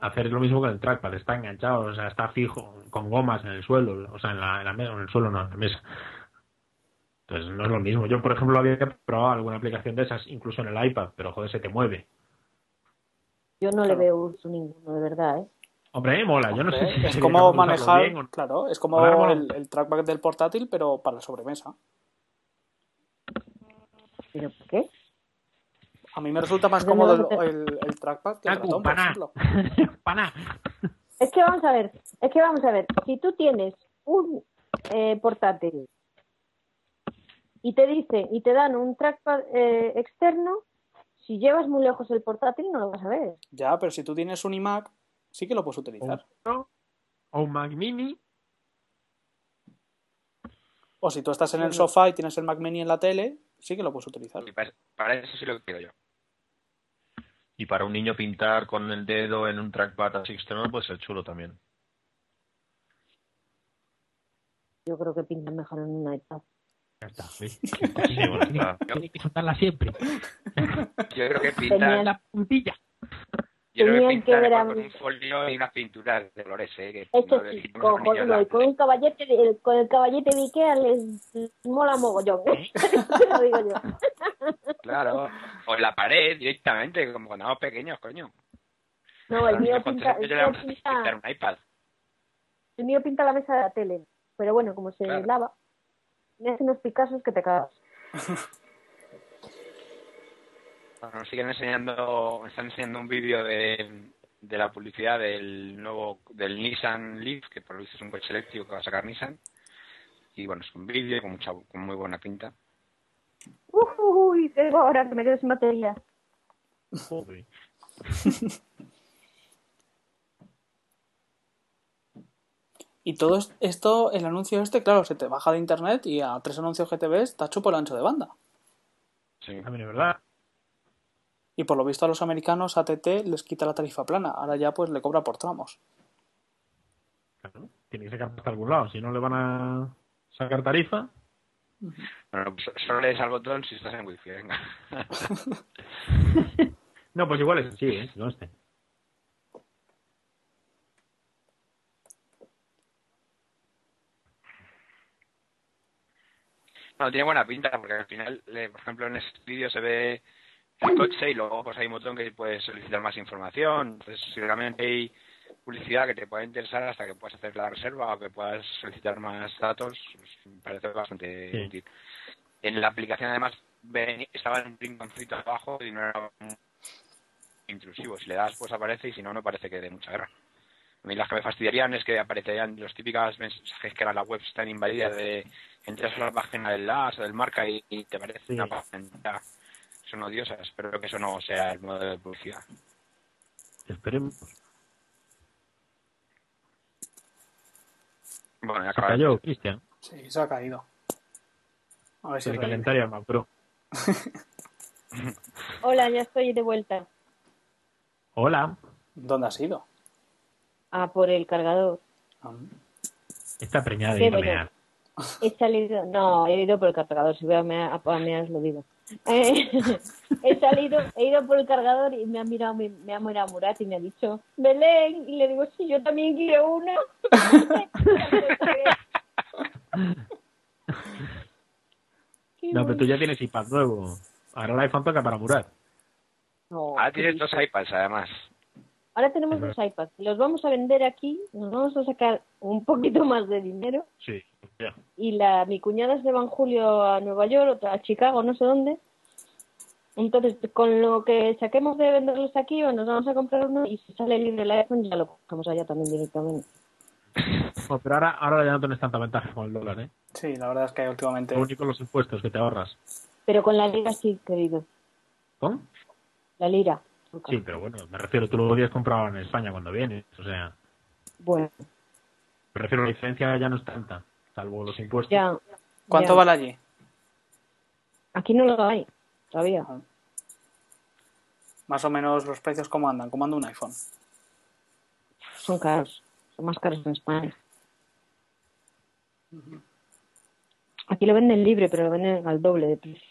hacer lo mismo con el trackpad. Está enganchado, o sea, está fijo, con gomas en el suelo. O sea, en la, en la mesa, en el suelo no, en la mesa. Entonces no es lo mismo. Yo, por ejemplo, había probado alguna aplicación de esas, incluso en el iPad, pero joder, se te mueve. Yo no le veo uso ninguno, de verdad, ¿eh? Hombre, mola. Yo no sé si es como manejar, bien o claro, es como el, el trackpad del portátil, pero para la sobremesa. ¿Pero por qué? A mí me resulta más cómodo el, sé. el- el trackpad que el ratón, por ejemplo. <laughs> Es que vamos a ver, es que vamos a ver, si tú tienes un eh, portátil y te dicen y te dan un trackpad eh, externo, si llevas muy lejos el portátil no lo vas a ver. Ya, pero si tú tienes un iMac, sí que lo puedes utilizar. O un Mac Mini. O si tú estás en el sofá y tienes el Mac Mini en la tele, sí que lo puedes utilizar. Y para, para eso sí lo quiero yo. Y para un niño pintar con el dedo en un trackpad así externo puede ser chulo también. Yo creo que pinta mejor en un iPad. Ya está. Sí, bueno, está. Tiene que soltarla siempre. Yo creo que pintar. La puntilla. Yo que tenían que pintar a con un folio y unas pinturas de colores, ¿eh? Esto no sí, a con, niños con- un caballete, el- con el caballete de Ikea les, les mola mogollón. ¿eh? <laughs> Lo digo yo. <laughs> Claro. O en la pared directamente, como cuando éramos pequeños, coño. No, el mío pinta, el mío a pinta, un iPad. el mío pinta la mesa de la tele. Pero bueno, como se Claro. lava, me hace unos picazos que te cagas. <laughs> Bueno, nos siguen enseñando, están enseñando un vídeo de, de la publicidad del nuevo, del Nissan Leaf, que por lo visto es un coche eléctrico que va a sacar Nissan. Y bueno, es un vídeo con mucha, con muy buena pinta. Uy, tengo ahora que me quedo sin batería. Joder. <laughs> Y todo es- esto, el anuncio este, claro, se te baja de internet y a tres anuncios que te ves, está hecho por el ancho de banda. Sí. También es verdad. Y por lo visto a los americanos ATT les quita la tarifa plana. Ahora ya pues le cobra por tramos. Claro. Tiene que sacar hasta algún lado. Si no le van a sacar tarifa, Bueno, pues solo le des al botón si estás en wifi, venga. <laughs> <laughs> No, pues igual es así, ¿eh? No este. No, tiene buena pinta porque al final, eh, por ejemplo, en este vídeo se ve el coche y luego pues hay un botón que puedes solicitar más información. Entonces, si realmente hay publicidad que te pueda interesar hasta que puedas hacer la reserva o que puedas solicitar más datos, pues, me parece bastante Sí. útil. En la aplicación además estaba en un rinconcito abajo y no era intrusivo. Si le das pues aparece y si no, no parece que dé mucha guerra. A mí las que me fastidiarían es que aparecerían los típicos mensajes que ahora la web está invadida de entras a la página del LAS o del marca y, y te aparece Sí. una página. Son odiosas. Espero que eso no sea el modelo de publicidad. Esperemos. Bueno, ya Se cayó, Cristian. Sí, se ha caído. A ver si Se calentaría más, bro. <laughs> Hola, ya estoy de vuelta. Hola. ¿Dónde has ido? Ah, por el cargador. Ah, Está preñada de ir a bueno. mear. He salido, no, he ido por el cargador. Si voy a mear, a mear, lo digo. Eh, <laughs> he salido, he ido por el cargador y me ha mirado, me, me ha mirado Murat y me ha dicho, Belén, y le digo, sí, yo también quiero una. <laughs> <laughs> Qué No, pero tú ya tienes iPad nuevo. Ahora el iPhone toca para murar. No, Ahora qué tienes dos iPads además. Ahora tenemos dos iPads. Los vamos a vender aquí, nos vamos a sacar un poquito más de dinero. Sí, y la mi cuñada se va en julio a Nueva York, otra a Chicago, no sé dónde. Entonces, con lo que saquemos de venderlos aquí, o nos vamos a comprar uno y si sale libre el iPhone, ya lo cogemos allá también directamente. Pero ahora, ahora ya no tienes tanta ventaja con el dólar, ¿eh? Sí, la verdad es que últimamente. Lo único los impuestos que te ahorras. Pero con la lira sí, querido. ¿Con? La lira. Sí, pero bueno, me refiero, tú lo podías comprar en España cuando vienes. O sea, Bueno, me refiero, la diferencia ya no es tanta, salvo los impuestos. ya. ¿Cuánto ya. vale allí? Aquí no lo hay, todavía. Más o menos los precios, ¿cómo andan? ¿Cómo anda un iPhone? Son caros. Son más caros en España. Aquí lo venden libre, pero lo venden al doble de precio.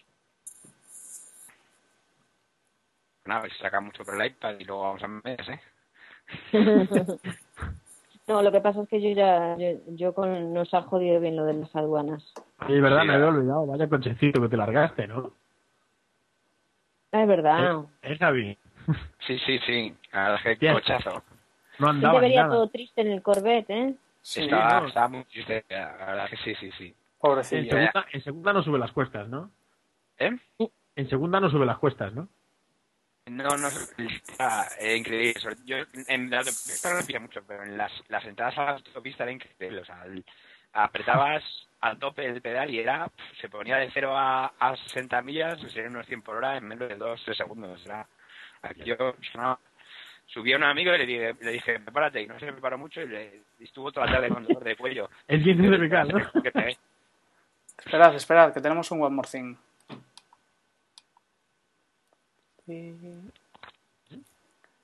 Nada, se saca mucho por el iPad y luego vamos a mes, ¿eh? <laughs> No, lo que pasa es que yo ya, yo, yo con, nos ha jodido bien lo de las aduanas. Sí, es verdad, Sí, me había olvidado. Vaya cochecito que te largaste, ¿no? Ah, es verdad. ¿Eh, Javi? <laughs> Sí, sí, sí. A que Bien. cochazo. No Yo andaba ni debería nada. todo triste en el Corvette, ¿eh? Sí, estaba, no. estaba muy triste. La verdad que sí, sí, sí. En pobrecillo. segunda, en segunda no sube las cuestas, ¿no? ¿Eh? En segunda no sube las cuestas, ¿no? No, no, está eh, increíble. Sobre- Yo en la autopista no lo pilla mucho, pero en las, las entradas a la autopista era increíble. O sea, el- apretabas al tope el pedal y era se ponía de 0 a, a 60 millas, serían unos 100 por hora en menos de 2 3 segundos. Era, aquí yo no, subí a un amigo y le dije, le dije, prepárate, y no se me preparó mucho y, le, y estuvo toda la tarde con dolor de cuello. <laughs> El 15 de Becal, <laughs> ¿no? Esperad, esperad, que tenemos un One More Thing.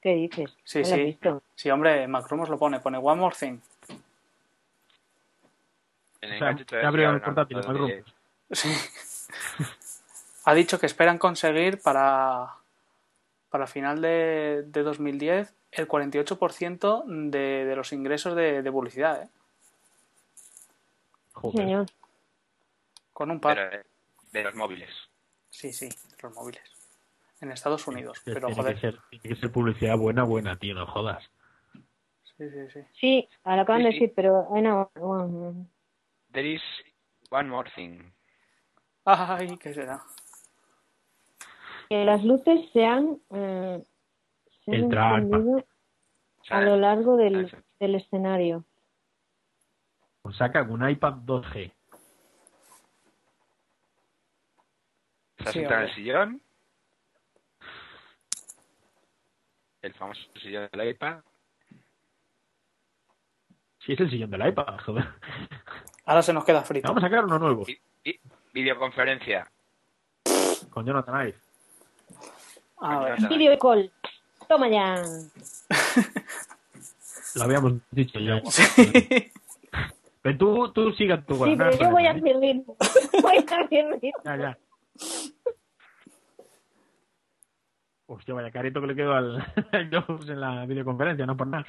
¿Qué dices? Sí, ¿No lo has sí. visto? Sí, hombre, Macrumos lo pone, pone One More Thing. En O el sea, portátil, de-. Sí. ha dicho que esperan conseguir para, para final de, de 2010 el 48% de, de los ingresos de, de publicidad, ¿eh? Joder. Con un par. pero, eh, de los móviles. Sí, sí, de los móviles. En Estados Unidos. Que Pero tiene, joder. que ser, tiene que ser publicidad buena, buena, tío, no jodas. Sí, sí, sí. Sí, lo acaban Sí, de sí. decir, pero no, bueno, There is one more thing. Ay, ¿qué será? que las luces se han, eh, se han encendido a lo largo del, del escenario. Pues saca un iPad 2G. Se ha Sí, sentado en el sillón. El famoso sillón del iPad. Si es el sillón del iPad, joder. Ahora se nos queda frito. Vamos a sacar uno nuevo. Vi- vi- videoconferencia. Con Jonathan Ive. A ver. Video call. Toma ya. Lo habíamos dicho ya. <laughs> Sí. Pero tú, tú siga tu Sí, pero yo voy a ¿eh? mi ritmo. <laughs> Voy a mi ritmo. Ya, ya. Pues, Hostia, vaya carito que le quedó al, <laughs> al Jobs en la videoconferencia, no por nada.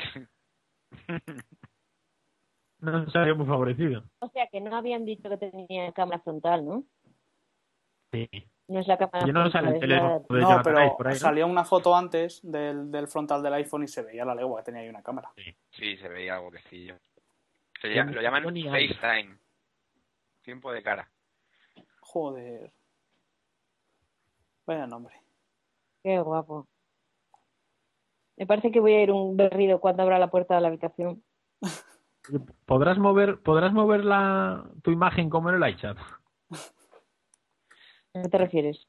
No había muy favorecido. O sea que no habían dicho que tenía cámara frontal, ¿no? Sí. No es la cámara Yo no frontal. sale el la- de No, pero por ahí, ¿no? salía una foto antes del, del frontal del iPhone y se veía la legua que tenía ahí una cámara. Sí, se veía algo quesillo. Se llama- lo llaman. FaceTime. Tiempo de cara. Joder. Vaya nombre. Qué guapo. Me parece que voy a ir un berrido cuando abra la puerta de la habitación. ¿Podrás mover, podrás mover la, tu imagen como en el iChat? ¿A qué te refieres?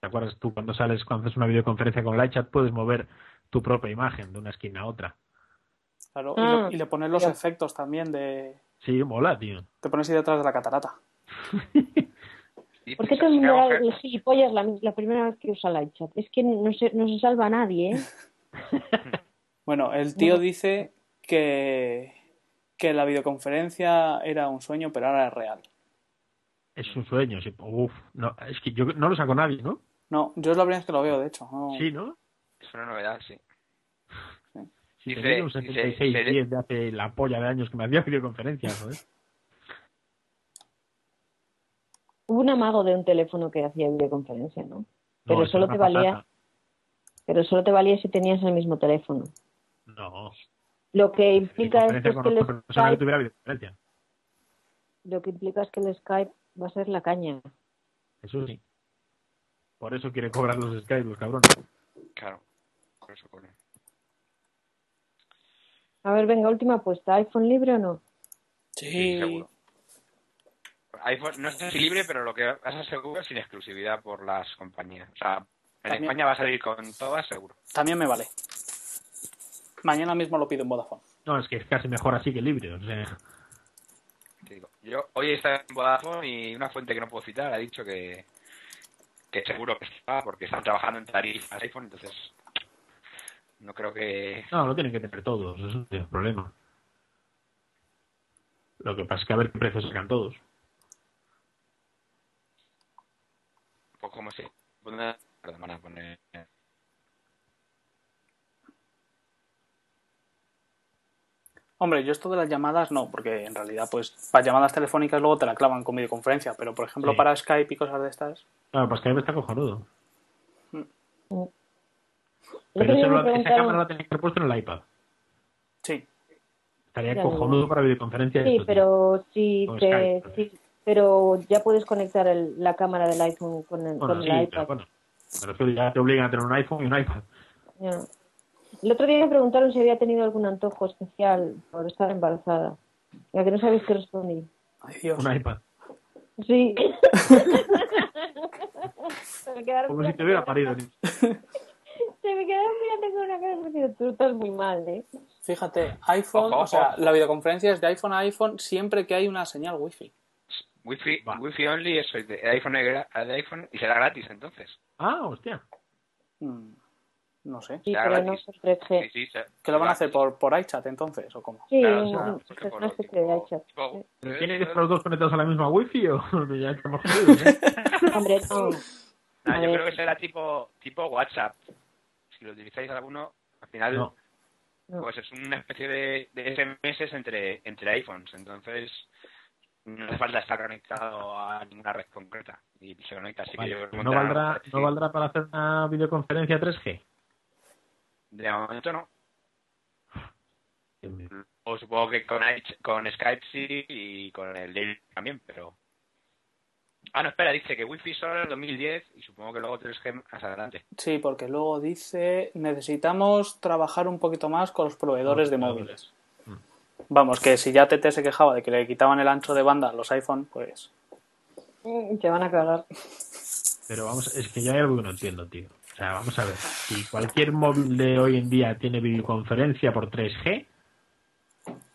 ¿Te acuerdas tú cuando sales, cuando haces una videoconferencia con el iChat, puedes mover tu propia imagen de una esquina a otra? Claro, y, Ah, le, y le pones los efectos también de... Sí, mola, tío. Te pones ahí detrás de la catarata. <laughs> ¿Por qué se- todo el mundo el gilipollas la, la primera vez que usa el iChat? Es que no se, no se salva a nadie, ¿eh? <laughs> Bueno, el tío Bueno. dice que, que la videoconferencia era un sueño, pero ahora es real. Es un sueño. Sí. Uf, no, es que yo no lo saco nadie, ¿no? No, yo es la primera vez que lo veo, de hecho. no. Sí, ¿no? Es una novedad, sí. Si Dice- tenía un dice- 76 dice- 10 de hace la polla de años que me hacía videoconferencias, joder. Hubo un amago de un teléfono que hacía videoconferencia, ¿no? Pero No, solo te valía- patata. Pero solo te valía si tenías el mismo teléfono. No. Lo que implica es que el que Skype, tuviera videoconferencia. lo que implica es que el Skype va a ser la caña. Eso sí. Por eso quiere cobrar los Skype, los cabrones. Claro. Por eso, por- A ver, venga, última apuesta. ¿iPhone libre o no? Sí, seguro. iPhone no sé si libre, pero lo que vas a seguro es sin exclusividad por las compañías. O sea, en También- España va a salir con todas, seguro. También me vale. Mañana mismo lo pido en Vodafone. No, es que es casi mejor así que libre. O sea, Te digo. Yo hoy está en Vodafone y una fuente que no puedo citar ha dicho que, que seguro que está porque están trabajando en tarifas iPhone, entonces no creo que... no, lo tienen que tener todos. Eso no es el problema. Lo que pasa es que a ver qué precios sacan todos. Como si... Perdón, van a poner... Hombre, yo esto de las llamadas no, porque en realidad, pues, para llamadas telefónicas luego te la clavan con videoconferencia, pero por ejemplo Sí. para Skype y cosas de estas. Claro, pues que a mí me está cojonudo. El Pero lo- esa cámara la tenía que haber puesto en el iPad. Sí. Estaría cojonudo para videoconferencia. Sí, esto, pero si te, Skype. Pero ya puedes conectar el- la cámara del iPhone con el, Bueno, con sí, el pero iPad. bueno. Me refiero, ya te obligan a tener un iPhone y un iPad. Ya. El otro día me preguntaron si había tenido algún antojo especial por estar embarazada. Ya que no sabéis qué respondí. Ay, Dios. Un iPad. Sí. <laughs> Se me quedaron Como si te mirando hubiera con parido. Se me quedaron mirando con una cara diciendo, tú estás muy mal, ¿eh? Fíjate, iPhone, Ojo, o sea, la videoconferencia es de iPhone a iPhone siempre que hay una señal Wi-Fi. Wi-Fi. Wi-Fi only, eso es de iPhone, de iPhone y será gratis entonces. Ah, hostia. Mm, no sé. Sí, Ya, pero no gratis. con 3G. Sí, sí, se- ¿Qué lo van a hacer por, por iChat entonces o cómo? Sí, Claro, un- o sea, un- porque es por de tipo- iChat. tipo- ¿Pero ¿Tienen que estar los dos conectados a la misma wifi o <laughs> ya estamos jodidos? ¿eh? <laughs> Hombre, no. No, A yo ver. creo que será tipo, tipo WhatsApp. Si lo utilizáis alguno, al final No. No. pues es una especie de, de SMS entre, entre iPhones. Entonces no hace falta estar conectado a ninguna red concreta. Y se conecta así Vale, que yo ¿No, valdrá, ¿No valdrá para hacer una videoconferencia 3G? De momento no. O supongo que con, con Skype sí y con el Daily también, pero... Ah, no, espera, dice que Wi-Fi solo en el 2010 y supongo que luego 3G más adelante. Sí, porque luego dice necesitamos trabajar un poquito más con los proveedores de móviles. Vamos, que si ya TT se quejaba de que le quitaban el ancho de banda a los iPhone, pues Mm, Te van a cagar. Pero vamos, es que ya hay algo que no entiendo, tío. O sea, vamos a ver. Si cualquier móvil de hoy en día tiene videoconferencia por 3G,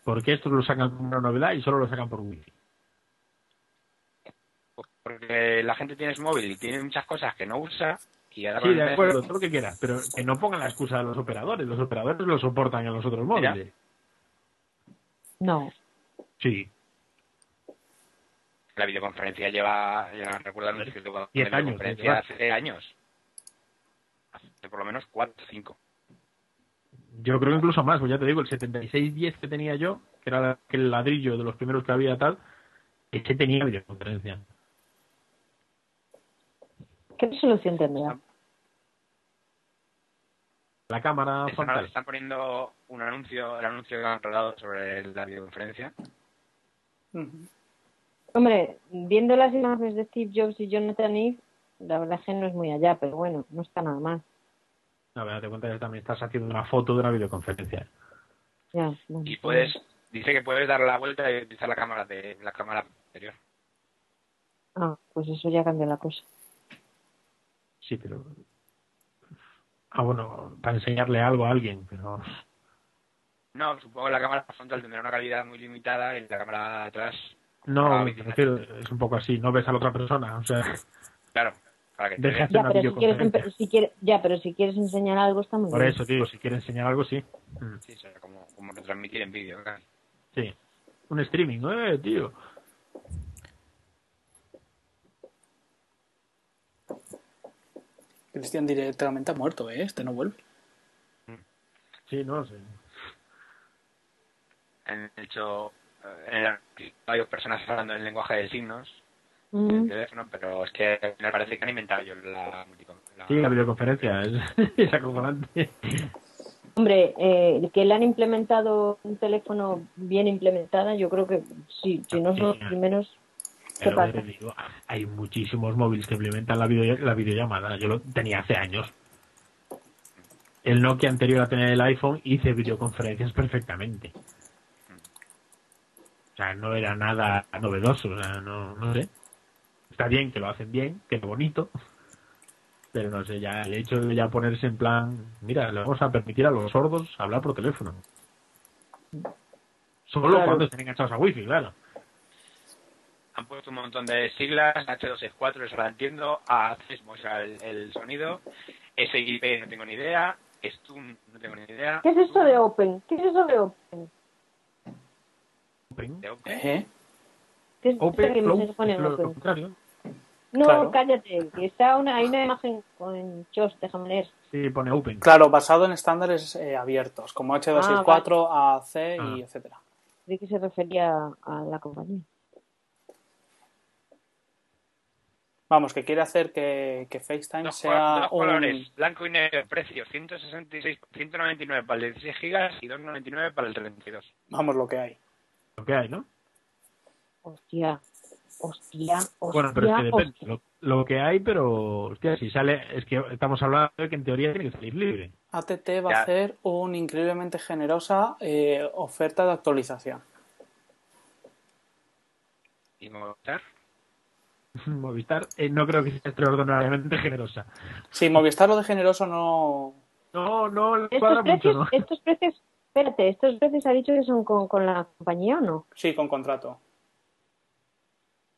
¿por qué estos lo sacan como una novedad y solo lo sacan por Wi-Fi? Porque la gente tiene su móvil y tiene muchas cosas que no usa y ahora Sí, de acuerdo, todo lo que quieras, pero que no pongan la excusa de los operadores. Los operadores lo soportan en los otros Mira. No. Sí, La videoconferencia lleva, ya recuerdo de Diez años, videoconferencia ¿verdad? hace años. Hace de por lo menos 4 o 5. Yo creo que incluso más, pues ya te digo, el 7610 que tenía yo, que era el ladrillo de los primeros que había tal, este tenía videoconferencia. ¿Qué resolución tendrá? La cámara Están, frontal. están poniendo un anuncio, el anuncio que han rodado sobre la videoconferencia. Hombre, viendo las imágenes de Steve Jobs y Jonathan Ive, la verdad es que no es muy allá, pero bueno, no está nada mal. No, pero date cuenta que también estás haciendo una foto de una videoconferencia. Ya, bueno, Y puedes, dice que puedes dar la vuelta y utilizar la cámara de la cámara anterior. Ah, pues eso ya cambia la cosa. Sí, pero. Ah, bueno, para enseñarle algo a alguien, pero. No, supongo que la cámara frontal tendrá una calidad muy limitada y la cámara de atrás, No, es un poco así, no ves a la otra persona, o sea, claro, para que te Ya, una pero si quieres, si quieres, ya, pero si quieres enseñar algo está muy Por bien. eso, digo, si quiere enseñar algo, sí. Mm, Sí, será como, como retransmitir en vídeo. casi. Sí. Un streaming, eh, tío. Cristian directamente ha muerto, ¿eh? Este no vuelve. Sí, no sé. Han hecho, eh, en el, hay varias personas hablando en lenguaje de signos en Mm. el teléfono, pero es que me parece que han inventado yo la la- Sí, la videoconferencia es, <laughs> es acojonante. Hombre, eh, que le han implementado un teléfono bien implementada, yo creo que sí, si no son los primeros, ¿qué Pero pasa? te digo, hay muchísimos móviles que implementan la, video, la videollamada. Yo lo tenía hace años. El Nokia anterior a tener el iPhone hice videoconferencias perfectamente. O sea, no era nada novedoso. O sea, no, no sé. Está bien que lo hacen bien, que es bonito. Pero no sé, ya el hecho de ya ponerse en plan, mira, le vamos a permitir a los sordos hablar por teléfono. Solo Claro. cuando estén enganchados a wifi, claro. Han puesto un montón de siglas, H264, eso la entiendo, A3 muestra el, el sonido, SIP no tengo ni idea, Stun no tengo ni idea. ¿Qué es eso de Open? ¿Qué es eso de Open? Open. de Open. ¿Eh? ¿Qué es Open, que flow, se lo, Open? contrario. No, Claro. cállate, que está una, hay una imagen con Chos, déjame leer. Sí, pone Open. Claro, basado en estándares eh, abiertos, como H264, AC y Ah. etcétera. ¿De qué se refería a la compañía? Vamos, que quiere hacer que, que FaceTime Dos, sea dos un... colores, blanco y negro, precio 166, 199 para el 16 gigas y 299 para el 32. Vamos, lo que hay. Lo que hay, ¿no? Hostia, hostia, hostia, Bueno, pero es que depende. Lo, lo que hay, pero, hostia, si sale, es que estamos hablando de que en teoría tiene que salir libre. ATT va Ya. a hacer una increíblemente generosa eh, oferta de actualización. ¿Y Movistar? <laughs> Movistar, eh, no creo que sea extraordinariamente generosa. Sí, Movistar lo de generoso no... No, no, le Estos cuadra mucho, precios, ¿no? <laughs> estos precios, espérate, estos precios ha dicho que son con, con la compañía o no? Sí, con contrato.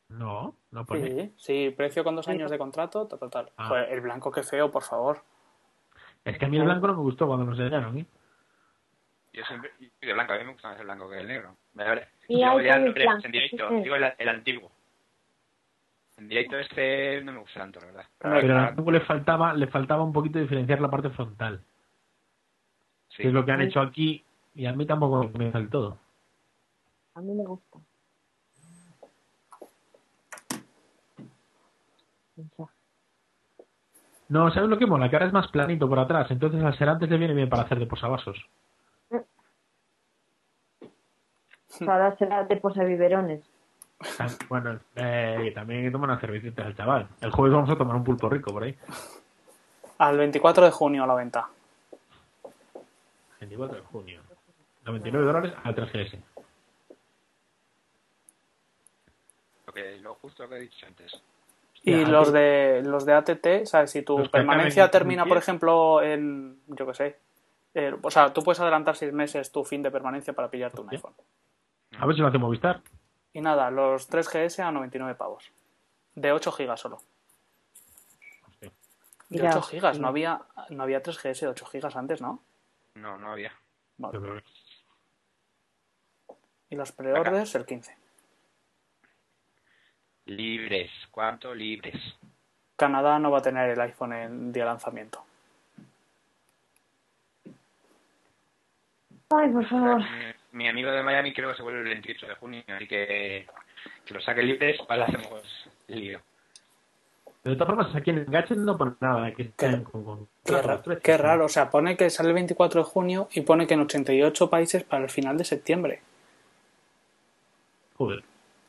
No, no pone. Sí, sí, precio con dos años de contrato, total, total. Ah. Joder, el blanco qué feo, por favor. Es que a mí el blanco no me gustó cuando nos enseñaron, ¿eh? Yo siempre yo soy de blanco, a mí me gusta más el blanco que el negro. Me da- Y Digo hay ya también no creo, blanco, en directo, sí, sí. digo el, el antiguo. En directo este no me gusta tanto, la verdad. Pero al blanco le faltaba, le faltaba un poquito diferenciar la parte frontal. sí. Que es lo que han hecho aquí y a mí tampoco me convence del todo. A mí me gusta. No, ¿sabes lo que mola? Que ahora es más planito por atrás, entonces al ser antes le viene bien para hacer de posavasos. Ahora será de posabiberones. Ah, Bueno, eh, también hay que tomar una cervecita al chaval. El jueves vamos a tomar un pulpo rico por ahí. Al 24 de junio a la venta. 24 de junio. 99 dólares al 3GS. Lo, que, lo justo que he dicho antes. Y Ya, los de los de ATT, ¿sabes? Si tu Los permanencia termina, por 2010. ejemplo, en, yo qué sé, eh, o sea, tú puedes adelantar seis meses tu fin de permanencia para pillarte un iPhone. A ver si lo hace Movistar. Y nada, los 3GS a 99 pavos. De 8 gigas solo. Sí. De 8 gigas, no había, no había 3GS de 8 gigas antes, ¿no? No, no había. Vale. Y los preorders el 15. Libres, ¿cuánto libres? Canadá no va a tener el iPhone en día de lanzamiento. Ay, por favor. Mi, mi amigo de Miami creo que se vuelve el 28 de junio, así que que lo saque libres, para hacemos lío. De todas formas, aquí en el gadget no pone nada que Qué- con, con- Qué, con ra- los precios, qué raro, o sea, pone que sale el 24 de junio y pone que en 88 países para el final de septiembre. Joder.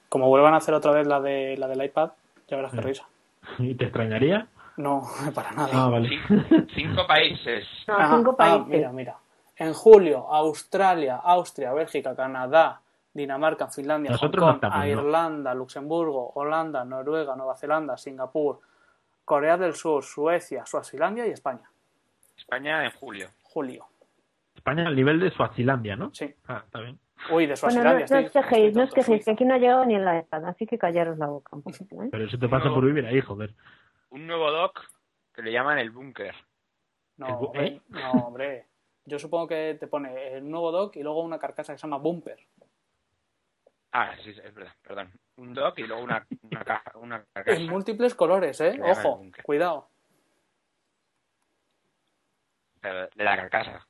Como vuelvan a hacer otra vez la de la del iPad, ya verás qué Sí. risa. <laughs> ¿Y te extrañaría? No, <laughs> para nada. Ah, vale. Cin- Cinco países. No, Ajá, cinco ah, países. mira, mira. En julio, Australia, Austria, Bélgica, Canadá, Dinamarca, Finlandia, Hong no Kong, ¿no? Irlanda, Luxemburgo, Holanda, Noruega, Nueva Zelanda, Singapur, Corea del Sur, Suecia, Suazilandia y España. España en julio. Julio. España al nivel de Suazilandia, ¿no? Sí. Ah, está bien. Uy, de Bueno, no, Suazilandia. no estoy- os quejéis, estoy no os quejéis, que aquí no ha llegado ni el iPad, así que callaros la boca un <laughs> poquito, ¿eh? Pero eso te pasa No. por vivir ahí, joder. Un nuevo doc que le llaman el búnker. No, ¿El bu- hombre, eh? no, hombre. <laughs> Yo supongo que te pone el nuevo dock y luego una carcasa que se llama Bumper. Ah, sí, es verdad, perdón. Un doc y luego una, una <laughs> caja, una carcasa. En múltiples colores, ¿eh? Ojo, cuidado. Pero De la carcasa.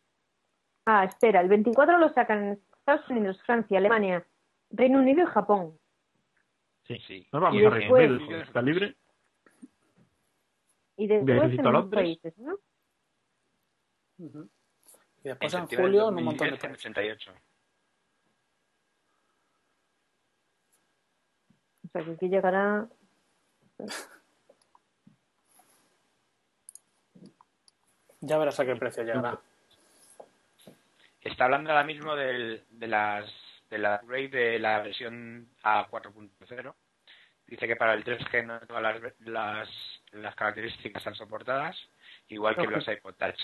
Ah, espera, el 24 lo sacan en Estados Unidos, Francia, Alemania, Reino Unido y Japón. Sí. Sí. Nos vamos Y a después- Reino Unido, está libre. Y después Viajecito en otros países, ¿no? Ujú. Y después en julio del en un montón de 2010 en países. 88. O sea, que aquí llegará... Ya verás a qué precio llegará. Está hablando ahora mismo del, de las de la upgrade de la versión a 4.0. Dice que para el 3G no todas las, las, las características están soportadas, igual que los iPod Touch.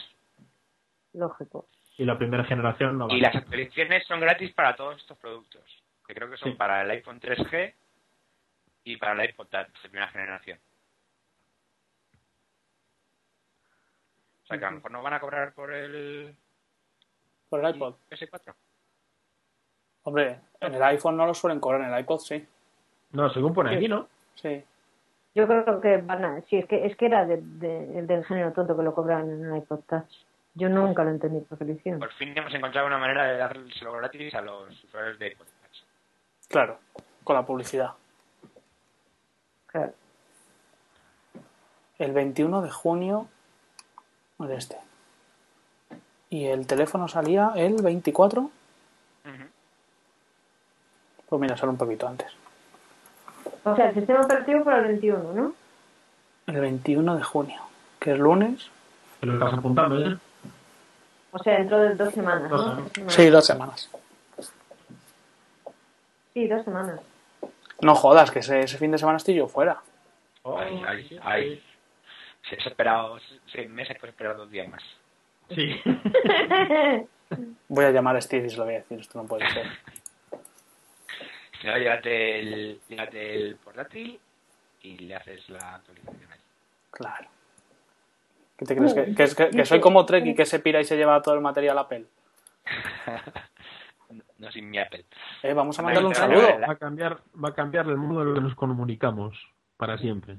Lógico. Y la primera generación no va. Y las actualizaciones son gratis para todos estos productos, que creo que son Sí. para el iPhone 3G y para el iPod Touch de primera generación. O sea que a lo mejor no van a cobrar por el Por el iPod. S4. Hombre, en el iPhone no lo suelen cobrar, en el iPod sí. No, según pone aquí, ¿no? Sí. Yo creo que van a... Sí, es que, es que era de, de- el del género tonto que lo cobraban en el iPod Touch. Yo nunca lo entendí por hicieron. Por fin hemos encontrado una manera de dárselo gratis a los usuarios de Touch. Claro, con la publicidad. Claro. El 21 de junio de este. Y el teléfono salía el 24. Ujú. Pues mira, sale un poquito antes. O sea, el sistema operativo para el 21, ¿no? El 21 de junio, que es lunes. Te lo estás apuntando ya. O sea, dentro de dos semanas, ¿no? Dos semanas. Sí, dos semanas. Sí, dos semanas. No jodas, que ese, ese fin de semana estoy yo fuera. Ay, ay, ay. Si has esperado seis meses, pues esperar dos días más. Sí. Voy a llamar a Steve y se lo voy a decir, esto no puede ser. No, llévate el, llévate el portátil y le haces la actualización ahí. Claro. ¿Qué te crees? ¿Que, que, es- que- que soy como Trek y que se pira y se lleva todo el material Apple? <laughs> no, no sin mi Apple. Eh, vamos a mandarle un saludo. Va a cambiar, va a cambiar el modo en el que nos comunicamos para siempre.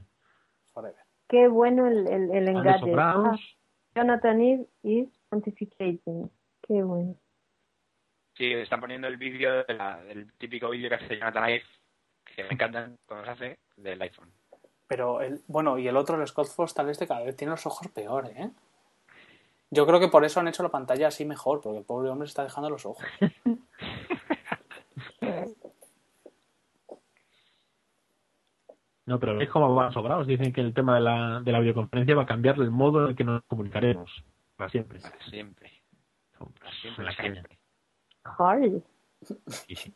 Forever. Qué bueno el, el, el engaño. sobrados. Jonathan Eve is pontificating. Qué bueno. Sí, están poniendo el vídeo de del típico vídeo que hace Jonathan Ive, que me encantan cuando se hace, del iPhone. Pero, el, bueno, y el otro, el Scott Forstall, este cada vez tiene los ojos peor, ¿eh? Yo creo que por eso han hecho la pantalla así mejor, porque el pobre hombre se está dejando los ojos. <laughs> No, pero veis cómo van sobrados. Dicen que el tema de la, de la videoconferencia va a cambiar el modo en el que nos comunicaremos. Para siempre. Para siempre. Para siempre, la caña. siempre. Harry. Sí, sí.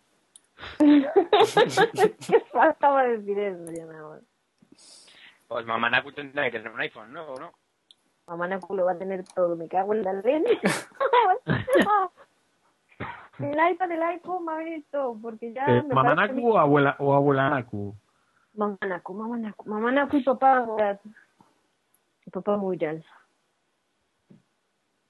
<laughs> ¿Qué faltaba decir eso ya nada más? Pues mamá Naku tendrá que tener un iPhone nuevo, ¿no? Mamá Naku lo va a tener todo. Me cago en la leche. <laughs> el iPad, el iPhone, va a venir todo. Porque ya. Eh, me ¿Mamá Naku o abuela, o abuela Naku? Mamá Naku, mamá Naku. Mamá Naku y papá Murat. Y papá Murat.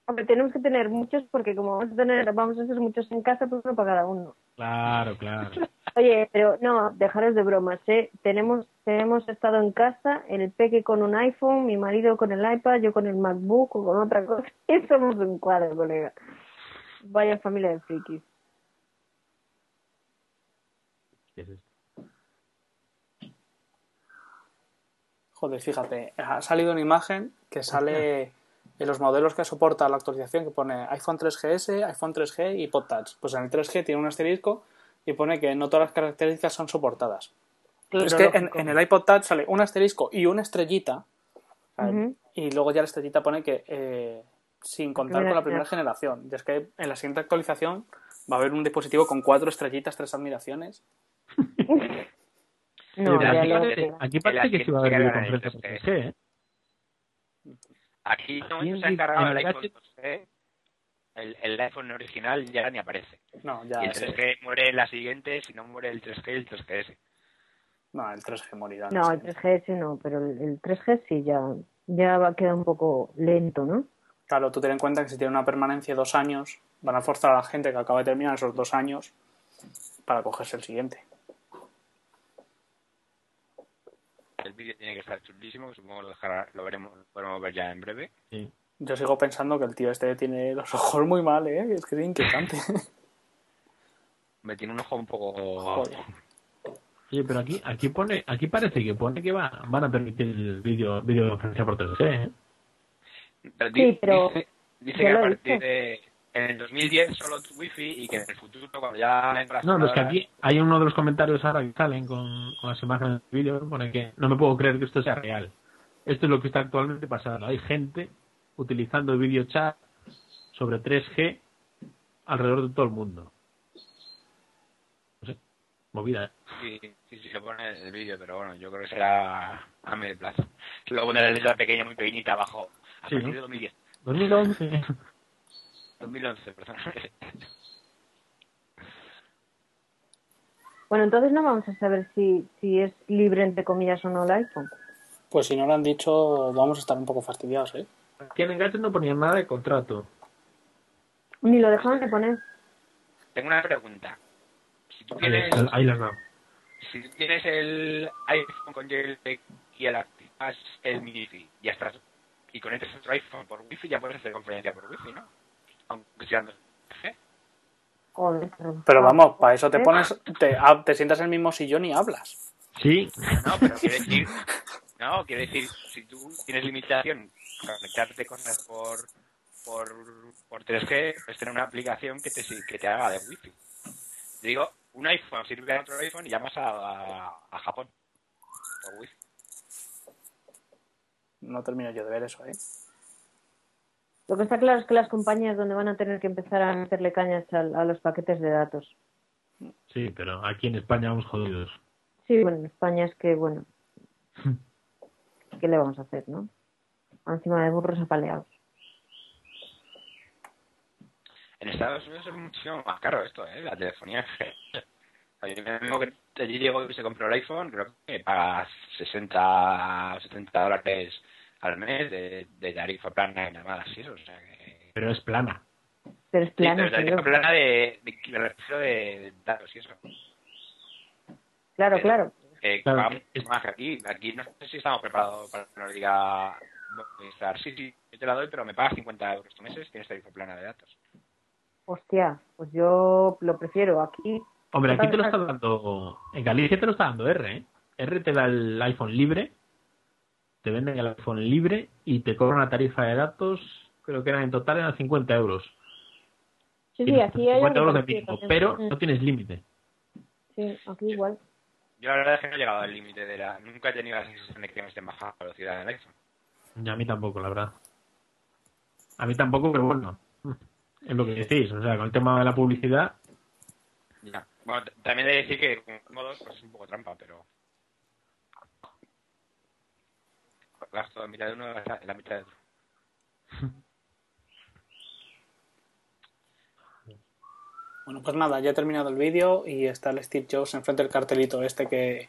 Hombre, tenemos que tener muchos porque como vamos a tener, vamos a hacer muchos en casa, pues uno para cada uno. Claro, claro. <laughs> Oye, pero no, dejaros de bromas, ¿eh? Tenemos, tenemos estado en casa, el peque con un iPhone, mi marido con el iPad, yo con el MacBook o con otra cosa, <laughs> y somos un cuadro, colega. Vaya familia de frikis. ¿Qué es esto? Joder, fíjate, ha salido una imagen que sale en los modelos que soporta la actualización que pone iPhone 3GS, iPhone 3G y PodTouch. Pues en el 3G tiene un asterisco y pone que no todas las características son soportadas. Es que en, el iPod Touch sale un asterisco y una estrellita y luego ya la estrellita pone que eh, sin contar Primera con la primera generación. Y es que en la siguiente actualización va a haber un dispositivo con cuatro estrellitas, tres admiraciones. <laughs> No, ya aquí parece, aquí parece que sí va a haber videoconferencia por 3G, ¿eh? Aquí no se ha encargado en el iPhone gadget- 2G. El, el iPhone original ya ni aparece. No, ya y el ese- 3G muere en la siguiente, si no muere el 3G, el 3GS. No, el 3G morirá. No, el 3GS no, pero el, el 3G sí ya, ya va a quedar un poco lento, ¿no? Claro, tú ten en cuenta que si tiene una permanencia de dos años, van a forzar a la gente que acaba de terminar esos dos años para cogerse el siguiente. El vídeo tiene que estar chulísimo, que supongo que lo, dejará- lo veremos, lo podremos ver ya en breve. Sí. Yo sigo pensando que el tío este tiene los <laughs> ojos muy mal, ¿eh? Es que es inquietante. <laughs> Me tiene un ojo un poco... Joder. Oye, pero aquí, aquí pone, aquí parece que pone que va, van a permitir el vídeo, videoconferencia por 3G, ¿eh? Pero Sí, pero dice, que a partir de... En el 2010 solo tu wifi y que en el futuro, cuando ya entras... No, no, es que aquí hay uno de los comentarios ahora que salen con, con las imágenes del vídeo, pone que no me puedo creer que esto sea real. Esto es lo que está actualmente pasando. Hay gente utilizando video chat sobre 3G alrededor de todo el mundo. No sé, movida, ¿eh? Sí, sí, sí, se pone el vídeo, pero bueno, yo creo que será a medio plazo. Luego poner la letra pequeña, muy pequeñita abajo. A Sí, partir ¿no? de 2010. 2011. 2011, perdón. Bueno, entonces no vamos a saber si, si es libre, entre comillas, o no el iPhone. Pues si no lo han dicho, vamos a estar un poco fastidiados, ¿eh? Aquí en gadget no ponían nada de contrato. Ni lo dejaron de poner. Tengo una pregunta. Si tú tienes, ahí las dado. si tú tienes el iPhone con jailbreak y el activas el MIFI, ya estás. Y conectas otro iPhone por Wi-Fi, ya puedes hacer conferencia por Wi-Fi, ¿no? Aunque. Pero vamos, para eso te pones, te, ah, te sientas en el mismo sillón y hablas. Sí, No, pero quiero decir, no, quiero decir, si tú tienes limitación conectarte cosas por por, por 3G, pues tener una aplicación que te que te haga de wifi. Te digo, un iPhone sirve a otro iPhone y llamas a, a, a Japón por wifi. No termino yo de ver eso, ¿eh? Lo que está claro es que las compañías donde van a tener que empezar a meterle cañas al- a, los paquetes de datos. sí, pero aquí en España vamos jodidos. Sí, bueno, en España es que, bueno, ¿qué le vamos a hacer, no? Encima de burros apaleados. En Estados Unidos es muchísimo más caro esto, ¿eh? La telefonía es que... O yo que allí llegó y se compró el iPhone, creo que paga 60 70 dólares al mes de, de tarifa plana y nada más así, o sea que... Pero es plana. Pero es Sí, plano, pero tarifa plana de, de, de datos y eso. Claro, claro. Eh, Claro, vamos, es- más que aquí. Aquí no sé si estamos preparados para que nos diga sí, sí, yo te la doy, pero me pagas 50 euros estos meses, tienes tarifa plana de datos. Hostia, pues yo lo prefiero aquí. Hombre, aquí te lo está dando. En Galicia te lo está dando R, ¿eh? R te da el iPhone libre, te venden el iPhone libre y te cobran una tarifa de datos, creo que eran en total eran 50 euros. Sí, sí, Tienes aquí hay 50 algo euros de mínimo, también. pero no tienes límite. Sí, aquí igual. Yo la verdad es que no he llegado al límite de la... Nunca he tenido la sensación de que me esté en baja velocidad en el iPhone. Y a mí tampoco, la verdad. A mí tampoco, pero bueno, es lo que decís. O sea, con el tema de la publicidad, Ya. Bueno, también he de decir que con modos pues es un poco trampa, pero... Gasto la mitad de uno la la mitad de otro. <laughs> Bueno, pues nada, ya he terminado el vídeo y está el Steve Jobs enfrente del cartelito este que,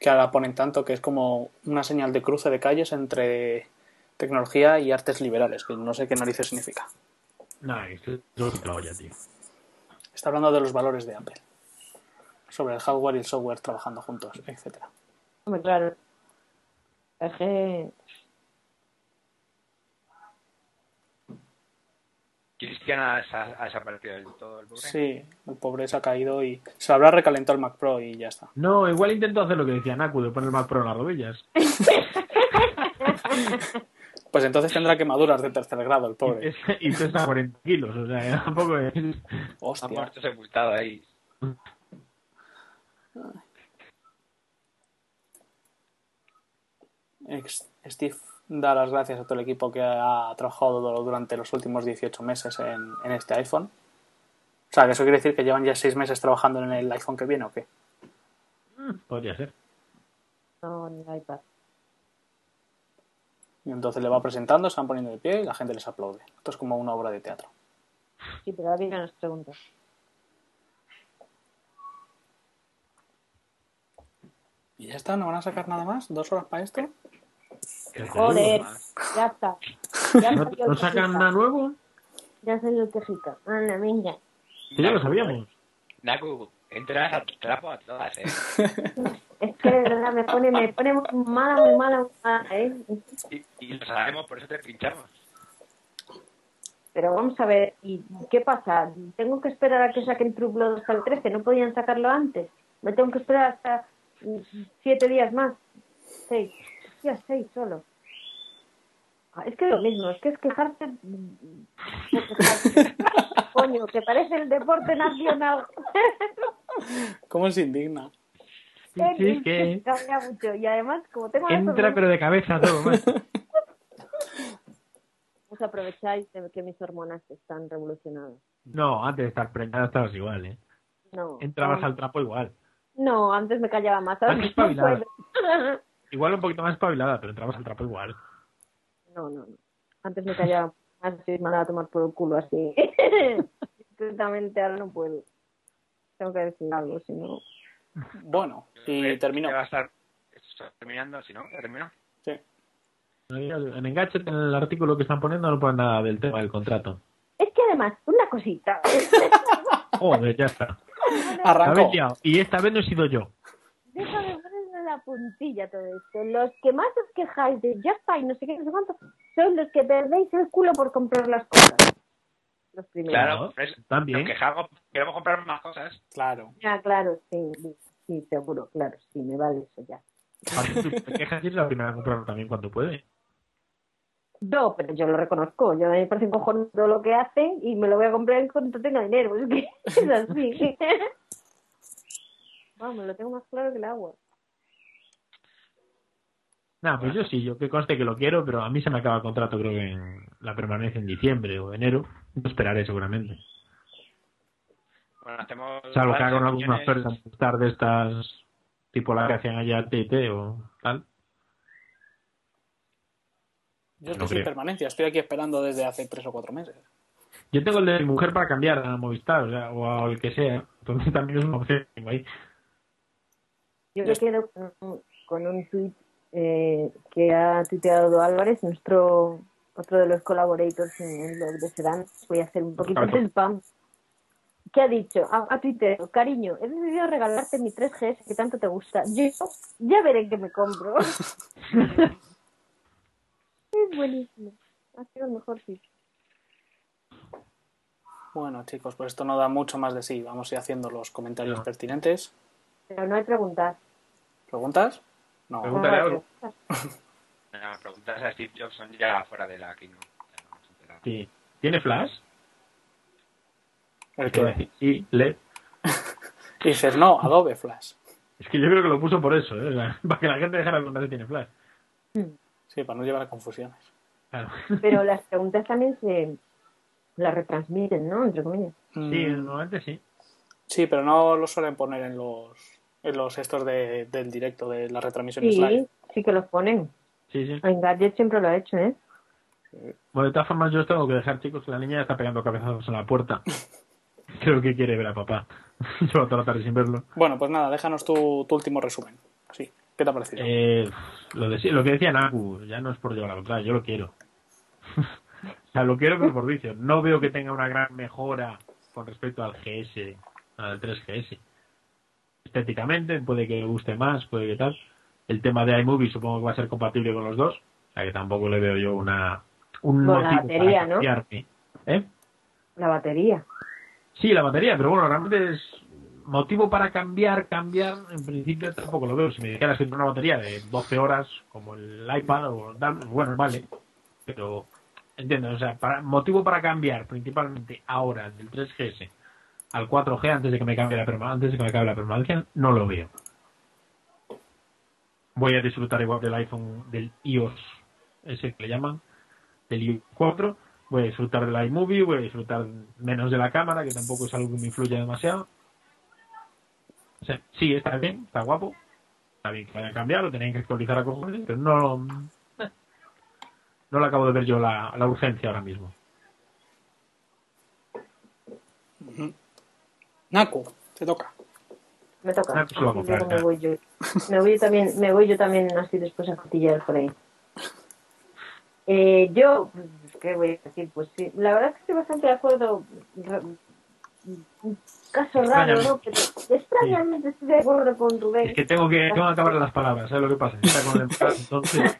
que ahora ponen tanto, que es como una señal de cruce de calles entre tecnología y artes liberales, que no sé qué narices significa. eso es la olla, tío. Está hablando de los valores de Apple, sobre el hardware y el software trabajando juntos, etcétera. Claro. Es que Cristian ha, ha, ha desaparecido del todo el pobre. Sí, el pobre se ha caído y se habrá recalentado el Mac Pro y ya está. No, igual intento hacer lo que decía Naku, de poner el Mac Pro en las rodillas. <laughs> Pues entonces tendrá quemaduras de tercer grado el pobre. y pesa 40 kilos, o sea, <laughs> tampoco es... Ha Hostia. muerto sepultado ahí. Steve da las gracias a todo el equipo que ha trabajado durante los últimos 18 meses en, en este iPhone. O sea, que eso quiere decir que llevan ya 6 meses trabajando en el iPhone que viene o qué. Podría ser. No, ni iPad. Y entonces le va presentando, se van poniendo de pie y la gente les aplaude. Esto es como una obra de teatro. Sí, pero ahora vienen las preguntas. ¿Y ya está? ¿No van a sacar nada más? ¿Dos horas para esto? Joder, ya está. Ya ¿No, sacan nada nuevo? Ya salió el quejica. Anda, venga. Que ya lo sabíamos. Naku, entras a trapo a todas, ¿eh? Es que de verdad me pone, me pone muy mala, muy mala, muy mala, ¿eh? Y, y lo sabemos, por eso te pinchamos. Pero vamos a ver, ¿y qué pasa? ¿Tengo que esperar a que saquen True Blood hasta el 13? ¿No podían sacarlo antes? ¿Me tengo que esperar hasta mm, siete días más? Seis. Ya seis solo. Ah, Es que es lo mismo, es que es quejarse... mm. <laughs> Coño, que parece el deporte nacional. <laughs> ¿Cómo se indigna? Sí, sí, es que Cambia mucho. Y además, como tengo entra pero de cabeza todo. macho. <laughs> Os aprovecháis de que mis hormonas están revolucionadas. No, antes de estar preñada estabas igual, ¿eh? No. Entrabas no, al trapo igual. No, antes me callaba más. Ahora Igual un poquito más espabilada, pero entrabas al trapo igual. No, no, no. Antes me callaba más y me a tomar por el culo así. <laughs> Discretamente, ahora no puedo. Tengo que decir algo, si no. Bueno, y Eh, terminó. Va a estar terminando, si no, ya terminó. Sí. En Engadget, en el artículo que están poniendo, no ponen nada del tema del contrato. Es que además, una cosita. <laughs> Joder, ya está. Arrancó. Y esta vez no he sido yo. La puntilla todo esto. Los que más os quejáis de ya está y no sé qué, no sé cuánto, son los que perdéis el culo por comprar las cosas. Los primeros. Claro, por eso, también. nos quejamos, queremos comprar más cosas. Claro. Ya, claro, sí, sí, seguro, claro, sí, me vale eso ya. Te quejas y la primera a comprarlo también cuando puede. No, pero yo lo reconozco. Yo a mí me parece cojonudo todo lo que hacen y me lo voy a comprar en cuanto tenga dinero. Es que <laughs> es así. <laughs> Vamos, lo tengo más claro que el agua. Nada, pues yo sí, yo que conste que lo quiero, pero a mí se me acaba el contrato, creo que en la permanencia en diciembre o enero. No esperaré seguramente. Bueno, hacemos. Salvo que hagan alguna oferta estar de estas, tipo la que hacían allá al TT o tal. Yo estoy No sin creo. permanencia, estoy aquí esperando desde hace tres o cuatro meses. Yo tengo el de mi mujer para cambiar a Movistar, o sea, o al que sea. Entonces también es una opción que tengo ahí. Yo me quedo con un, con un tuit eh, que ha tuiteado Álvarez, nuestro otro de los colaboradores en el blog de Sedán. Voy a hacer un poquito de spam. ¿Qué ha dicho? A, a Twitter, cariño, he decidido regalarte mi 3GS que tanto te gusta. Yo ya veré qué me compro. <laughs> es buenísimo. Ha sido el mejor sitio. Bueno, chicos, pues esto no da mucho más de sí. Vamos a ir haciendo los comentarios No. pertinentes. Pero no hay preguntas. ¿Preguntas? No. Pregúntale <laughs> No algo. preguntas. No, preguntas a Steve Jobs son ya fuera de la keynote. Enterado. Sí. ¿Tiene flash? El decir, Sí, LED. y <laughs> dices, no, Adobe Flash. Es que yo creo que lo puso por eso, ¿eh? <laughs> Para que la gente dejara de preguntar si tiene flash. Sí, para no llevar a confusiones. Claro. Pero las preguntas también se las retransmiten, ¿no? Entre comillas. Sí, normalmente sí. sí, pero no lo suelen poner en los en los estos de, del directo de las retransmisiones Sí, live. sí que los ponen. Sí, sí. En Gadget siempre lo ha hecho, ¿eh? Bueno, de todas formas, yo os tengo que dejar, chicos, que la niña está pegando cabezazos en la puerta. <laughs> Creo que quiere ver a papá. <laughs> Llevo toda la tarde sin verlo. Bueno, pues nada, déjanos tu, tu último resumen. Sí, ¿qué te ha parecido? Eh, lo, de- lo que decía Naku, ya no es por llevar a la contraria, yo lo quiero. <laughs> o sea, lo quiero, pero por vicio. No veo que tenga una gran mejora con respecto al GS, al 3GS. Estéticamente, puede que le guste más, puede que tal. El tema de iMovie supongo que va a ser compatible con los dos. O sea, que tampoco le veo yo una un la motivo batería, para ¿no? ¿Eh? La batería. Sí, la batería, pero bueno, realmente es motivo para cambiar, cambiar, en principio tampoco lo veo. Si me dijeras que una batería de 12 horas, como el iPad, o tal, bueno, vale. Pero, entiendo, o sea, para, motivo para cambiar principalmente ahora del 3GS al 4G antes de que me cambie la permanencia, antes de que me acabe la permanencia, no lo veo. Voy a disfrutar igual del iPhone, del iOS, ese que le llaman, del iOS 4. Voy a disfrutar del iMovie, voy a disfrutar menos de la cámara, que tampoco es algo que me influya demasiado. O sea, sí, está bien, está guapo. Está bien que vaya a cambiar, lo tenéis que actualizar a cojones, pero no, <laughs> no le acabo de ver yo la, la urgencia ahora mismo. Naku, te toca. Me toca. Va a comprar, me voy yo. Me voy también, me voy yo también así después a cotillar por ahí. Eh, yo, pues, ¿qué voy a decir? Pues sí, la verdad es que estoy bastante de acuerdo. Un caso raro, ¿no? Pero extrañamente estoy de acuerdo con Rubén. Es que tengo que, tengo que acabar las palabras, ¿sabes lo que pasa? Está con el <laughs> entonces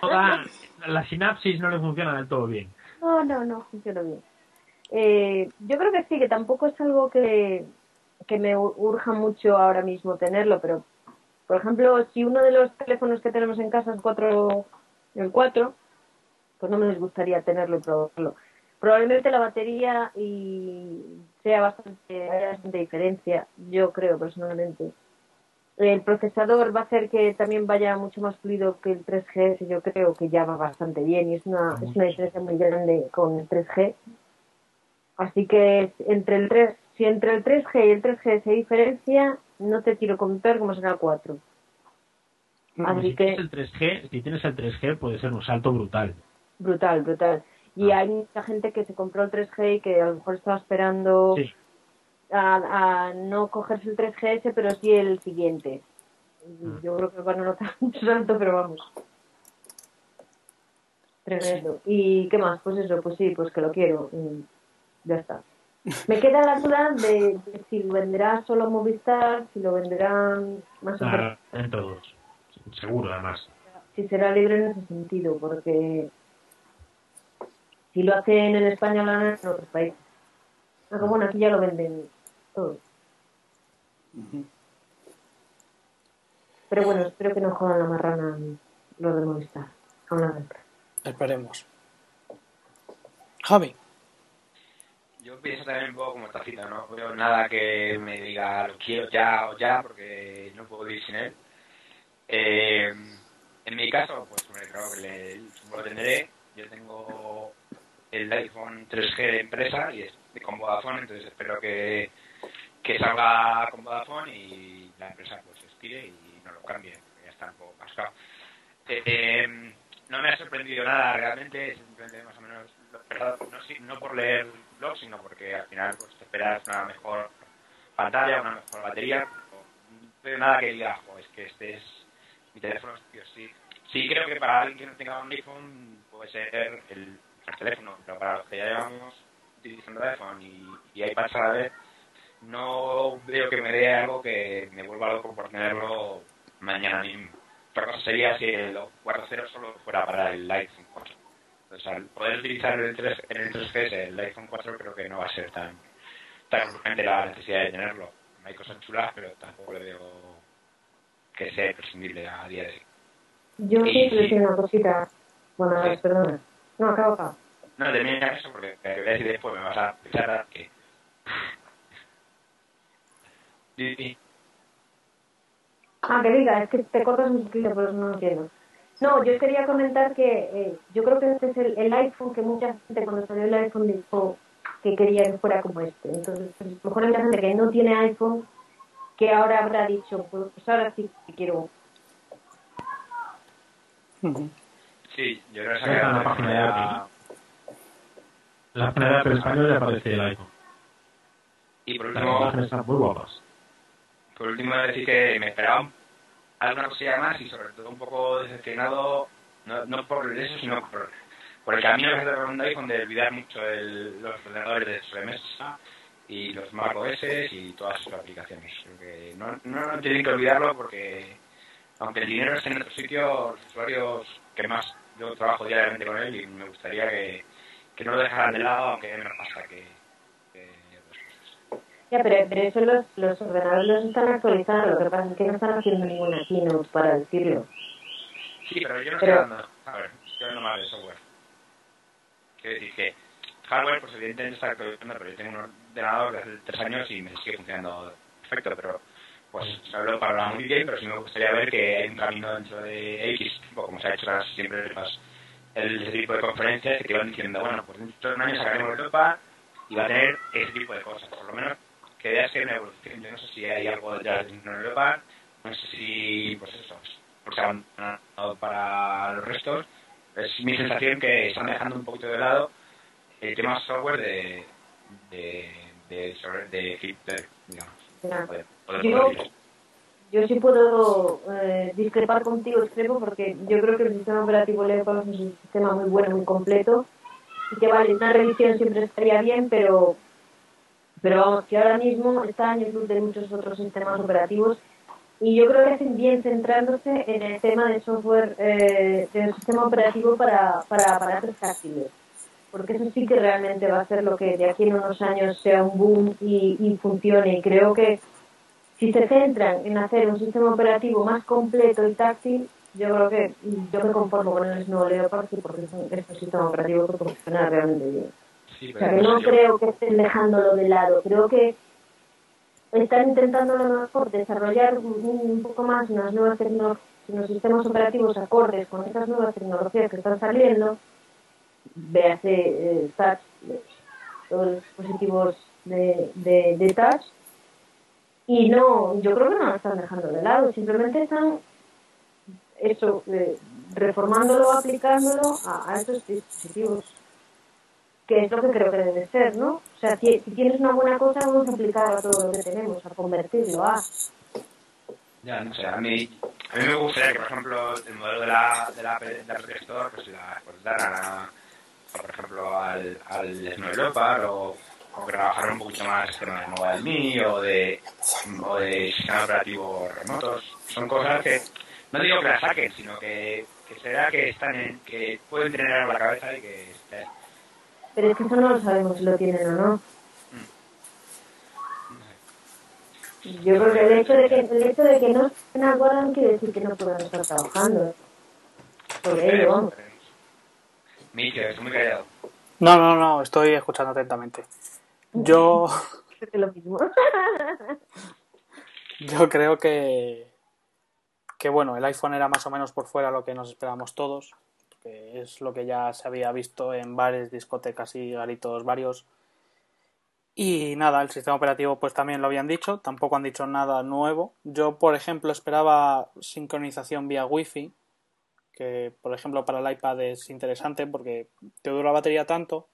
toda la sinapsis no le funciona del todo bien. No, no, no, funciona bien. Eh, yo creo que sí, que tampoco es algo que, que me ur- urja mucho ahora mismo tenerlo, pero, por ejemplo, si uno de los teléfonos que tenemos en casa es 4, el 4, pues no me gustaría tenerlo y probarlo. Probablemente la batería y sea bastante, haya bastante diferencia, yo creo personalmente. El procesador va a hacer que también vaya mucho más fluido que el 3G, yo creo que ya va bastante bien y es una, es una diferencia muy grande con el 3G. Así que entre el 3, si entre el 3G y el 3G se diferencia, no te quiero contar cómo será el 4. Así si que tienes el 3G, si tienes el 3G puede ser un salto brutal. brutal, brutal. Y hay mucha gente que se compró el 3G y que a lo mejor estaba esperando Sí. a, a no cogerse el 3GS, pero sí el siguiente. Y Yo creo que van a notar <laughs> mucho salto, pero vamos. Tremendo. ¿Y qué más? Pues eso, pues sí, pues que lo quiero. Ya está. Me queda la duda de, de si lo venderá solo Movistar, si lo venderán más Ah, en todos. Seguro, además. si será libre en ese sentido, porque si lo hacen en España lo harán en otros países. Aunque bueno, aquí ya lo venden todo. Pero bueno, espero que no jodan la marrana los de Movistar. Aún la venta. Esperemos. Javi. Yo pienso también un poco como Tacita, no veo nada que me diga lo quiero ya o ya porque no puedo vivir sin él. Eh, en mi caso, pues creo que le, lo tendré. Yo tengo el iPhone 3G de empresa y es con Vodafone, entonces espero que, que salga con Vodafone y la empresa pues estire y no lo cambie, porque ya está un poco cascado. Eh, no me ha sorprendido nada realmente, simplemente más o menos, no, no por leer blogs, sino porque al final pues te esperas una mejor pantalla, una mejor batería, no nada que diga, "Jo, es que este es mi teléfono, tío, sí. Sí creo que para alguien que no tenga un iPhone puede ser el, el teléfono, pero para los que ya llevamos utilizando iPhone y, y iPad no veo que me dé algo que me vuelva loco por tenerlo mañana mismo. Otra cosa sería si el 4.0 solo fuera para el iPhone 4. Entonces, al poder utilizar el 3, en el 3GS el iPhone 4 creo que no va a ser tan, tan urgente la necesidad de tenerlo. Hay cosas chulas, pero tampoco le veo que sea imprescindible a día de hoy. Yo Sí, sí decir una cosita. Bueno, Sí. perdona. No, acabo, acabo. No, termina eso porque te voy a decir después, me vas a pensar que... <laughs> Sí, sí. Ah, que diga, es que te cortas un poquito, pero no entiendo. No, yo quería comentar que eh, yo creo que este es el, el iPhone que mucha gente cuando salió el iPhone dijo que quería que fuera como este. Entonces, pues, a lo mejor hay mucha gente que no tiene iPhone que ahora habrá dicho, pues, pues ahora sí que quiero. Sí, yo creo que en la página de Apple. La página de Apple español ya aparece el iPhone. Y por Las último, imágenes están muy guapas. por último decir que me esperaba alguna cosilla más y sobre todo un poco decepcionado, no, no por eso, sino por, por el camino que se está un iPhone de olvidar mucho el, los ordenadores de sobremesa y los Mac OS y todas sus aplicaciones. Que no, no, no tienen que olvidarlo porque aunque el dinero esté en otro sitio, los usuarios que más yo trabajo diariamente con él y me gustaría que, que no lo dejaran de lado, aunque me pasa que, Ya, pero, pero eso los, los ordenadores los están actualizando, lo que pasa es que no están haciendo ninguna keynote para decirlo. Sí, pero yo no Pero- estoy hablando. A ver, estoy hablando de software. Quiero decir que hardware, pues evidentemente está actualizando, pero yo tengo un ordenador de hace tres años y me sigue funcionando perfecto, pero pues hablo para muy bien, pero sí me gustaría ver que hay un camino dentro de X, tipo, como se ha hecho siempre las, el, ese tipo de conferencias que te van diciendo, bueno, pues dentro de un año sacaremos Europa y va a tener ese tipo de cosas, por lo menos que veas que hay una evolución. Yo no sé si hay algo detrás de Europa, no sé si, pues eso, porque se han abandonado para los restos. Es mi sensación que están dejando un poquito de lado el tema software de de de de Hitler, digamos. Ya. Poder- poder Yo-. Yo sí puedo eh, discrepar contigo, extremo, porque yo creo que el sistema operativo Leopard es un sistema muy bueno, muy completo. Y que vale, una revisión siempre estaría bien, pero, pero vamos, que ahora mismo está en luz de muchos otros sistemas operativos. Y yo creo que hacen bien centrándose en el tema de software, eh, del sistema operativo para, para aparatos táctiles. Porque eso sí que realmente va a ser lo que de aquí en unos años sea un boom y, y funcione. Y creo que si se centran en hacer un sistema operativo más completo y táctil, yo creo que yo me conformo con el nuevo Leopard porque es un, es un sistema operativo que funciona realmente bien. Sí, O pero sea, que no yo- creo que estén dejándolo de lado. Creo que están intentando a lo mejor desarrollar un, poco más unas nuevas tecnologías, unos sistemas operativos acordes con esas nuevas tecnologías que están saliendo. Véase eh, touch, todos los dispositivos de, de, de touch. Y no, yo creo que no lo están dejando de lado, simplemente están eso, eh, reformándolo, aplicándolo a, a estos dispositivos que es lo que creo que debe ser, ¿no? O sea, si, tienes una buena cosa, vamos a aplicarlo a todo lo que tenemos, a convertirlo a... Ya, no sé, a mí, a mí me gustaría que, por ejemplo, el modelo de la, de la, de la Apple Store, pues, la, pues daran a, por ejemplo, al, al Snow Leopard o, o que trabajaran un poquito más el tema de Mobile o de, o de sistemas operativos remotos. Son cosas que, no digo que las saquen, sino que, que será que están en, que pueden tener algo en la cabeza y que. Pero es que eso no lo sabemos si lo tienen o no. Yo creo que el hecho de que, el hecho de que no estén no quiere decir que no puedan estar trabajando. Por ello, vamos. Micho, estoy muy callado. No, no, no, estoy escuchando atentamente. Yo, <laughs> lo mismo. <laughs> yo creo que, que, bueno, el iPhone era más o menos por fuera lo que nos esperábamos todos, es lo que ya se había visto en bares, discotecas y garitos varios. Y nada, el sistema operativo pues también lo habían dicho, tampoco han dicho nada nuevo. Yo, por ejemplo, esperaba sincronización vía Wi-Fi, que por ejemplo para el iPad es interesante porque te dura la batería tanto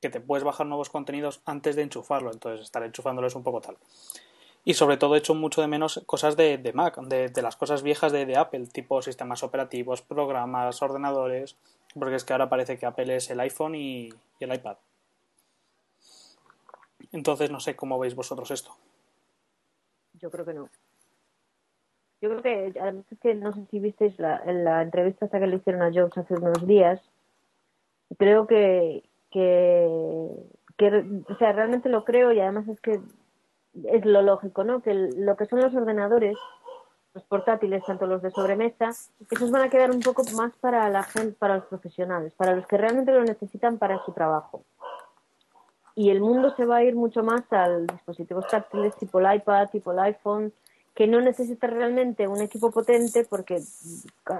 que te puedes bajar nuevos contenidos antes de enchufarlo, entonces estar enchufándolo es un poco tal. Y sobre todo he hecho mucho de menos cosas de, de Mac, de, de las cosas viejas de, de Apple, tipo sistemas operativos, programas, ordenadores, porque es que ahora parece que Apple es el iPhone y, el iPad. Entonces no sé cómo veis vosotros esto. Yo creo que no. Yo creo que, además es que no sé si visteis la, la entrevista esta que le hicieron a Jobs hace unos días, creo que, que, o sea, realmente lo creo y además es que es lo lógico, ¿no? Que lo que son los ordenadores, los portátiles, tanto los de sobremesa, esos van a quedar un poco más para la gente, para los profesionales, para los que realmente lo necesitan para su trabajo. Y el mundo se va a ir mucho más al dispositivos táctiles tipo el iPad, tipo el iPhone, que no necesita realmente un equipo potente porque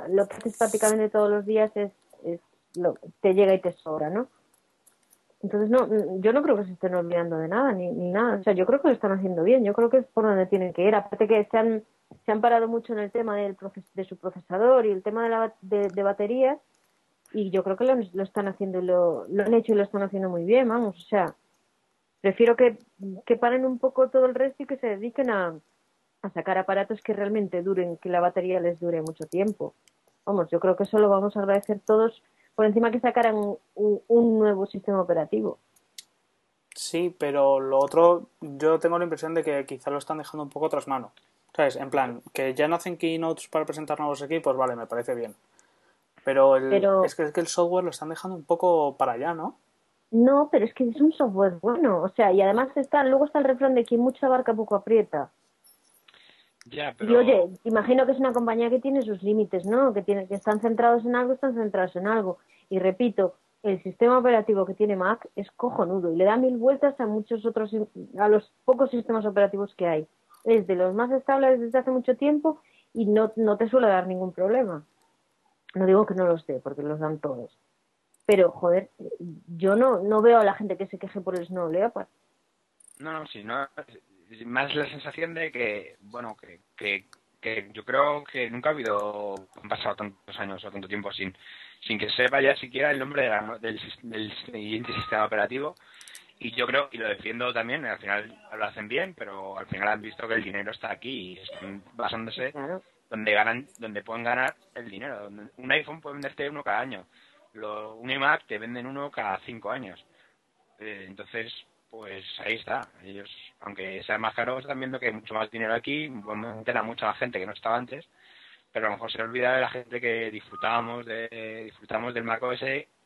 lo que haces prácticamente todos los días es, es lo, te llega y te sobra, ¿no? Entonces, no, yo no creo que se estén olvidando de nada, ni, ni nada. O sea, yo creo que lo están haciendo bien, yo creo que es por donde tienen que ir. Aparte que se han, se han parado mucho en el tema del proces- de su procesador y el tema de, la, de, de baterías, y yo creo que lo, lo están haciendo, lo, lo han hecho y lo están haciendo muy bien, vamos. O sea, prefiero que, que paren un poco todo el resto y que se dediquen a, a sacar aparatos que realmente duren, que la batería les dure mucho tiempo. Vamos, yo creo que eso lo vamos a agradecer todos por encima que sacaran un, nuevo sistema operativo. Sí, pero lo otro, yo tengo la impresión de que quizá lo están dejando un poco tras mano. ¿Sabes? En plan, que ya no hacen keynotes para presentar nuevos equipos, vale, me parece bien. Pero, el, Pero- Es, que, es que el software lo están dejando un poco para allá, ¿no? No, pero es que es un software bueno. O sea, y además está, luego está el refrán de quien mucho abarca poco aprieta. Ya, pero... Y oye, imagino que es una compañía que tiene sus límites, ¿no? Que, tiene, que están centrados en algo, están centrados en algo. Y repito, el sistema operativo que tiene Mac es cojonudo y le da mil vueltas a muchos otros, a los pocos sistemas operativos que hay. Es de los más estables desde hace mucho tiempo y no, no te suele dar ningún problema. No digo que no los dé, porque los dan todos. Pero, joder, yo no, no veo a la gente que se queje por el Snow Leopard. No, no, sí, no. Más la sensación de que, bueno, que, que, que yo creo que nunca ha habido, han pasado tantos años o tanto tiempo sin, sin que sepa ya siquiera el nombre de la- del, del siguiente sistema operativo. Y yo creo, y lo defiendo también, al final lo hacen bien, pero al final han visto que el dinero está aquí y están basándose Claro. donde ganan, donde pueden ganar el dinero. Un iPhone puede venderte uno cada año. Lo, un iMac te venden uno cada cinco años. Eh, entonces, pues ahí está. Ellos, aunque sea más caro, están viendo que hay mucho más dinero aquí, meter a mucha más gente que no estaba antes, pero a lo mejor se olvida de la gente que disfrutábamos de disfrutamos del Mac OS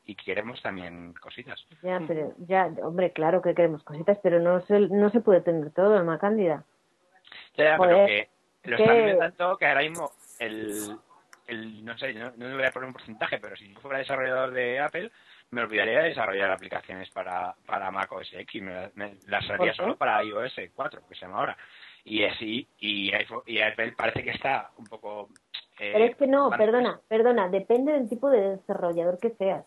y queremos también cositas. Ya, pero, ya, hombre, claro que queremos cositas, pero no se, no se puede tener todo, Alma Cándida. Ya, pero Joder, que lo que- están viendo tanto que ahora mismo el, el no sé, no, no me voy a poner un porcentaje, pero si yo fuera desarrollador de Apple, me olvidaría de desarrollar aplicaciones para, para Mac OS X, me, me las haría solo para iOS 4, que se llama ahora. Y así, y, iPhone, y Apple parece que está un poco... eh, Pero es que no, perdona, perdona, depende del tipo de desarrollador que seas.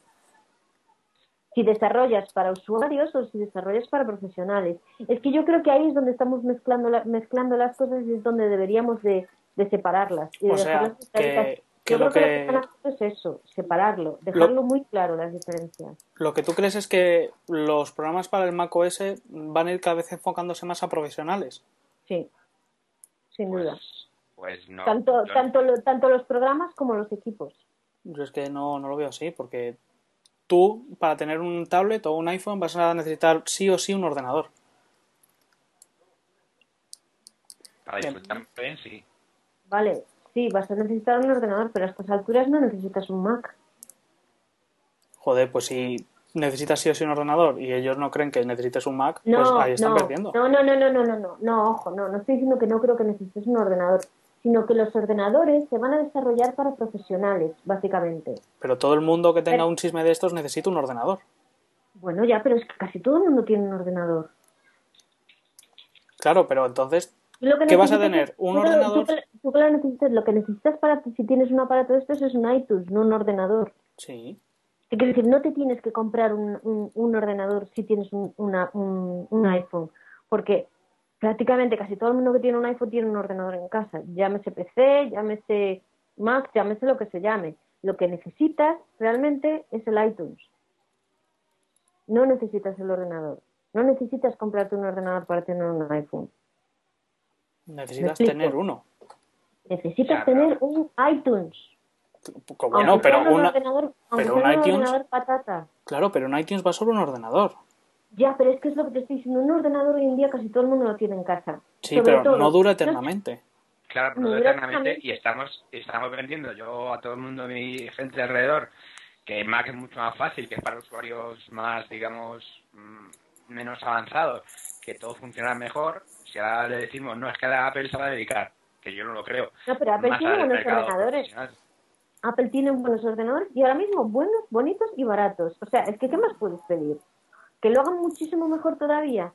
Si desarrollas para usuarios o si desarrollas para profesionales. Es que yo creo que ahí es donde estamos mezclando, la- mezclando las cosas y es donde deberíamos de, de separarlas. Y de O sea, que yo lo creo que lo que es eso, separarlo, dejarlo muy claro las diferencias. lo que tú crees es que los programas para el Mac OS van a ir cada vez enfocándose más a profesionales. Sí, sin duda. Pues, pues no. tanto, tanto, lo- tanto los programas como los equipos. Yo es que no, no lo veo así, porque tú, para tener un tablet o un iPhone, vas a necesitar sí o sí un ordenador. Para disfrutar bien, sí. Vale, sí, vas a necesitar un ordenador, pero a estas alturas no necesitas un Mac. Joder, pues si necesitas sí o sí un ordenador y ellos no creen que necesites un Mac, pues no, pues ahí están no, perdiendo. No, no, no, no, no, no, no, ojo, no, no estoy diciendo que no creo que necesites un ordenador, sino que los ordenadores se van a desarrollar para profesionales, básicamente. Pero todo el mundo que tenga un chisme de estos necesita un ordenador. Bueno, ya, pero es que casi todo el mundo tiene un ordenador. Claro, pero entonces lo que ¿Qué vas a necesitas tener? ¿Un tú ordenador? Tú tú lo necesitas, lo que necesitas para si tienes un aparato de estos es un iTunes, no un ordenador. sí. ¿Qué quiere decir? No te tienes que comprar un, un, un ordenador si tienes un, una- un, un iPhone, porque prácticamente casi todo el mundo que tiene un iPhone tiene un ordenador en casa. Llámese PC, llámese Mac, llámese lo que se llame. Lo que necesitas realmente es el iTunes. No necesitas el ordenador. No necesitas comprarte un ordenador para tener un iPhone. Necesitas tener uno. Necesitas Ya, tener un iTunes. Bueno, Aunque pero un una, ordenador, pero un un iTunes- ordenador patata. claro, pero un iTunes va sobre un ordenador. Ya, pero es que es lo que te estoy diciendo. Un ordenador hoy en día casi todo el mundo lo tiene en casa. Sí, Sobre pero todo- no dura eternamente. Claro, pero No, eternamente directamente. y estamos, estamos vendiendo yo a todo el mundo, mi gente alrededor, que Mac es mucho más fácil, que es para usuarios más, digamos, mm, menos avanzados, que todo funciona mejor. Si ahora le decimos, no, es que la Apple se va a dedicar, que yo no lo creo, No, pero Apple tiene buenos ordenadores. Apple tiene buenos ordenadores y ahora mismo buenos, bonitos y baratos. O sea, es que ¿qué más puedes pedir? Que lo hagan muchísimo mejor todavía.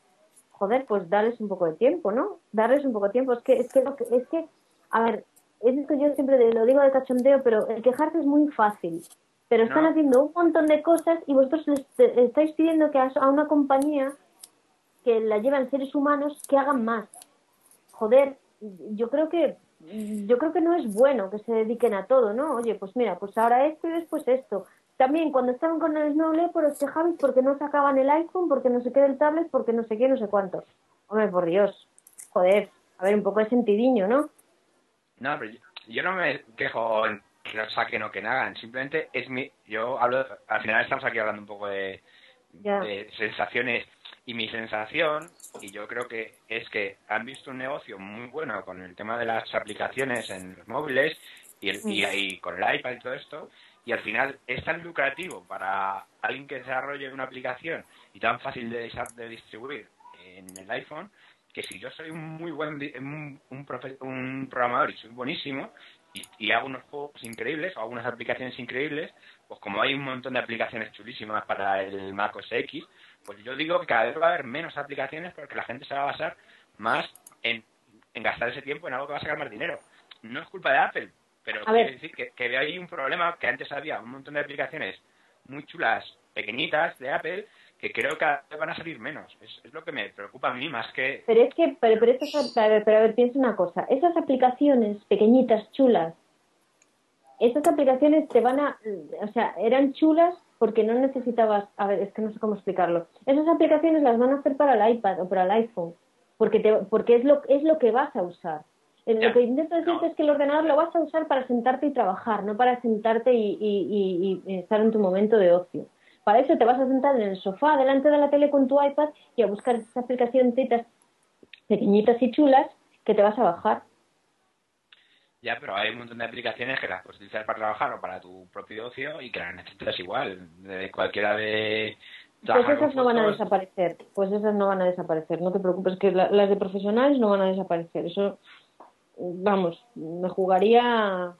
Joder, pues darles un poco de tiempo, ¿no? Darles un poco de tiempo. Es que, es que, lo que, es que, a ver, es esto yo siempre lo digo de cachondeo, pero el quejarse es muy fácil. Pero están No. haciendo un montón de cosas y vosotros les estáis pidiendo que a una compañía que la llevan seres humanos que hagan más. Joder, yo creo que yo creo que no es bueno que se dediquen a todo, ¿no? Oye, pues mira, pues ahora esto y después esto. También cuando estaban con el Snow Leopard os quejabais porque no sacaban el iPhone, porque no sé qué del tablet, porque no sé qué, no sé cuánto. Hombre, por Dios. Joder, a ver, un poco de sentidiño, ¿no? No, pero yo, yo no me quejo en que no saquen o que no hagan, simplemente es mi, yo hablo, al final estamos aquí hablando un poco de sensaciones y mi sensación, y yo creo que es que han visto un negocio muy bueno con el tema de las aplicaciones en los móviles y, el, y, y con el iPad y todo esto, y al final es tan lucrativo para alguien que desarrolle una aplicación y tan fácil de, de distribuir en el iPhone que si yo soy un muy buen un, un, programador y soy buenísimo y, hago unos juegos increíbles o hago unas aplicaciones increíbles, pues como hay un montón de aplicaciones chulísimas para el Mac OS X, pues yo digo que cada vez va a haber menos aplicaciones porque la gente se va a basar más en, gastar ese tiempo en algo que va a sacar más dinero. No es culpa de Apple, pero quiero decir que, que veo ahí un problema que antes había un montón de aplicaciones muy chulas, pequeñitas de Apple, que creo que cada vez van a salir menos. Es, lo que me preocupa a mí más que... Pero es que, pero, pero, a ver, pero a ver, piensa una cosa. Esas aplicaciones pequeñitas, chulas, esas aplicaciones te van a... O sea, eran chulas porque no necesitabas... A ver, es que no sé cómo explicarlo. Esas aplicaciones las van a hacer para el iPad o para el iPhone, porque, te, porque es, lo, es lo que vas a usar. Lo que intento decirte es que el ordenador lo vas a usar para sentarte y trabajar, no para sentarte y, y, y estar en tu momento de ocio. Para eso te vas a sentar en el sofá delante de la tele con tu iPad y a buscar esas aplicaciones pequeñitas y chulas que te vas a bajar. Ya, pero hay un montón de aplicaciones que las puedes utilizar para trabajar o para tu propio ocio y que las necesitas igual, de cualquiera de... Pues esas no van a desaparecer, pues esas no van a desaparecer, no te preocupes, que las de profesionales no van a desaparecer, eso, vamos, me jugaría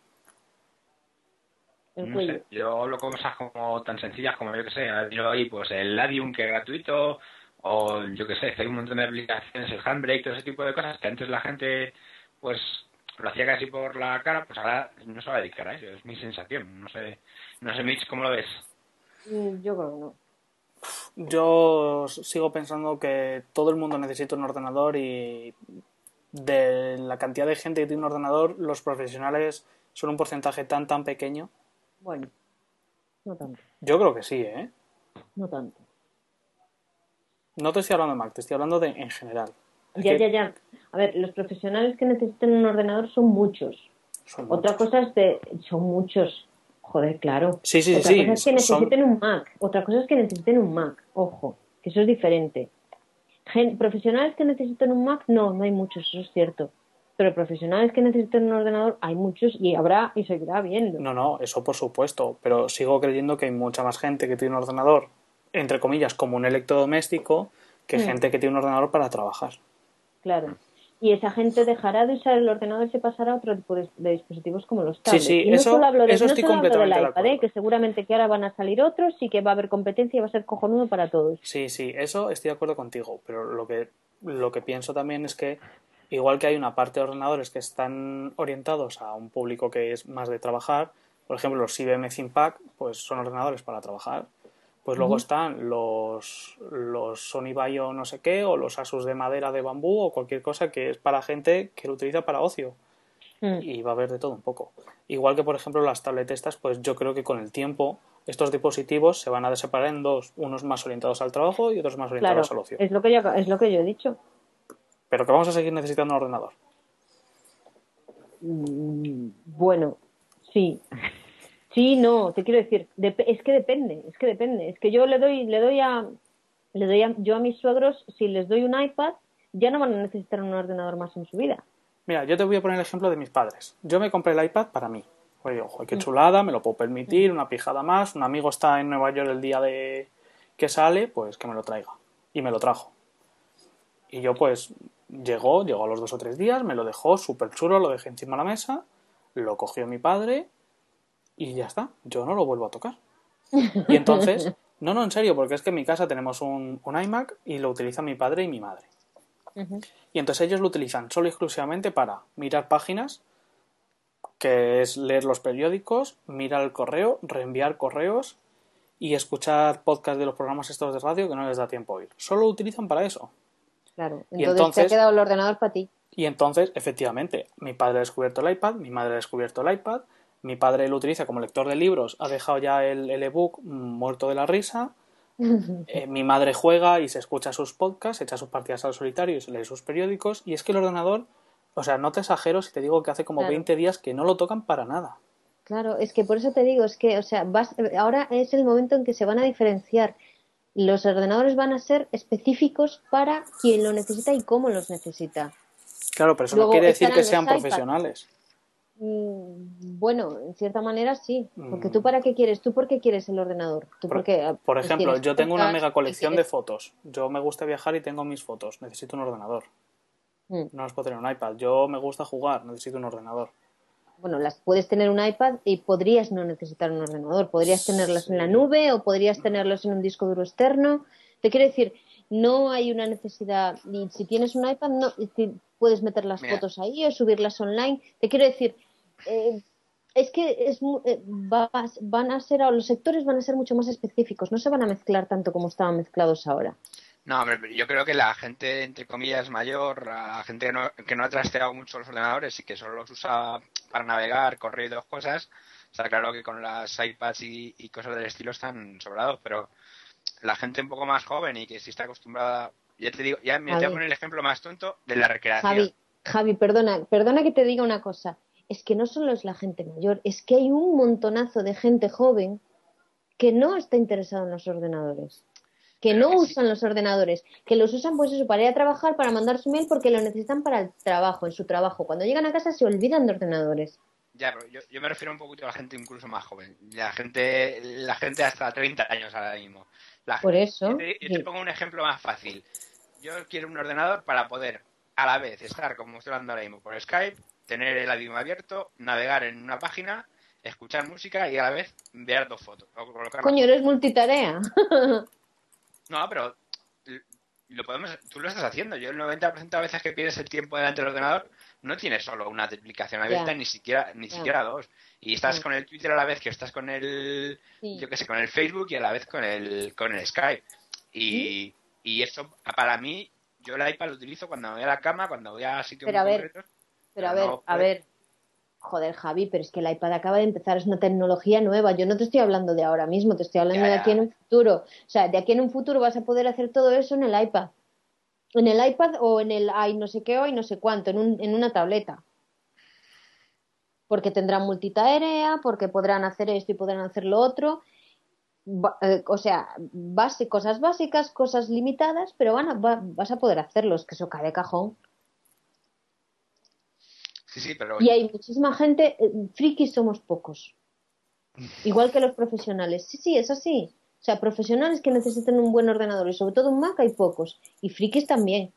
no sé, yo hablo cosas como tan sencillas como yo que sé, yo ahí pues el Ladium que es gratuito o yo que sé, hay un montón de aplicaciones, el Handbrake, todo ese tipo de cosas que antes la gente pues lo hacía casi por la cara, pues ahora no se va a dedicar a eso, es mi sensación, no sé, no sé Mitch, ¿cómo lo ves? Mm, yo creo que no. Yo sigo pensando que todo el mundo necesita un ordenador y de la cantidad de gente que tiene un ordenador, los profesionales son un porcentaje tan tan pequeño bueno, no tanto. Yo creo que sí, ¿eh? No tanto. No te estoy hablando de Mac, te estoy hablando de en general. Ya, ya, ya. A ver, los profesionales que necesitan un ordenador son muchos. Otra cosa es de. Son muchos. Joder, claro. Sí, sí, Otra sí. cosa es que necesiten un Mac. Otra cosa es que necesiten un Mac. Ojo, que eso es diferente. profesionales que necesiten un Mac, no, no hay muchos, eso es cierto pero profesionales que necesiten un ordenador hay muchos y habrá y seguirá habiendo. No, no, eso por supuesto, pero sigo creyendo que hay mucha más gente que tiene un ordenador, entre comillas, como un electrodoméstico, que mm. gente que tiene un ordenador para trabajar. Claro. Y esa gente dejará de usar el ordenador y se pasará a otro tipo de, dispositivos como los tablets. Sí, sí, no eso, solo hablo de, eso estoy completamente iPad, ¿eh? que seguramente que ahora van a salir otros y que va a haber competencia y va a ser cojonudo para todos. Sí, sí, eso estoy de acuerdo contigo, pero lo que, lo que pienso también es que Igual que hay una parte de ordenadores que están orientados a un público que es más de trabajar, por ejemplo, los IBM ThinkPad, pues son ordenadores para trabajar. Pues luego están los, los Sony Vaio no sé qué, o los Asus de madera de bambú, o cualquier cosa que es para gente que lo utiliza para ocio. Mm. Y va a haber de todo un poco. Igual que, por ejemplo, las tabletas estas, pues yo creo que con el tiempo estos dispositivos se van a separar en dos, unos más orientados al trabajo y otros más orientados al ocio. Es lo que yo, es lo que yo he dicho pero que vamos a seguir necesitando un ordenador. Mm, bueno, sí. Sí, no, te quiero decir, es que depende, es que depende. Es que yo le doy, le doy a, le doy a, yo a mis suegros, si les doy un iPad, ya no van a necesitar un ordenador más en su vida. Mira, yo te voy a poner el ejemplo de mis padres. Yo me compré el iPad para mí. Oye, ojo, qué mm. chulada, me lo puedo permitir, una pijada más. Un amigo está en Nueva York el día de que sale, pues que me lo traiga. Y me lo trajo. Y yo pues Llegó, llegó a los dos o tres días, me lo dejó súper chulo, lo dejé encima de la mesa, lo cogió mi padre y ya está, yo no lo vuelvo a tocar. Y entonces, <laughs> no, no, en serio, porque es que en mi casa tenemos un, iMac y lo utilizan mi padre y mi madre. Y entonces ellos lo utilizan solo y exclusivamente para mirar páginas, que es leer los periódicos, mirar el correo, reenviar correos y escuchar podcast de los programas estos de radio que no les da tiempo a oír. Solo lo utilizan para eso. Claro, entonces, te ha quedado el ordenador para ti. Y entonces, efectivamente, mi padre ha descubierto el iPad, mi madre ha descubierto el iPad, mi padre lo utiliza como lector de libros, ha dejado ya el, ebook muerto de la risa, <laughs> eh, mi madre juega y se escucha sus podcasts, echa sus partidas al solitario y se lee sus periódicos, y es que el ordenador, o sea, no te exagero si te digo que hace como 20 días que no lo tocan para nada. Claro, es que por eso te digo, es que, o sea, vas, ahora es el momento en que se van a diferenciar los ordenadores van a ser específicos para quien lo necesita y cómo los necesita. Claro, pero eso no quiere decir que sean profesionales. Mm, Bueno, en cierta manera sí. Porque Mm. tú para qué quieres, tú por qué quieres el ordenador. ¿Tú Por, por qué? por Pues ejemplo, yo tengo una mega colección de fotos. Yo me gusta viajar y tengo mis fotos. Necesito un ordenador. Mm. No las puedo tener en un iPad. Yo me gusta jugar. Necesito un ordenador. Bueno, las puedes tener en un iPad y podrías no necesitar un ordenador. Podrías tenerlas en la nube o podrías tenerlas en un disco duro externo. Te quiero decir, no hay una necesidad. Y si tienes un iPad, no puedes meter las Mira. fotos ahí o subirlas online. Te quiero decir, eh, es que es, eh, va- van a ser, los sectores van a ser mucho más específicos. No se van a mezclar tanto como estaban mezclados ahora. No, hombre, yo creo que la gente, entre comillas, mayor, la gente que no, que no ha trasteado mucho los ordenadores y que solo los usa para navegar, correr y dos cosas, está claro que con las iPads y, y cosas del estilo están sobrados, pero la gente un poco más joven y que sí está acostumbrada, ya te digo, ya me te voy a poner el ejemplo más tonto de la recreación. Javi, Javi, perdona, perdona que te diga una cosa. Es que no solo es la gente mayor, es que hay un montonazo de gente joven que no está interesado en los ordenadores, que Pero no que sí. usan los ordenadores, que los usan pues eso para ir a trabajar, para mandar su mail porque lo necesitan para el trabajo, en su trabajo. Cuando llegan a casa se olvidan de ordenadores. Ya, pero yo, yo me refiero un poquito a la gente incluso más joven. La gente, la gente hasta 30 años ahora mismo. La Por gente- eso, Yo te, yo te sí. pongo un ejemplo más fácil. Yo quiero un ordenador para poder a la vez estar, como estoy hablando ahora mismo, por Skype, tener el idioma abierto, navegar en una página, escuchar música y a la vez enviar dos fotos. o Coño, eres multitarea. <laughs> No, pero lo podemos, tú lo estás haciendo. Yo el 90% de veces que pierdes el tiempo delante del ordenador no tienes solo una aplicación abierta, ni siquiera ni siquiera dos. Y estás con el Twitter a la vez que estás con el, Sí. yo qué sé, con el Facebook y a la vez con el con el Skype. Y, y eso para mí, yo el iPad lo utilizo cuando me voy a la cama, cuando voy a sitios Pero muy a ver, concretos. Pero a ver, no, a ver. Joder, Javi, pero es que el iPad acaba de empezar, es una tecnología nueva. Yo no te estoy hablando de ahora mismo, te estoy hablando Ya, de ya. aquí en un futuro. O sea, de aquí en un futuro vas a poder hacer todo eso en el iPad. En el iPad o en el ay no sé qué o y no sé cuánto, en, un, en una tableta. Porque tendrán multitarea, porque podrán hacer esto y podrán hacer lo otro. Eh, o sea, base, cosas básicas, cosas limitadas, pero van a- va- vas a poder hacerlos, que eso cae de cajón. Sí, sí, pero Y hay muchísima gente, eh, frikis somos pocos. <laughs> Igual que los profesionales. Sí, sí, es así. O sea, profesionales que necesiten un buen ordenador y sobre todo un Mac hay pocos. Y frikis también.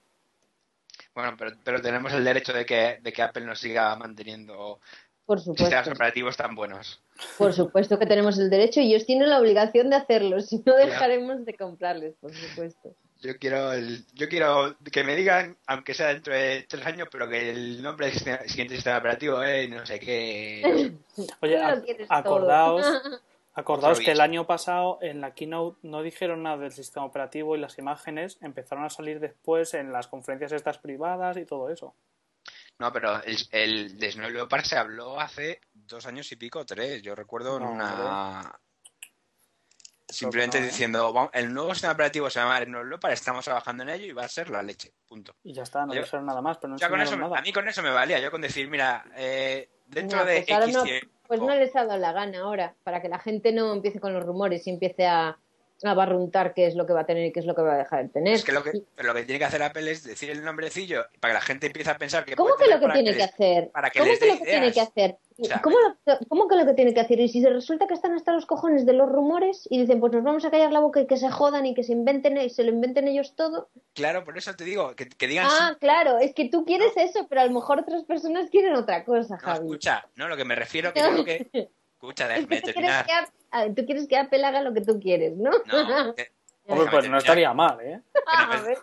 bueno, pero, pero tenemos el derecho de que, de que Apple nos siga manteniendo Por sistemas supuesto. operativos tan buenos. Por supuesto que tenemos el derecho y ellos tienen la obligación de hacerlo. Si no, dejaremos de comprarles, por supuesto. Yo quiero, el- yo quiero que me digan, aunque sea dentro de tres años, pero que el nombre del sistema- siguiente sistema operativo es no sé qué. <laughs> Oye, acordaos, <laughs> acordaos que el año pasado en la keynote no dijeron nada del sistema operativo y las imágenes empezaron a salir después en las conferencias estas privadas y todo eso. No, pero el, el de Snow Leopard se habló hace dos años y pico, tres. Yo recuerdo en No, una. Simplemente no, ¿eh? diciendo, "Vamos, el nuevo sistema operativo se llama Leopard, estamos trabajando en ello y va a ser la leche. Punto. Y ya está, no Yo- dijeron nada más, pero no Ya con eso, nada. a mí con eso me valía. Yo con decir, mira, eh, dentro de pues X no- tiempo- Pues no les ha dado la gana ahora, para que la gente no empiece con los rumores y empiece a, a barruntar qué es lo que va a tener y qué es lo que va a dejar de tener. Es que lo que, pero lo que tiene que hacer Apple es decir el nombrecillo para que la gente empiece a pensar que ¿Cómo puede que lo que tiene que les- hacer? para que ¿Cómo les que lo que tiene que hacer? O sea, ¿Cómo, lo, ¿Cómo que lo que tiene que hacer? Y si resulta que están hasta los cojones de los rumores y dicen, pues nos vamos a callar la boca y que se jodan y que se inventen y se lo inventen ellos todo. Claro, por eso te digo, que, que digan Ah, sí. claro, es que tú quieres eso, pero a lo mejor otras personas quieren otra cosa, No, Javi. escucha, no, lo que me refiero que yo creo que... <laughs> Escucha, Es déjame tú quieres terminar. que, ah, tú quieres que Apple haga lo que tú quieres, ¿no? No, <laughs> que, Hombre, pues no terminar. estaría mal, ¿eh? que no <laughs> me,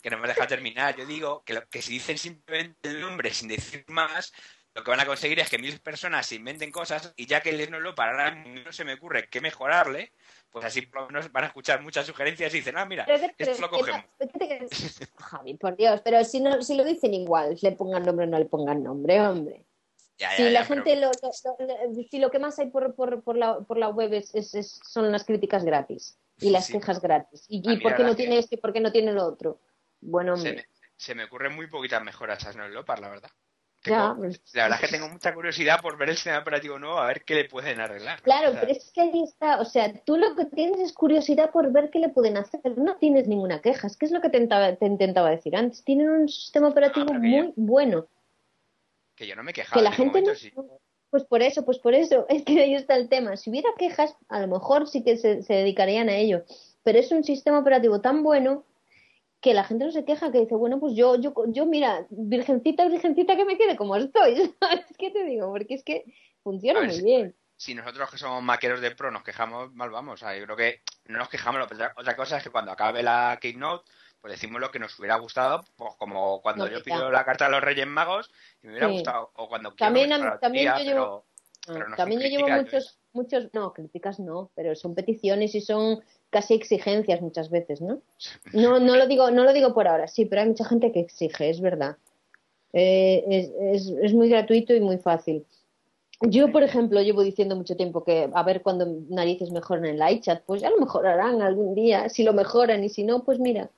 que no me deja terminar. Yo digo que, lo- que si dicen simplemente el nombre sin decir más, lo que van a conseguir es que mil personas se inventen cosas y ya que el no lo para no se me ocurre qué mejorarle, pues así por lo menos van a escuchar muchas sugerencias y dicen, ah, mira, Pero esto lo cogemos. Javi, por Dios, pero si no, si lo dicen igual, le pongan nombre o no le pongan nombre, hombre. Ya, ya, Si ya, la pero- gente, lo, lo- lo- si lo que más hay por, por, por, la, por la web es, es- es- son las críticas gratis y las Sí. quejas gratis. ¿Y, A y por qué no tiene que- esto y por qué no tiene lo otro? Bueno, se me, se me ocurren muy poquitas mejoras a Snow Leopard, la verdad. Ya, Tengo- pues- la verdad es que tengo mucha curiosidad por ver el sistema operativo nuevo, a ver qué le pueden arreglar. Claro, pero es que ahí está, o sea, tú lo que tienes es curiosidad por ver qué le pueden hacer, no tienes ninguna queja, es que es lo que te intentaba, te intentaba decir antes, tienen un sistema operativo que muy bueno. Que yo no me he quejado. que la en gente no... sí. Pues por eso, pues por eso, <laughs> es que ahí está el tema. Si hubiera quejas, a lo mejor sí que se, se dedicarían a ello. Pero es un sistema operativo tan bueno que la gente no se queja, que dice, bueno, pues yo, yo, yo mira, virgencita, virgencita, que me quede como estoy. <laughs> ¿Sabes qué te digo? Porque es que funciona ver, muy si- bien. Si nosotros que somos maqueros de pro nos quejamos, mal vamos. O sea, yo creo que no nos quejamos. otra cosa es que cuando acabe la Keynote, pues decimos lo que nos hubiera gustado, pues como cuando No, yo pido la carta de los Reyes Magos y me hubiera Sí. gustado. O cuando quiero También, nuestra a- también yo llevo- pero- pero no También yo llevo muchos, muchos, no, críticas no, pero son peticiones y son casi exigencias muchas veces, ¿no? No, no lo digo, no lo digo por ahora, sí, pero hay mucha gente que exige, es verdad. Eh, es, es, es muy gratuito y muy fácil. Yo, por ejemplo, llevo diciendo mucho tiempo que a ver cuando narices mejoran el iChat, pues ya lo mejorarán algún día, si lo mejoran y si no, pues mira,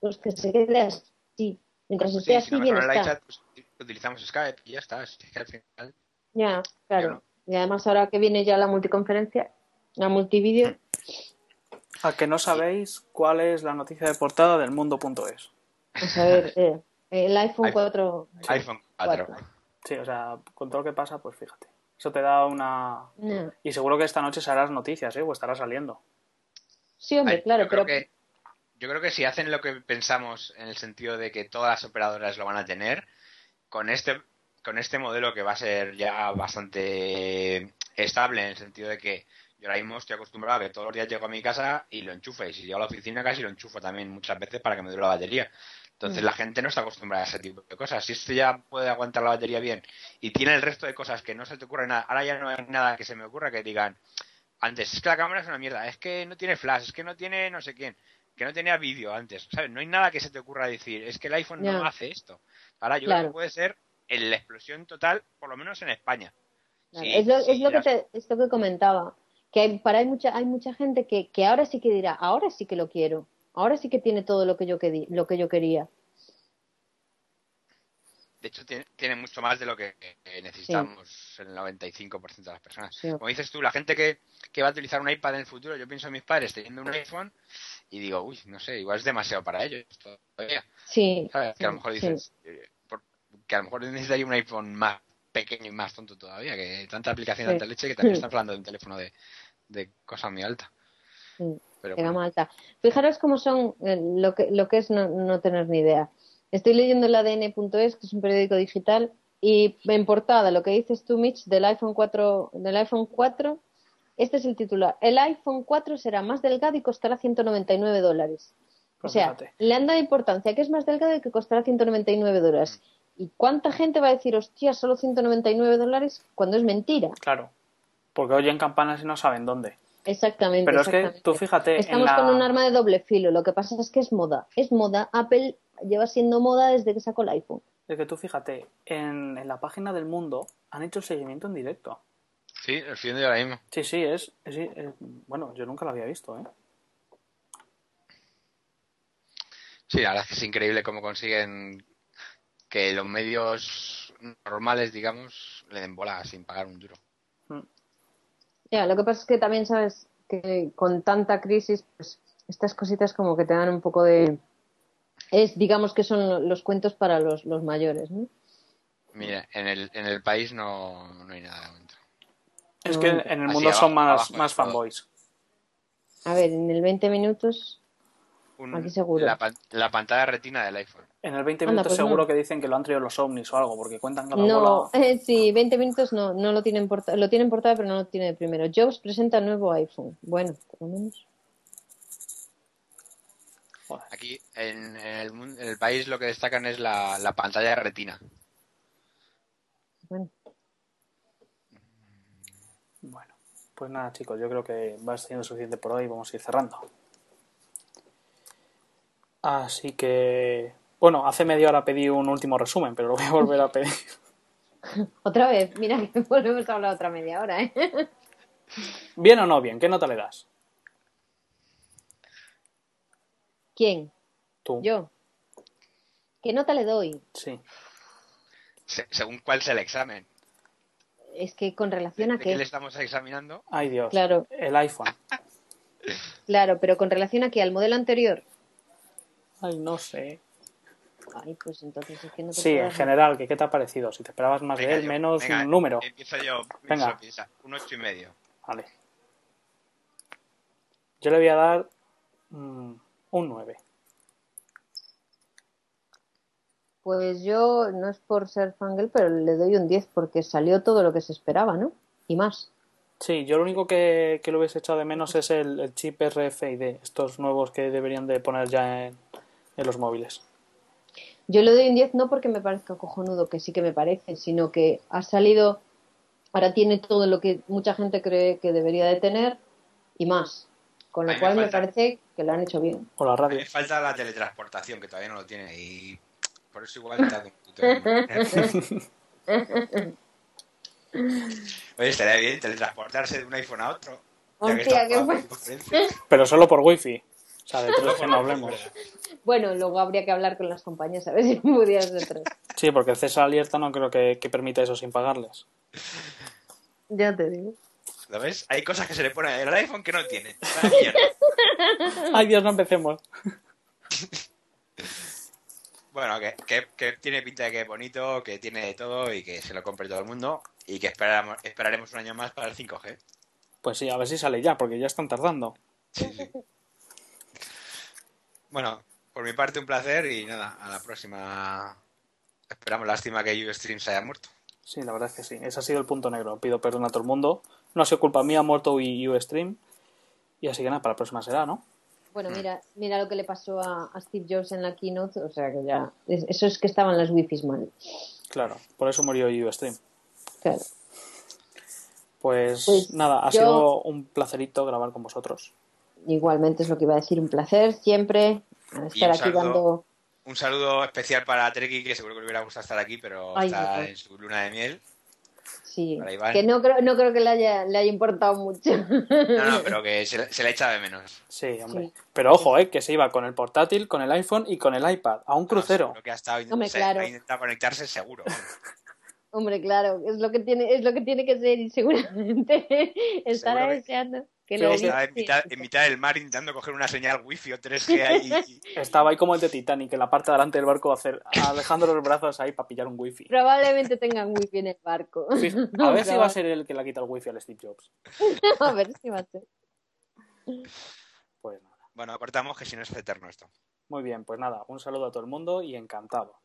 pues que se quede así. Mientras Sí, esté si así, no bien está. iChat, pues, utilizamos Skype y ya está. Es que al final Ya, claro. No. Y además ahora que viene ya la multiconferencia, la multivídeo, A que no sabéis cuál es la noticia de portada del mundo.es. Pues a ver, <laughs> eh, el iPhone iPhone. 4. iPhone 4. cuatro. Sí, o sea, con todo lo que pasa, pues fíjate. Eso te da una... No. Y seguro que esta noche serás noticias, ¿eh? O estará saliendo. Sí, hombre, Ay, claro, yo creo pero que yo creo que si hacen lo que pensamos en el sentido de que todas las operadoras lo van a tener con este con este modelo que va a ser ya bastante estable en el sentido de que yo ahora mismo estoy acostumbrado a que todos los días llego a mi casa y lo enchufe y si llego a la oficina casi lo enchufo también muchas veces para que me dure la batería. Entonces Mm. la gente no está acostumbrada a ese tipo de cosas. Si esto ya puede aguantar la batería bien y tiene el resto de cosas que no se te ocurre nada ahora ya no hay nada que se me ocurra que digan antes es que la cámara es una mierda, es que no tiene flash, es que no tiene no sé quién, que no tenía vídeo antes, ¿sabes? No hay nada que se te ocurra decir, es que el iPhone no hace esto. Ahora yo Claro. creo que puede ser en la explosión total, por lo menos en España. claro, Sí, es, lo, sí, es lo que te, es lo que comentaba. Que hay, para hay mucha, hay mucha gente que, que ahora sí que dirá, ahora sí que lo quiero, ahora sí que tiene todo lo que yo, quedi- lo que yo quería. De hecho, tiene, tiene mucho más de lo que eh, necesitamos el 95% de las personas. Sí. Como dices tú, la gente que, que va a utilizar un iPad en el futuro, yo pienso en mis padres teniendo un iPhone y digo, uy, no sé, igual es demasiado para ellos todavía. Sí, ¿Sabes? Que a lo mejor dices, eh, que a lo mejor necesitaría un iPhone más pequeño y más tonto todavía, que tanta aplicación Sí. de tanta leche que también <laughs> estamos hablando de un teléfono de, de cosa muy alta. Sí. Pero de bueno, gama alta. Fijaros cómo son eh, lo que, lo que es no, no tener ni idea. Estoy leyendo el ADN.es, que es un periódico digital, y en portada lo que dices tú, Mitch, del iPhone 4, del iPhone 4, este es el titular. El iPhone 4 será más delgado y costará 199 dólares. O Pues sea, fíjate. le han dado importancia que es más delgado y que costará 199 dólares. ¿Y cuánta gente va a decir, hostia, solo 199 dólares? Cuando es mentira. Claro. Porque oyen campanas y no saben dónde. Exactamente. Pero es que tú fíjate Estamos la... con un arma de doble filo. Lo que pasa es que es moda. Es moda. Apple lleva siendo moda desde que sacó el iPhone. Es que tú fíjate, en, en la página del mundo han hecho el seguimiento en directo. Sí, el fin de ahora mismo. Sí, sí, es, es- es- Bueno, yo nunca lo había visto, ¿eh? Sí, la verdad es que es increíble cómo consiguen que los medios normales, digamos, le den bola sin pagar un duro. Ya, lo que pasa es que también sabes que con tanta crisis, pues estas cositas como que te dan un poco de... Es, digamos que son los cuentos para los, los mayores, ¿no? Mira, en el, en el país no, no hay nada de momento. Es que en el mundo abajo, son más, abajo más fanboys. A ver, en el 20 minutos... Un- Aquí seguro. La, la pantalla retina del iPhone. En el 20 Anda, minutos pues seguro no. que dicen que lo han traído los ovnis o algo, porque cuentan cada No, bola. <laughs> eh, sí, 20 minutos no, no lo tienen portada, lo tienen portada, pero no lo tiene de primero. Jobs presenta nuevo iPhone. Bueno, por lo menos. Joder. Aquí en, en el, en el país lo que destacan es la, la pantalla retina. Bueno, Bueno, pues nada, chicos, yo creo que va siendo suficiente por hoy. Vamos a ir cerrando. Así que. Bueno, hace media hora pedí un último resumen, pero lo voy a volver a pedir. <laughs> otra vez, mira que <laughs> volvemos a hablar otra media hora, ¿eh? <laughs> ¿Bien o no bien? ¿Qué nota le das? ¿Quién? Tú. Yo. ¿Qué nota le doy? Sí. Se- según cuál es el examen. Es que con relación ¿De a qué le qué. estamos examinando? Ay, Dios. Claro. El iPhone. Claro, pero con relación a qué, al modelo anterior. Ay, no sé. Ay, pues entonces es que no te Sí, en general, ¿qué, qué te ha parecido? Si te esperabas más Venga, de él, yo- menos venga, un número. Empiezo yo. Venga. Piensa. Un ocho y medio. Vale. Yo le voy a dar mm, un 9. Pues yo, no es por ser fangirl, pero le doy un 10 porque salió todo lo que se esperaba, ¿no? Y más. Sí, yo lo único que, que le hubiese echado de menos es el, el chip RFID, estos nuevos que deberían de poner ya en, en los móviles. Yo le doy un 10 no porque me parezca cojonudo, que sí que me parece, sino que ha salido, ahora tiene todo lo que mucha gente cree que debería de tener y más. Con lo cual me falta- parece que lo han hecho bien. O la radio. Me falta la teletransportación, que todavía no lo tiene. Y por eso igual un poquito. <laughs> Oye, estaría bien teletransportarse de un iPhone a otro. que Hostia, qué videoconferencia. Pero solo por wifi. O sea, de 3G no hablemos. <laughs> Bueno, luego habría que hablar con las compañías a ver si pudieras de tres. Sí, porque el César Alerta no creo que, que permita eso sin pagarles. Ya te digo. ¿Lo ves? Hay cosas que se le ponen al iPhone que no tiene. Ay, Dios, no empecemos. Bueno, que, que, que tiene pinta de que es bonito, que tiene de todo y que se lo compre todo el mundo y que esperamos, esperaremos un año más para el 5G. Pues sí, a ver si sale ya, porque ya están tardando. Sí, sí. Bueno, por mi parte un placer y nada, a la próxima. Esperamos lástima que Ustream se haya muerto. Sí, la verdad es que sí. Ese ha sido el punto negro. Pido perdón a todo el mundo. No ha sido culpa mía, ha muerto Wii U Stream. Y así que nada, para la próxima será, ¿no? Bueno, mira, mira lo que le pasó a, a Steve Jobs en la keynote, o sea que ya, es- eso es que estaban las wifis mal. Claro, por eso murió U Stream. Claro. Pues, Pues nada, ha yo- sido un placerito grabar con vosotros. Igualmente es lo que iba a decir, un placer siempre estar un aquí saludo. dando... Un saludo especial para Treki, que seguro que le hubiera gustado estar aquí, pero Ay, está en su luna de miel. Sí, Para Iván. que no creo, no creo que le haya, le haya importado mucho. No, no, pero que se, le- se le echa de menos. Sí, hombre. Sí. Pero ojo, eh, que se iba con el portátil, con el iPhone y con el iPad a un crucero. Lo que ha estado Hombre, se- claro. ha intentado conectarse seguro. <laughs> Hombre, claro, es lo que tiene, es lo que tiene que ser y seguramente <laughs> estará Seguro deseando que Sí, lo sí. Estaba en mitad, en mitad del mar intentando coger una señal wifi o 3G ahí. <laughs> Estaba ahí como el de Titanic, en la parte de delante del barco, hacer, alejando los brazos ahí para pillar un wifi. Probablemente tengan wifi en el barco. Sí, <laughs> A ver si va a ser el que le ha quitado el wifi al Steve Jobs. <laughs> A ver si va a ser. Pues nada. Bueno, cortamos que si no es eterno esto. Muy bien, pues nada, un saludo a todo el mundo y encantado.